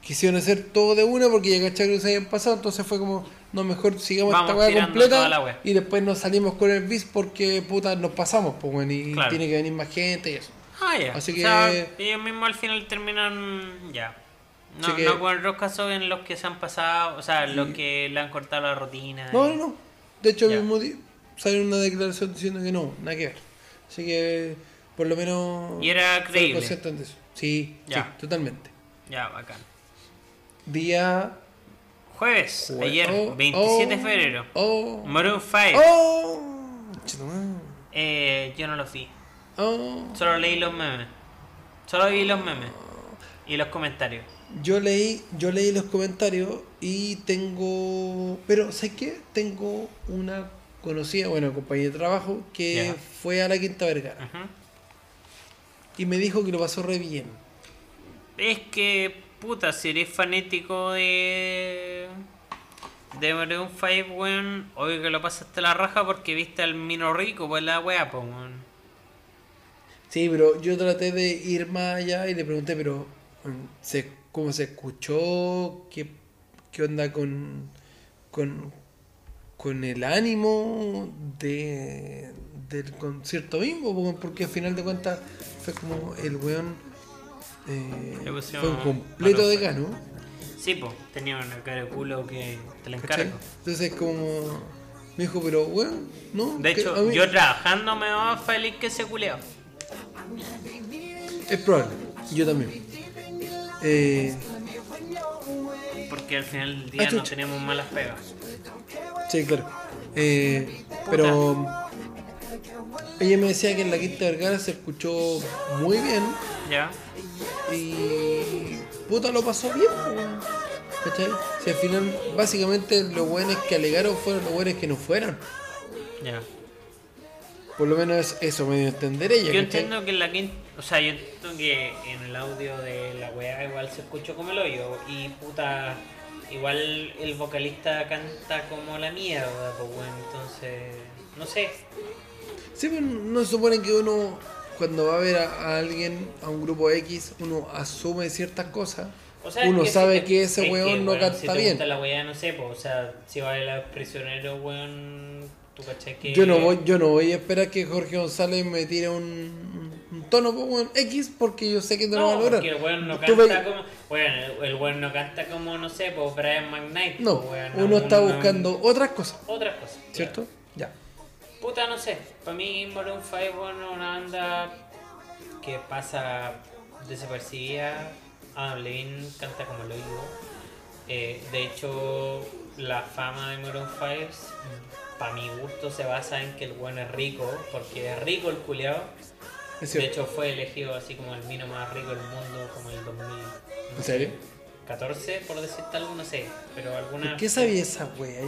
quisieron hacer todo de una porque ya cacharon que se habían pasado, entonces fue como, no, mejor sigamos Vamos esta weá completa wea. y después nos salimos con el bis porque puta nos pasamos, pues bueno, y Claro. tiene que venir más gente y eso. Ah, ya. Así O que- sea, ellos mismos al final terminan. Ya. No, que- no con los casos en los que se han pasado, o sea, los que le han cortado la rutina. No, no, no. De hecho, el mismo día sale una declaración diciendo que no, nada que ver. Así que, por lo menos. Y era creíble. conscientes de eso. Sí, Ya. sí, totalmente. Ya, bacán. Día. Jueves, jue- ayer, oh, 27 de oh, febrero. Oh. Maroon 5. Oh. Eh, yo no lo vi. Oh. Solo leí los memes. Solo vi los memes. Y los comentarios. Yo leí, yo leí los comentarios y tengo, pero ¿sabes qué? Tengo una conocida, bueno, compañera de trabajo que fue a la Quinta Vergara y me dijo que lo pasó re bien. Es que, puta, si eres fanático de. De Maroon 5, weón, obvio que lo pasaste la raja porque viste al Mino Rico, pues la weá, pues, weón. Sí, pero yo traté de ir más allá y le pregunté, pero ¿se, ¿cómo se escuchó? ¿Qué, qué onda con, con, con el ánimo de, del concierto mismo? Po, Porque al final de cuentas fue como el weón eh, fue un completo de gano. Sí, pues, tenía una cara de culo que te la ¿cachai? encargo. Entonces como me dijo, pero weón, no. De hecho, mí- yo trabajando me va feliz que ese culeado. Es probable, yo también. Eh, Porque al final del día Ah, no tenemos malas pegas. Sí, claro. Eh, pero ella me decía que en la Quinta Vergara se escuchó muy bien ¿Ya? y puta lo pasó bien. ¿cachai? Si al final básicamente los buenos que alegaron fueron los buenos que no fueron. Ya. Por lo menos es eso me dio a entender ella. Yo ¿cachai? entiendo que en la quinta, o sea, yo entiendo que en el audio de la weá igual se escuchó como el hoyo y puta, igual el vocalista canta como la mierda, pues bueno, entonces, no sé, Sí, pero no se supone que uno cuando va a ver a, a alguien, a un grupo X, uno asume ciertas cosas. o sea, uno que si sabe te- que ese es weón no weón, canta si te bien. gusta la weá, no sé, pues, o sea, si va a los prisioneros, weón, tú cachai que... Yo no voy, yo no voy a esperar que Jorge González me tire un tono weón, X porque yo sé que no, lo va a No, lograr. porque el weón no canta como. Bueno, el, weón no canta como, no sé, pues Brian McKnight. No, weón, uno está un- buscando otras cosas, Otras cosas. ¿cierto? Ya. Puta, no sé. Para mí Maroon 5 bueno, una banda que pasa desapercibida. Adam Levine canta como lo digo. Eh, de hecho, la fama de Maroon 5, para mi gusto, se basa en que el bueno es rico, porque es rico el culiao. Es De hecho, fue elegido así como el vino más rico del mundo, como en el 2014, ¿En serio? por decirte algo, no sé. Pero alguna. ¿Por qué sabía esa wea?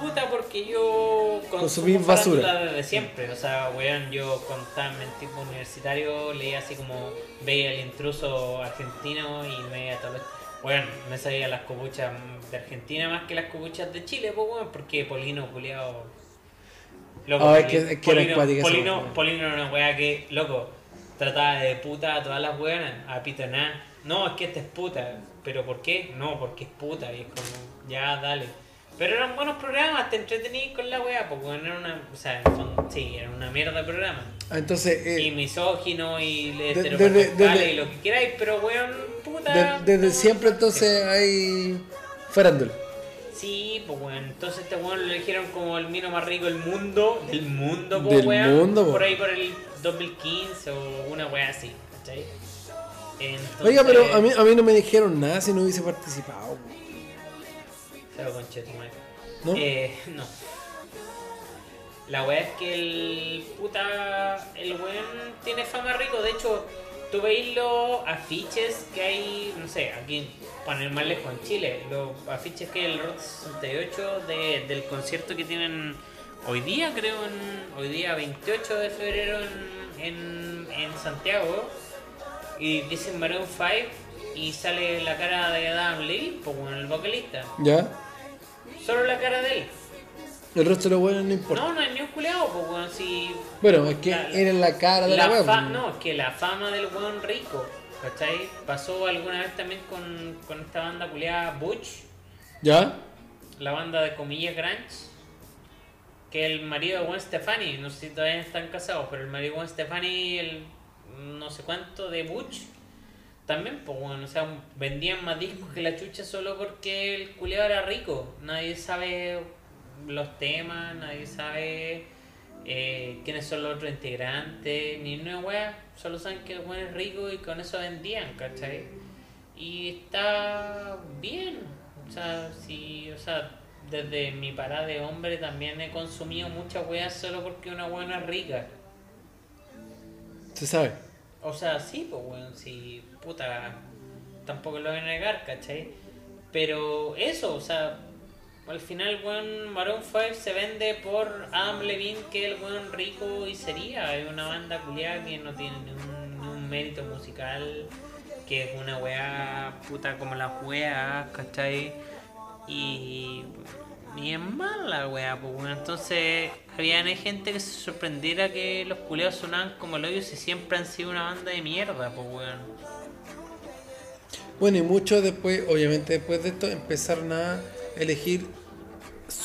Puta, porque yo Consumí basura. desde siempre. O sea, weón, yo cuando estaba en tipo universitario leía así como veía el intruso argentino y me veía todo lo... Weón, me sabía las copuchas de Argentina más que las copuchas de Chile, pues weón, porque Polino, culiao. Loco, Ah, es que- es que Polino, Polino, wea. Polino era una weá que, loco, trataba de puta a todas las weonas, a pito nada. No, es que esta es puta. ¿Pero por qué? No, porque es puta. Y es como, ya, dale. Pero eran buenos programas, te entretenías con la weá, porque era una. O sea, fondo, sí, era una mierda de programa. Ah, entonces, eh, Y misógino y de- desde- y lo que queráis, pero weón, puta. de- desde no, siempre entonces hay farándula. Sí, pues weón, entonces este weón lo eligieron como el mino más rico del mundo, del mundo, po, Del weón, mundo, po. por ahí por el 2015 o una weá así, ¿cachai? Entonces, Oiga, pero a mí, a mí no me dijeron nada si no hubiese participado. Conchetumadre. ¿No? Eh, no. La weá es que el puta. El weón tiene fama rico. De hecho, tú veis los afiches que hay, no sé, aquí, para ir más lejos en Chile, los afiches que hay el Rock 68 de, del concierto que tienen hoy día, creo, en, hoy día 28 de febrero en, en, en Santiago. Y dicen Maroon 5 y sale la cara de Adam Levine, pues bueno, el vocalista. ¿Ya? Solo la cara de él. El resto de los buenos no importa. No, no es ni un culeado, pues weón, si. Bueno, es que La- era en la cara de la, la wea. fa- pues. No, es que la fama del weón rico, ¿cachai? Pasó alguna vez también con, con esta banda culeada Butch, ¿Ya? la banda de comillas Grunge, que el marido de Gwen Stefani, no sé si todavía están casados, pero el marido de Gwen Stefani, el no sé cuánto de Butch, también, pues bueno, o sea, vendían más discos que la chucha solo porque el culeado era rico. Nadie sabe los temas, nadie sabe eh, quiénes son los otros integrantes, ni una wea, solo saben que el weón es rico y con eso vendían, ¿cachai? Y está bien, o sea, si, o sea, desde mi parada de hombre también he consumido muchas weas solo porque una buena es rica. Se sabe. O sea, sí, pues weón, si puta, tampoco lo voy a negar, ¿cachai? Pero eso, o sea, al final, weón, Maroon 5 se vende por Adam Levine, que es el weón rico y sería. Es una banda culiada que no tiene ni un, ni un mérito musical, que es una weá puta como las weas, ¿cachai? Y ni es mala weá, pues weón. Entonces, había gente que se sorprendiera que los culeados sonaban como el hoyo si siempre han sido una banda de mierda, pues weón. Bueno, y muchos después, obviamente después de esto, empezaron a elegir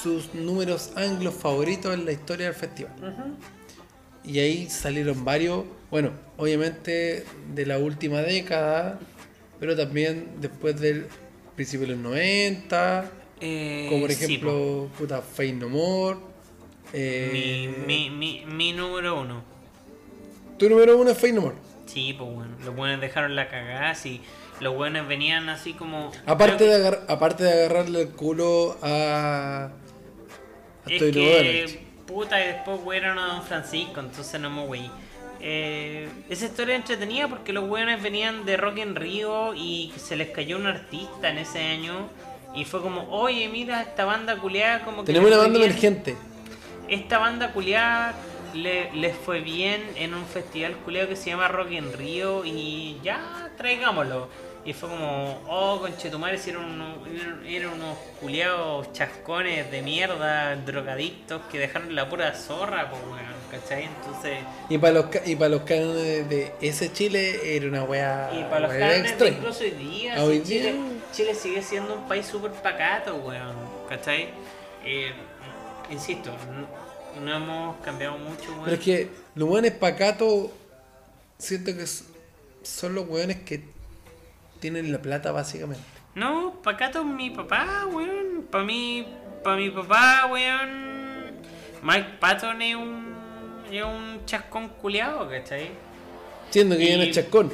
sus números anglos favoritos en la historia del festival. Y ahí salieron varios, bueno, obviamente de la última década, pero también después del principio de los 90, Eh, como por sí, ejemplo, puta, Fade No More. eh, mi, mi, mi, mi número uno. Tu número uno es Fade No More. Sí, pues bueno, los buenos dejaron la cagada, sí. Los buenos venían así como. Aparte de, agar- aparte de agarrarle el culo a... Es que, puta, y después fueron a Don Francisco, entonces no me güey. Eh, esa historia es entretenida porque los buenos venían de Rock en Río y se les cayó un artista en ese año. Y fue como, oye, mira, esta banda culiada como que. Tenemos una banda bien". emergente. Esta banda culiada le, les fue bien en un festival culiado que se llama Rock en Río y ya traigámoslo. Y fue como, oh, conchetumare, si eran unos, eran- unos culiados chascones de mierda, drogadictos que dejaron la pura zorra, pues weón, ¿cachai? Entonces, Y para los, y para los cánones de ese Chile era una wea, y para los wea carnes de incluso hoy día, hoy Chile, día. Chile sigue siendo un país súper pacato, weón, ¿cachai? Eh, insisto, no, no hemos cambiado mucho, weón. Pero es que los weones pacatos, siento que son los weones que tienen la plata básicamente. No, Pacato es mi papá, weón. Para mí, para mi papá, weón. Mike Patton es un, es un chascón culiado, ¿cachai? Siendo que Y- ya no es chascón.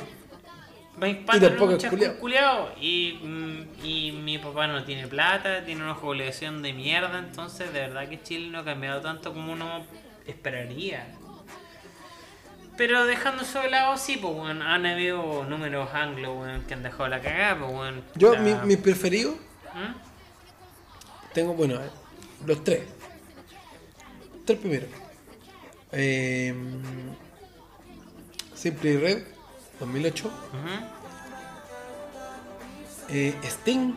Mike Patton es tampoco un chascón culiado. Y, mm, y mi papá no tiene plata, tiene una jubilación de mierda, entonces de verdad que Chile no ha cambiado tanto como uno esperaría. Pero dejando eso de lado, sí, pues, weón, han habido números anglo, weón, que han dejado la cagada, pues, weón. Yo, La- mi, mis preferidos, ¿Mm? tengo, bueno, eh, los tres. Tres primeros. Eh, Simply Red, 2008. Ujú. Eh, Sting,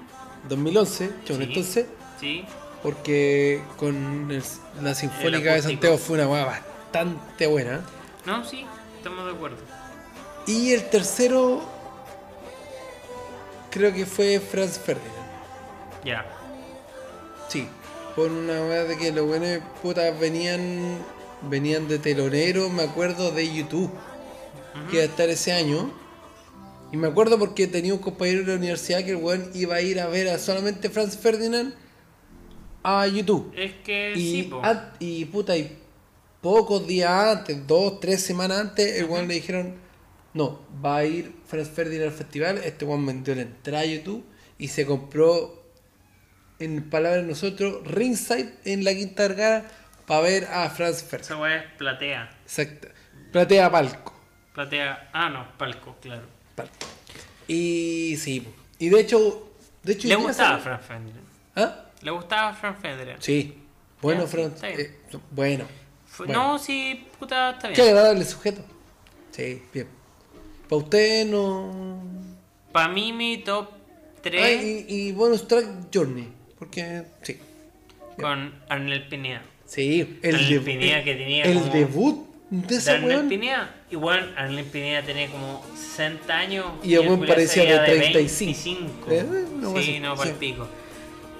2011. Chon, Sí. entonces, Sí. porque con el- la Sinfónica de. Santiago fue una hueá bastante buena. No, sí, estamos de acuerdo. Y el tercero, creo que fue Franz Ferdinand. Ya. Sí, por una weá de que los buenos putas venían venían de telonero, me acuerdo de YouTube, que iba a estar ese año. Y me acuerdo porque tenía un compañero de la universidad que el weón iba a ir a ver a solamente Franz Ferdinand a YouTube. Es que Y, sí, po. y puta, y pocos días antes, dos, tres semanas antes, el weón le dijeron, no, va a ir Franz Ferdinand al festival, este weón vendió la entrada a YouTube y se compró, en palabras de nosotros, ringside en la Quinta Vergara para ver a Franz Ferdinand. Esa weá es platea. Exacto. Platea palco. Platea. Ah, no, palco, claro. palco. Y sí, y de hecho, de hecho Le gustaba Frank Federer. ¿Ah? Le gustaba Frank Federer. Sí. Bueno, Franz. eh, bueno. Bueno. No, sí, puta, está Qué bien. agradable sujeto. Sí, bien. Para usted no. Para mí, mi top 3 Ay, y, y bonus track Journey. Porque sí. con Arnel Pineda. Sí, el, Arnel debut- Pineda que tenía el como- debut de De ese Arnel weón. Pineda. Igual, Arnel Pineda tenía como 60 años. Y el culiao parecía de 35. 25. Eh, no sí, no, para sí. pico.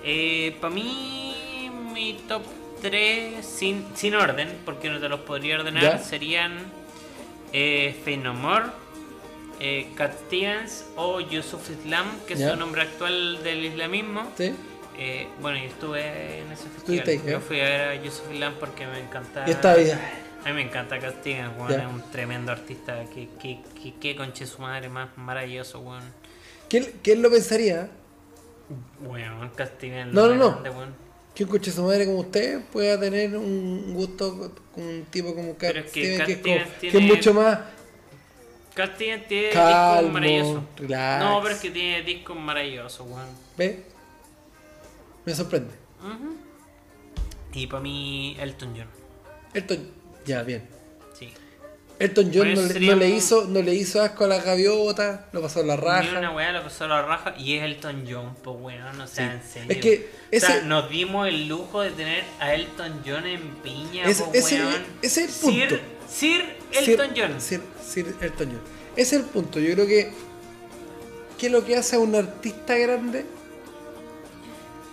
Eh, para mí, mi top 3, sin, sin orden, porque no te los podría ordenar, ¿Ya? serían eh, Faith No More, eh, Cat Stevens o Yusuf Islam, que es su nombre actual del islamismo. Sí. Eh, bueno, yo estuve en ese festival. ahí, Yo fui a ver a Yusuf Islam porque me encanta. Esta vida. A mí me encanta weón, Ya. es un tremendo artista. Que, que, que, que conche su madre más maravilloso, weón. ¿Quién, quién lo pensaría? Weón, Cat Stevens. No, no, no. grande. Que un coche su madre como usted pueda tener un gusto con un tipo como Cat es que Stevens, Cat que, es como- Stevens que es tiene- mucho más Cat Stevens tiene Calmo, discos maravillosos. relax. No, pero es que tiene discos maravillosos, weón. ¿Ve? Me sorprende. Ujú. Y para mí, Elton John. Elton, ya, bien. Elton John Pues no, le, no hizo, no le hizo asco a la gaviota, lo pasó a la Ni raja. una weá lo pasó a la raja y es Elton John, pues weón, o sea, Sí. en serio. Es que O sea, nos dimos el lujo de tener a Elton John en piña, Es- po, ese- weón. ese es el punto. Sir, Sir Sir- Elton John. Sir, Sir Elton John. Ese es el punto. Yo creo que. ¿Qué es lo que hace a un artista grande?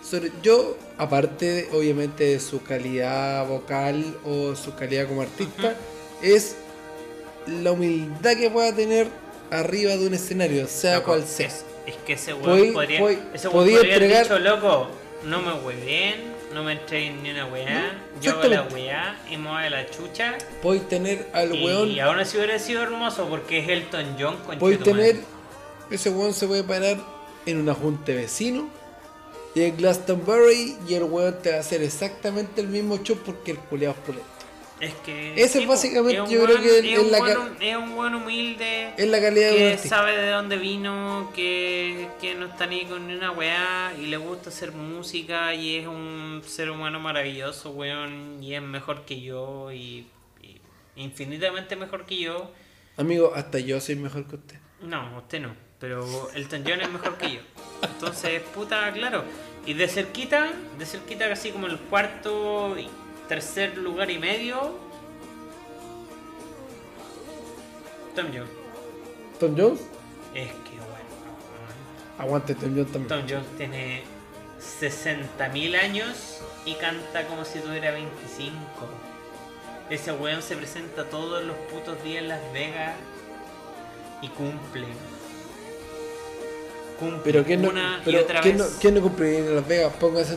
Sobre- yo, aparte, obviamente, de su calidad vocal o su calidad como artista, es la humildad que pueda tener arriba de un escenario, sea Loco, cual sea. Es, es que ese weón Podí- podría, podí- ese weón podía podría entregar- dicho, loco, no me hueven, no me entreguen ni una weá, yo hago la weá y a la chucha. Podéis tener al Y, weón. aún así hubiera sido hermoso porque es Elton John con Podéis tener. Ese weón se puede parar en una junta de vecinos. Y en Glastonbury. Y el weón te va a hacer exactamente el mismo show porque el culeado es pulento. Es que. Ese sí, básicamente es yo creo que es, la buen- es un buen humilde. Es la calidad de que artista. sabe de dónde vino, que, que no está ni con ni una weá y le gusta hacer música y es un ser humano maravilloso, weón, y es mejor que yo y, y infinitamente mejor que yo. Amigo, hasta yo soy mejor que usted. No, usted no, pero Elton John es mejor que yo. Entonces, puta, claro. Y de cerquita, de cerquita casi como el cuarto tercer lugar y medio, Tom Jones. Tom Jones. Es que bueno. Aguante Tom Jones también. Tom Jones tiene 60.000 años y canta como si tuviera 25. Ese weón se presenta todos los putos días en Las Vegas y cumple. Cumple Pero ¿quién no, una y pero otra ¿quién vez. no, quién no cumple en Las Vegas? Póngase,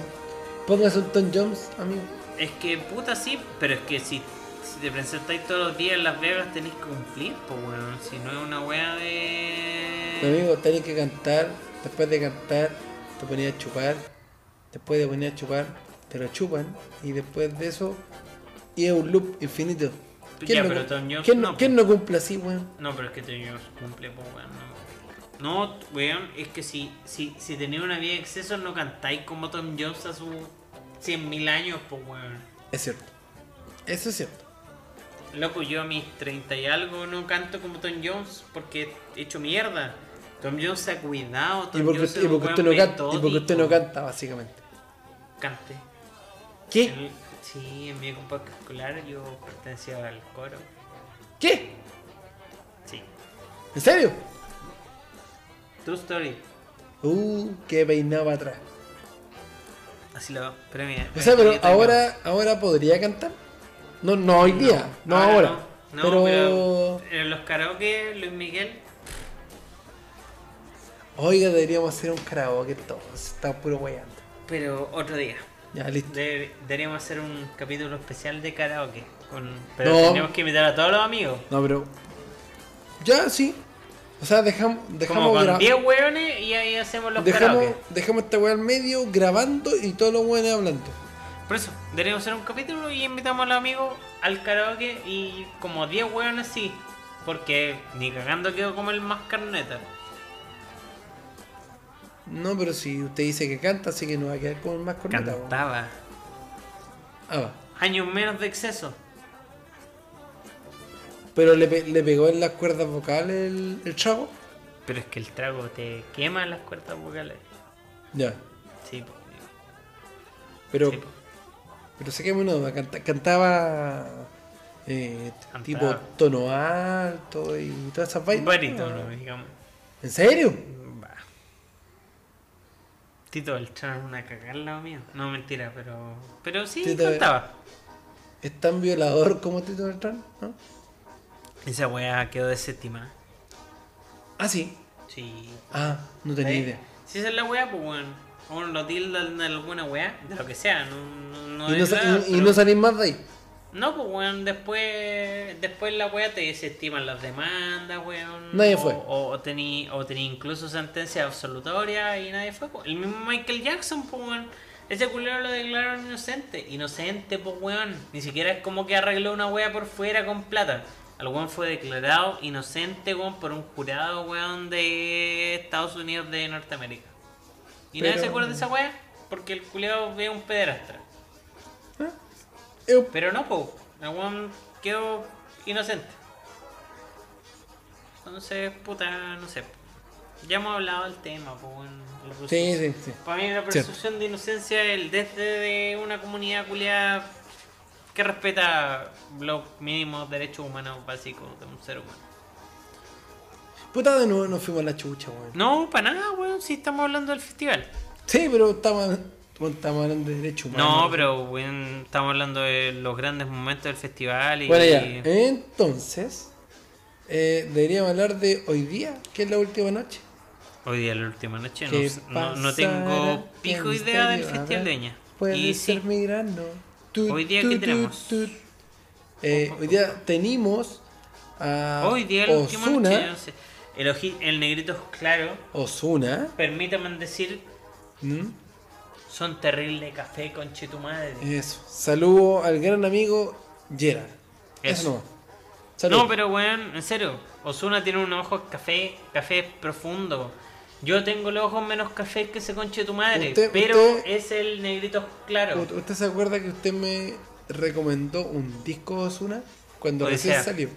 póngase un Tom Jones, amigo. Es que puta sí, pero es que si, si te presentáis todos los días en Las Vegas tenéis que cumplir, pues weón. Si no es una wea de. Amigo, tenés que cantar, después de cantar te ponías a chupar, después de poner a chupar, te lo chupan, y después de eso, y es un loop infinito. Ya, no, pero Tom Jones ¿quién, no, quién no cumple así, weón? No, pero es que Tom Jones cumple, pues weón. No, no weón, es que si, si, si tenéis una vida de exceso no cantáis como Tom Jones a sus 100.000 años, pues weón. Es cierto. Eso es cierto. Loco, yo a mis 30 y algo no canto como Tom Jones porque he hecho mierda. Tom Jones se ha cuidado, Tom Y porque, Jones usted, y porque usted no canta, y porque usted no canta, básicamente. Cante. ¿Qué? Sí, en mi época escolar yo pertenecía al coro. ¿Qué? Sí. ¿En serio? True story. Uh, qué peinado para atrás. Así lo pero mira. O sea, pero ahora, ahora podría cantar. No, no hoy día, no, ahora. No, pero, pero en los karaoke, Luis Miguel, oiga, deberíamos hacer un karaoke todos. Está puro weyando. pero otro día. Ya, listo. De- deberíamos hacer un capítulo especial de karaoke. Con, pero No. tenemos que invitar a todos los amigos. No, pero. Ya, sí. O sea, dejamos, Como dejamos, con gra- 10 hueones y ahí hacemos los dejamos, karaoke. dejamos esta weá al medio grabando y todos los weones hablando. Por eso, deberíamos hacer un capítulo y invitamos a los amigos al karaoke y como 10 hueones sí. Porque ni cagando quedo como el más carneta. No, pero si usted dice que canta, así que no va a quedar con más corneta. Cantaba. Ah, va. Años menos de exceso. Pero le, le pegó en las cuerdas vocales el, el chavo. Pero es que el trago te quema las cuerdas vocales. Ya. Sí, Pero, sí, pero sé que uno canta- cantaba eh, Cantaba. tipo tono alto y todas esas vainas. Barítono, digamos. ¿En serio? Bah. Tito Beltrán una cagada lado mío. No, mentira, pero. Pero sí, Tito- cantaba. ¿Es tan violador como Tito Beltrán? ¿No? Esa weá quedó desestimada. Ah, sí. Sí. Ah, no tenía ¿Eh? idea. Si esa es la weá, pues weón. Uno lo tildan de alguna weá, de lo que sea, no, no, no y, no, nada, y- no salís más de ahí. No, pues weón, después, después la weá te desestiman las demandas, weón. Nadie o, fue. O, o tení, o tení incluso sentencia absolutoria y nadie fue. pues. El mismo Michael Jackson, pues weón. Ese culero lo declararon inocente. Inocente, pues weón. Ni siquiera es como que arregló una weá por fuera con plata. El weón fue declarado inocente, weón, por un jurado, weón, de Estados Unidos de Norteamérica. ¿Y nadie se acuerda de esa weá? Porque el culiado ve un pederastra. Eu- Pero no, po. El weón quedó inocente. Entonces, puta, no sé. Ya hemos hablado del tema, po. sí, sí. Para mí la presunción de inocencia es el desde de una comunidad culiada que respeta los mínimos derechos humanos básicos de un ser humano. Puta, de nuevo nos fuimos a la chucha, weón. No, para nada, weón, si estamos hablando del festival. Sí, pero estamos, estamos hablando de derechos humanos. No, pero weón, estamos hablando de los grandes momentos del festival y... Bueno, ya. Entonces, eh, deberíamos hablar de hoy día, que es la última noche. Hoy día la última noche no, ¿Qué sé- no, tengo ¿Qué idea del festival de habrá? Viña. Puede Y ser sí, mi. Hoy día, tut, ¿qué tenemos? Eh, hoy día tenemos a hoy día noche, no sé. El, oji- el negrito es claro, Ozuna. permítame decir, ¿Mm? son terrible café con tu madre. Eso. Saludo al gran amigo Gerard. Eso. Salud. No, pero weón, en serio, Osuna tiene unos ojos café, café profundo. Yo tengo los ojos menos café que ese conche tu madre, Usted- pero usted- es el negrito claro. ¿U- ¿Usted se acuerda que usted me recomendó un disco de Ozuna cuando Odisea. recién salió?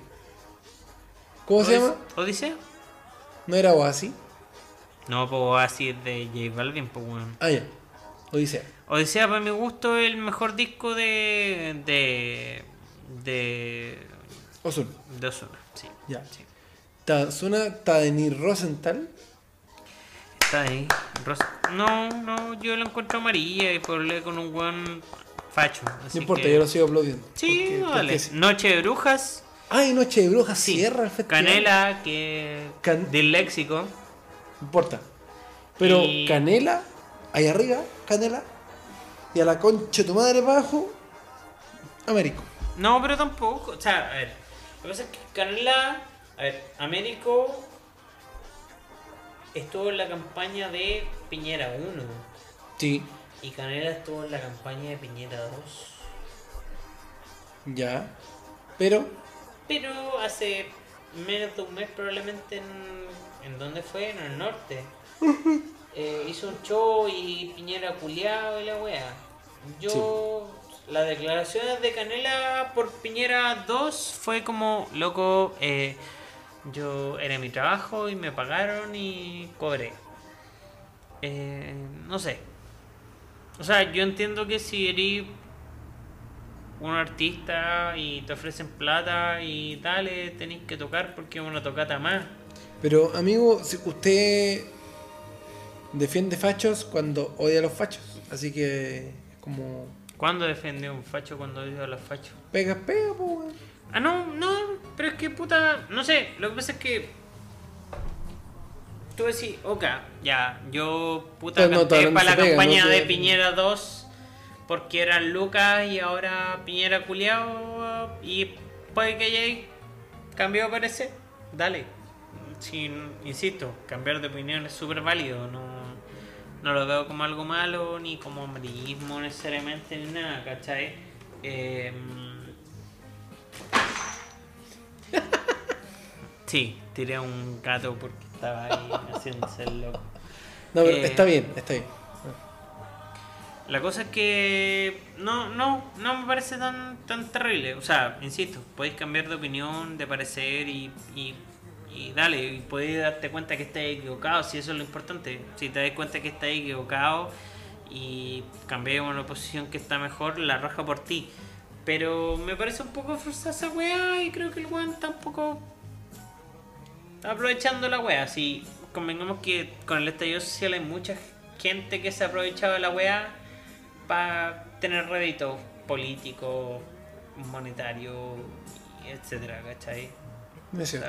¿Cómo se llama? ¿Odisea? ¿No era Oasis? No, pues así es de J Balvin, pues weón. Ah, ya. Odisea. Odisea, para mi gusto, es el mejor disco de. de. de. Ozuna. de Ozuna, sí. Ya. sí. Está Denis Rosenthal. Está ahí. Ros- No, no, yo lo encuentro amarilla y por leer con un buen facho. así no importa, que- yo lo sigo aplaudiendo. Sí, Porque- sí. Noche de Brujas. Ay, Noche de Brujas Sí. cierra el festival. Canela, que. Can- del léxico. No importa. Pero Y- Canela, ahí arriba, Canela. Y a la concha de tu madre abajo, Américo. No, pero tampoco. O sea, a ver. Lo que pasa es que Canela. A ver, Américo. Estuvo en la campaña de Piñera 1. Sí. Y Canela estuvo en la campaña de Piñera 2. Ya. Pero. Pero hace menos de un mes probablemente en... ¿En dónde fue? En el norte. Eh, hizo un show y Piñera culiado y la wea. Yo... Las declaraciones de Canela por Piñera 2 fue como, loco, eh, yo era mi trabajo y me pagaron y cobré. Eh, no sé. O sea, yo entiendo que si eres un artista y te ofrecen plata y dale, tenéis que tocar porque es una tocata más. Pero, amigo, si usted defiende fachos cuando odia a los fachos. Así que es como. ¿Cuándo defendió un facho cuando odia a los fachos? Pega, pega, weón. Ah, no, no, pero es que puta, no sé, lo que pasa es que tú decís, ok, ya, yo puta no, canté no para la pega, campaña de Piñera 2 porque eran Lucas y ahora Piñera culiao y puede que hayáis cambiado de parecer, dale. Sin, insisto, cambiar de opinión es súper válido, no, no lo veo como algo malo ni como amarillismo necesariamente ni nada, ¿cachai? Eh, Sí, tiré a un gato porque estaba ahí haciéndose el loco. No, pero Eh, está bien, está bien. La cosa es que no, no, no me parece tan, tan terrible. O sea, insisto, podéis cambiar de opinión, de parecer y, y, y dale, y podéis darte cuenta que estás equivocado, si eso es lo importante. Si te das cuenta que estás equivocado y cambié a una posición que está mejor, la raja por ti. Pero me parece un poco forzada esa weá y creo que el weón tampoco está aprovechando la weá. Si convengamos que con el estallido social hay mucha gente que se ha aprovechado de la weá para tener rédito político, monetario, etcétera, ¿cachai? Es cierto.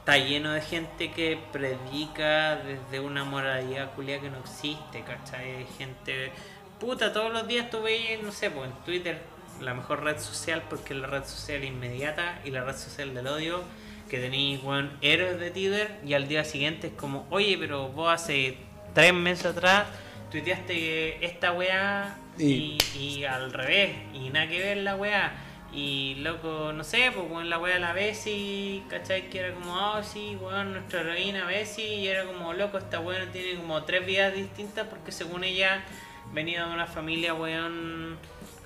está lleno de gente que predica desde una moralidad culia que no existe, ¿cachai? Hay gente, puta, todos los días tú veis, no sé, pues en Twitter, la mejor red social porque es la red social inmediata y la red social del odio, que tenéis, weón, héroes de Twitter y al día siguiente es como, oye, pero vos hace tres meses atrás tuiteaste esta weá y, Y- y al revés, y nada que ver la weá. Y loco, no sé, pues weón, la weá de la Bessie, ¿cachai? Que era como, ah, sí, weón, nuestra heroína Bessie, y era como, loco, esta weón tiene como tres vidas distintas porque según ella venía de una familia, weón,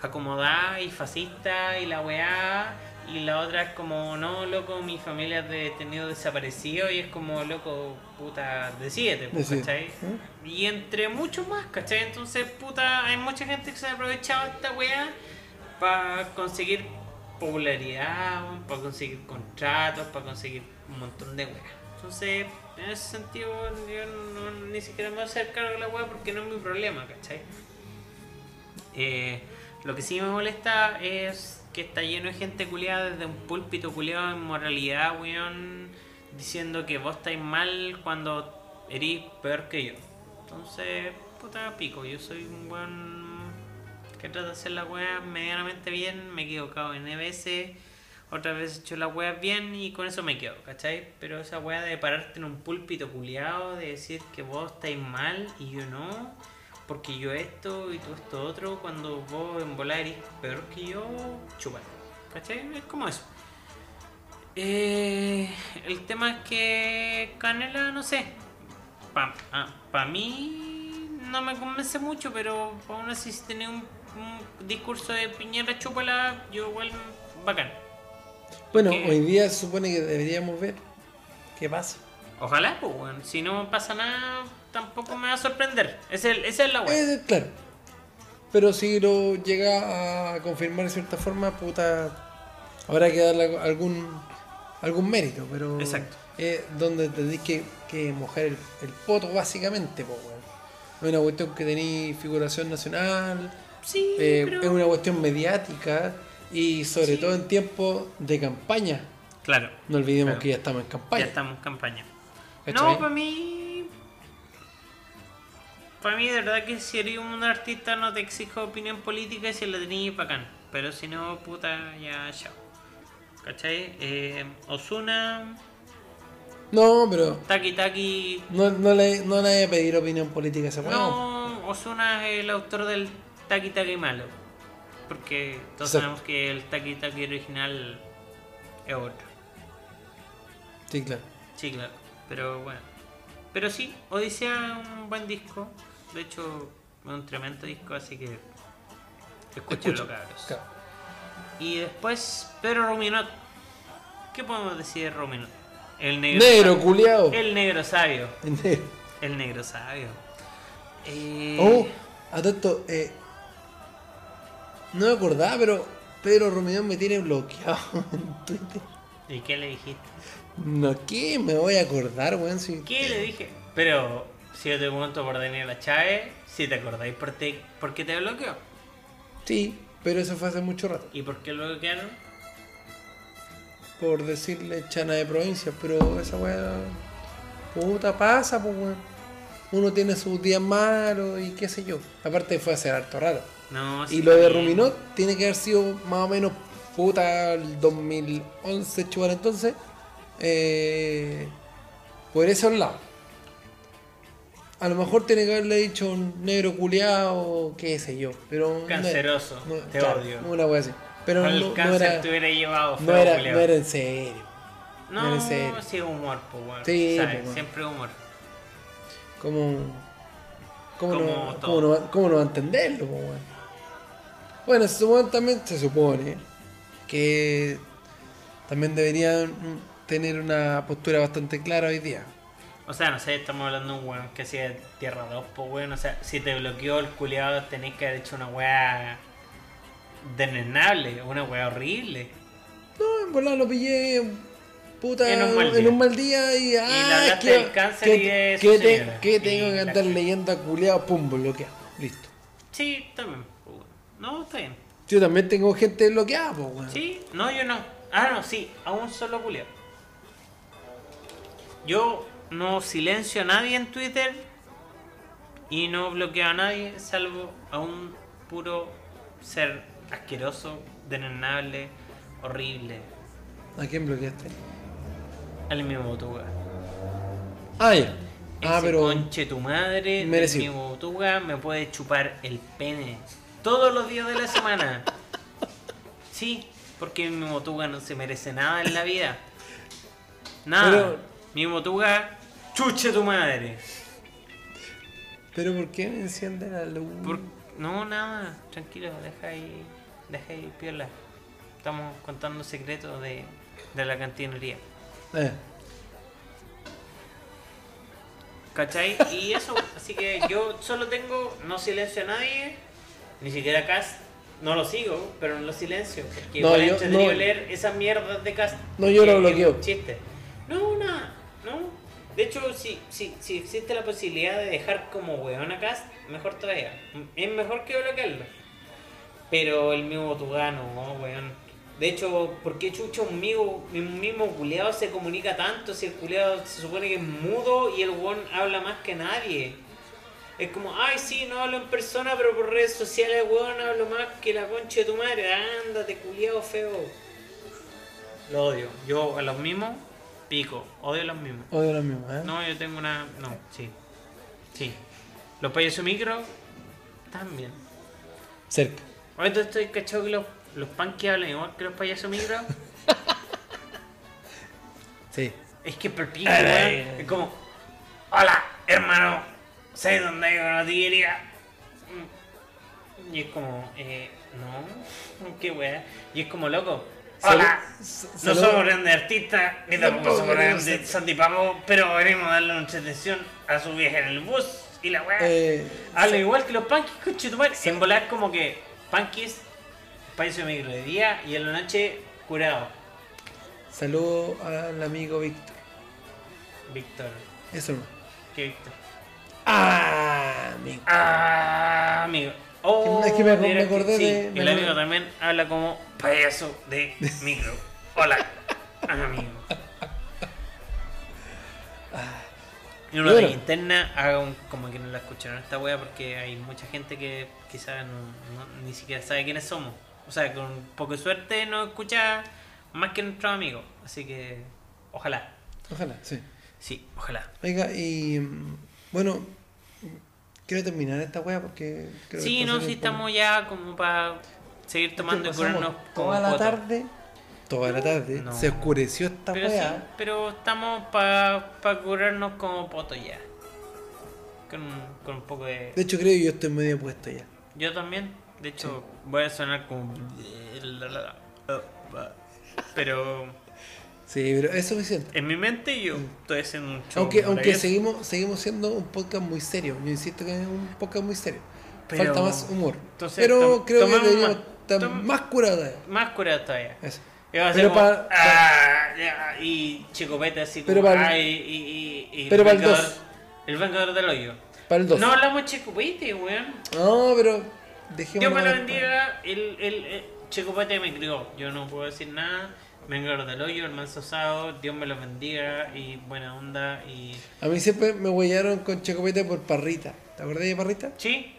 acomodada y fascista, y la weá, y la otra es como, no, loco, mi familia es de detenido desaparecido, y es como, loco, puta, decídete, pues. ¿cachai? ¿Eh? Y entre muchos más, ¿cachai? Entonces, puta, hay mucha gente que se ha aprovechado esta weá para conseguir popularidad, para conseguir contratos, para conseguir un montón de weá. Entonces, en ese sentido, yo no- ni siquiera me voy a hacer cargo de la weá porque no es mi problema, ¿cachai? Eh, lo que sí me molesta es que está lleno de gente culiada desde un púlpito culiado en moralidad, weón, diciendo que vos estáis mal cuando erís peor que yo. Entonces, puta pico, yo soy un weón que trata de hacer la weá medianamente bien, me he equivocado en veces, otras veces he hecho la weá bien y con eso me quedo, ¿cachai? Pero esa weá de pararte en un púlpito culiado, de decir que vos estáis mal y yo no, porque yo esto y tú esto otro, cuando vos en volar eres peor que yo, chupa, ¿cachai? Es como eso. Eh, el tema es que Canela, no sé, para mí no me convence mucho, pero aún así si tenés un, un discurso de Piñera chúpala, yo igual bacán. Bueno, hoy día se supone que deberíamos ver qué pasa. Ojalá, pues. Si no pasa nada, tampoco me va a sorprender. Esa es, esa es la weá. Eh, claro. Pero si lo llega a confirmar de cierta forma, puta, habrá que darle algún algún mérito, pero Exacto. es donde tenéis que, que mojar el, el poto básicamente, weón. Es una cuestión que tenéis figuración nacional, Sí, eh, pero... es una cuestión mediática y sobre Sí. todo en tiempos de campaña. Claro, No olvidemos Claro. que ya estamos en campaña. ya estamos en campaña. No, para mí... Para mí, de verdad que si eres un artista no te exijo opinión política y si la tenías bacán. Pero si no, puta, ya, chao. ¿Cachai? Eh, Osuna, No, pero Taki Taki. no, no le, no le voy a pedir opinión política a ese. No, Osuna es el autor del Taki Taki malo. Porque todos Exacto. sabemos que el Taki Taki original es otro. Sí, claro. Sí, claro. Pero bueno. Pero sí, Odisea es un buen disco. De hecho, es un tremendo disco, así que. Escúchenlo, cabros. Claro. Y después, Pedro Ruminot. ¿Qué podemos decir de Ruminot? El negro. Negro, sabio. culiao. El negro sabio. Negro. El negro sabio. Eh, Oh, a eh, no me acordaba, pero Pedro Romidón me tiene bloqueado en Twitter. ¿Y qué le dijiste? No, ¿qué? Me voy a acordar, weón. Si... ¿Qué le dije? Pero, si yo te pregunto por Daniela Chávez, si te acordáis por, te, por qué te bloqueó. Sí, pero eso fue hace mucho rato. ¿Y por qué lo bloquearon? Por decirle chana de provincia, pero esa weá. Puta, pasa, pues weón. Uno tiene sus días malos y qué sé yo. Aparte fue hace harto rato. No, sí Y lo de. Ruminot tiene que haber sido más o menos puta el 2011, chuval entonces. Eh, por esos lados. A lo mejor tiene que haberle dicho un negro culeado, qué sé yo. Pero Canceroso, no- te claro, odio. Una wea así. Pero Con no, el no cáncer era, te hubiera llevado no, era, culiao. no era en serio. No, no era en serio. sí, humor, pues, weón. Sí, ¿sabes? pues. Siempre humor. ¿Cómo, cómo, Como no, cómo, no, cómo no va a entenderlo? po, weón? Bueno, ese weón también se supone que también deberían tener una postura bastante clara hoy día. O sea, no sé, estamos hablando de un weón que hacía Tierra 2, pues weón. O sea, si te bloqueó el culiado, tenés que haber hecho una weá desnenable, una weá horrible. No, en volar lo pillé puta, En un mal en día. un mal día y, ah, hablaste que- del cáncer que- y de que te- que Y tengo que andar leyendo culiado, pum, bloqueado. Listo. Sí, también. pues, weón. No, está bien. Yo también tengo gente bloqueada, pues, weón. Sí, no, yo no. Ah, no, sí, a un solo culiado. Yo no silencio a nadie en Twitter y no bloqueo a nadie salvo a un puro ser asqueroso, denenable, horrible. ¿A quién bloqueaste? Al mismo Botuga. Ah, ya. Ah, Ese pero. conche tu madre, el Merecido. mismo Botuga me puede chupar el pene todos los días de la semana. Sí, porque mi Motuga no se merece nada en la vida. Nada. Pero- Mi Motuga, chuche tu madre. Pero ¿por qué me enciende la luz? Por- No, nada, tranquilo, deja ahí, deja ahí piola. Estamos contando secretos de, de la cantinería. Eh, ¿Cachai? Y eso, así que yo solo tengo, no silencio a nadie, ni siquiera Cast, no lo sigo, pero no lo silencio, porque No, igual yo- entretenido no. leer esas mierdas de Cast. No, yo lo que- que bloqueo. Chiste. No, nada, no. De hecho, si, si, si existe la posibilidad de dejar como weón a Cast, mejor todavía. Es mejor que bloquearlo. Pero el mismo Tugano, no, weón. De hecho, ¿por qué chucha un mismo, un mismo culeado se comunica tanto si el culeado se supone que es mudo y el weón habla más que nadie? Es como, ay, sí, no hablo en persona, pero por redes sociales, weón, hablo más que la concha de tu madre. Ándate, culiado feo. Lo odio. Yo a los mismos, pico. Odio los mismos. odio lo mismo, ¿eh? No, yo tengo una. No, sí. Sí. Los payasos micro, también. Cerca. Ahorita estoy cachado que los, los punky hablan igual que los payasos micro. Sí. Es que perpico, weón. Es como, hola, hermano, ¿sabes dónde hay una tiguería? Mm. Y es como, eh, no, qué weá. Y es como, loco, hola, Salud- no salud- somos grandes artistas, ni tampoco Tampoco somos queremos grandes santipapos, pero venimos a darle mucha atención a su vieja en el bus y la weá. Eh, Habla igual que los punkies, conchetumare. En volar como que punkies, payaso micro de día y en la noche curado. saludo al amigo Víctor. Víctor. Eso no. ¿Qué Víctor? Ah, amigo. Ah, amigo. Oh, Es que me- acordé sí, de- El me amigo también habla como payaso de micro. Hola, amigo. Y uno de Bueno. interna haga un, como que no la escucharon esta wea porque hay mucha gente que quizás no, no- ni siquiera sabe quiénes somos. O sea, con un poco de suerte nos escucha más que nuestros amigos. Así que, ojalá. Ojalá, sí. Sí, ojalá. Oiga, y mm, bueno, quiero terminar esta wea porque creo que Sí, no, sí poco- estamos ya como para seguir Es que tomando y curarnos como toda la tarde, toda la tarde, No. se oscureció esta Pero sí, wea. pero estamos para pa curarnos como poto ya. Con, con un poco de... De hecho, creo que yo estoy medio puesto ya. Yo también, de hecho, voy a sonar como... Pero Sí, pero es suficiente. en mi mente yo estoy haciendo un show. Aunque, aunque seguimos, seguimos siendo un podcast muy serio. Yo insisto que es un podcast muy serio. Pero- Falta más humor. entonces, pero creo que deberíamos más- estar tom- más curados. Más curado todavía. Eso. Y va a Pero ser como, pa- "Ah, ya", y Chicopete así como, Pero pa- "Ay", y, y, y pero el vengador-. El vengador del hoyo. Para el 2. No hablamos de Chicopete, weón. No, pero dejemos. Dios me lo bendiga, el, el, el Chicopete me crió. Yo no puedo decir nada. Vengador del hoyo, el manso asado, Dios me lo bendiga y buena onda y... A mí siempre me huellaron con Checopete por Parrita. ¿Te acordás de Parrita? Sí,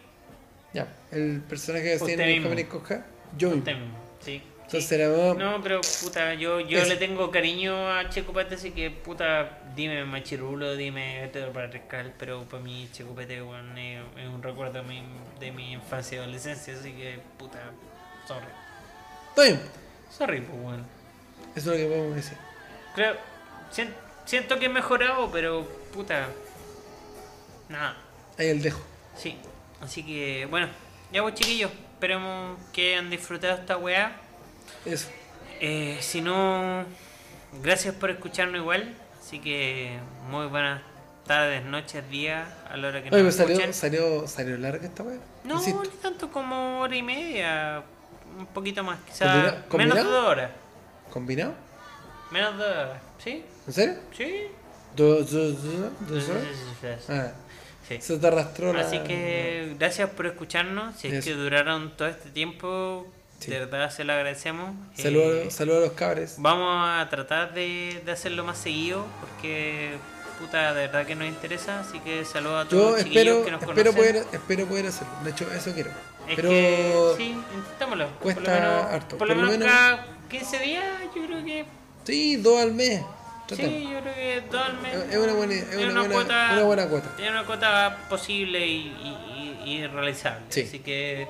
Ya. El personaje que hacía en. Family Coja. Yo usted mismo, sí. Entonces sí. era más- No, pero puta, yo, yo le tengo cariño a Checopete, así que puta, dime machirulo, dime para patriarcal, pero para mí Checopete weón, es, es un recuerdo de mi, de mi infancia y adolescencia, así que puta, sorry. Está bien. Sorry, pues weón. Eso es lo que podemos decir. Creo, sien- siento que he mejorado, pero puta, nada, Ahí el dejo. sí. Así que bueno, ya pues chiquillos, esperemos que hayan disfrutado esta weá. Eso. Eh, si no, gracias por escucharnos igual. Así que muy buenas tardes, noches, días, a la hora que Oye, nos pues escuchen. salió, salió, salió larga esta wea. No, Insisto. ni tanto como hora y media, un poquito más, ¿Combina- quizás menos de dos horas. ¿Combinado? Menos de ¿sí? ¿En serio? Sí. ¿Dos, dos, dos, dos horas? Ah, Sí. se te arrastró la... Así que gracias por escucharnos. Si es que duraron todo este tiempo, Sí. de verdad se lo agradecemos. Saludos Eh, saludos a los cabres. Vamos a tratar de, de hacerlo más seguido porque puta de verdad que nos interesa, así que saludos a todos Yo los espero, que nos espero, conocen. poder, espero poder hacerlo. De hecho, eso quiero. Es Pero que sí, intentémoslo. cuesta por lo menos, harto. Por lo Por menos menos- cada 15 días yo creo que sí, dos al mes. Sí, yo creo que todo el mes. Es una buena, es es una una buena, cuota- una buena cuota. Es una cuota posible y, y- y- realizable. Sí. Así que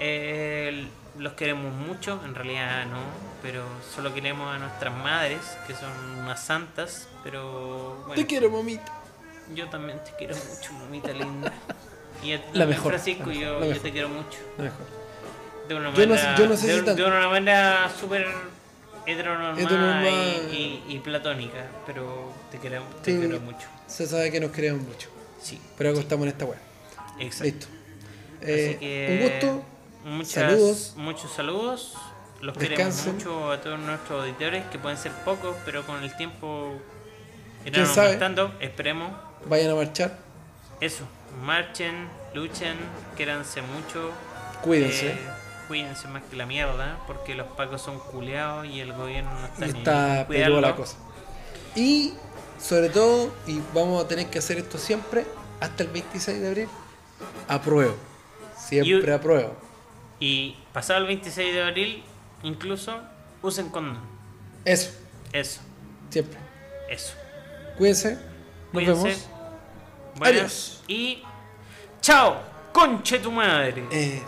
eh, los queremos mucho, en realidad no, pero solo queremos a nuestras madres, que son unas santas, pero bueno, Te quiero, mamita. yo también te quiero mucho, mamita linda. Y a La mejor, Francisco, la yo, mejor, la yo te quiero mucho. No mejor. De una Yo no- manera, yo no sé de, si tanto. de una manera súper heteronormal, Heteronormal. Y, y- y platónica, pero te quiero, te Sí. mucho. Se sabe que nos queremos mucho. Sí, Por algo estamos en esta web. exacto. Listo. Eh, que un gusto. muchas- saludos. Muchos saludos. Los Descansen. queremos mucho a todos nuestros auditores, que pueden ser pocos, pero con el tiempo ¿Quién irán aumentando. Esperemos. Vayan a marchar. Eso. Marchen, luchen, quédanse mucho. Cuídense. eh, cuídense más que la mierda, porque los pacos son culeados y el gobierno no está ni está en cuidarlo. la cosa. Y sobre todo, y vamos a tener que hacer esto siempre, hasta el 26 de abril, apruebo. Siempre Y- apruebo. Y pasado el 26 de abril, incluso, usen condón. Eso, Eso, siempre. eso. Cuídense. Nos Cuídense. vemos. Buenas. Adiós. Y chao, conche tu madre. Eso.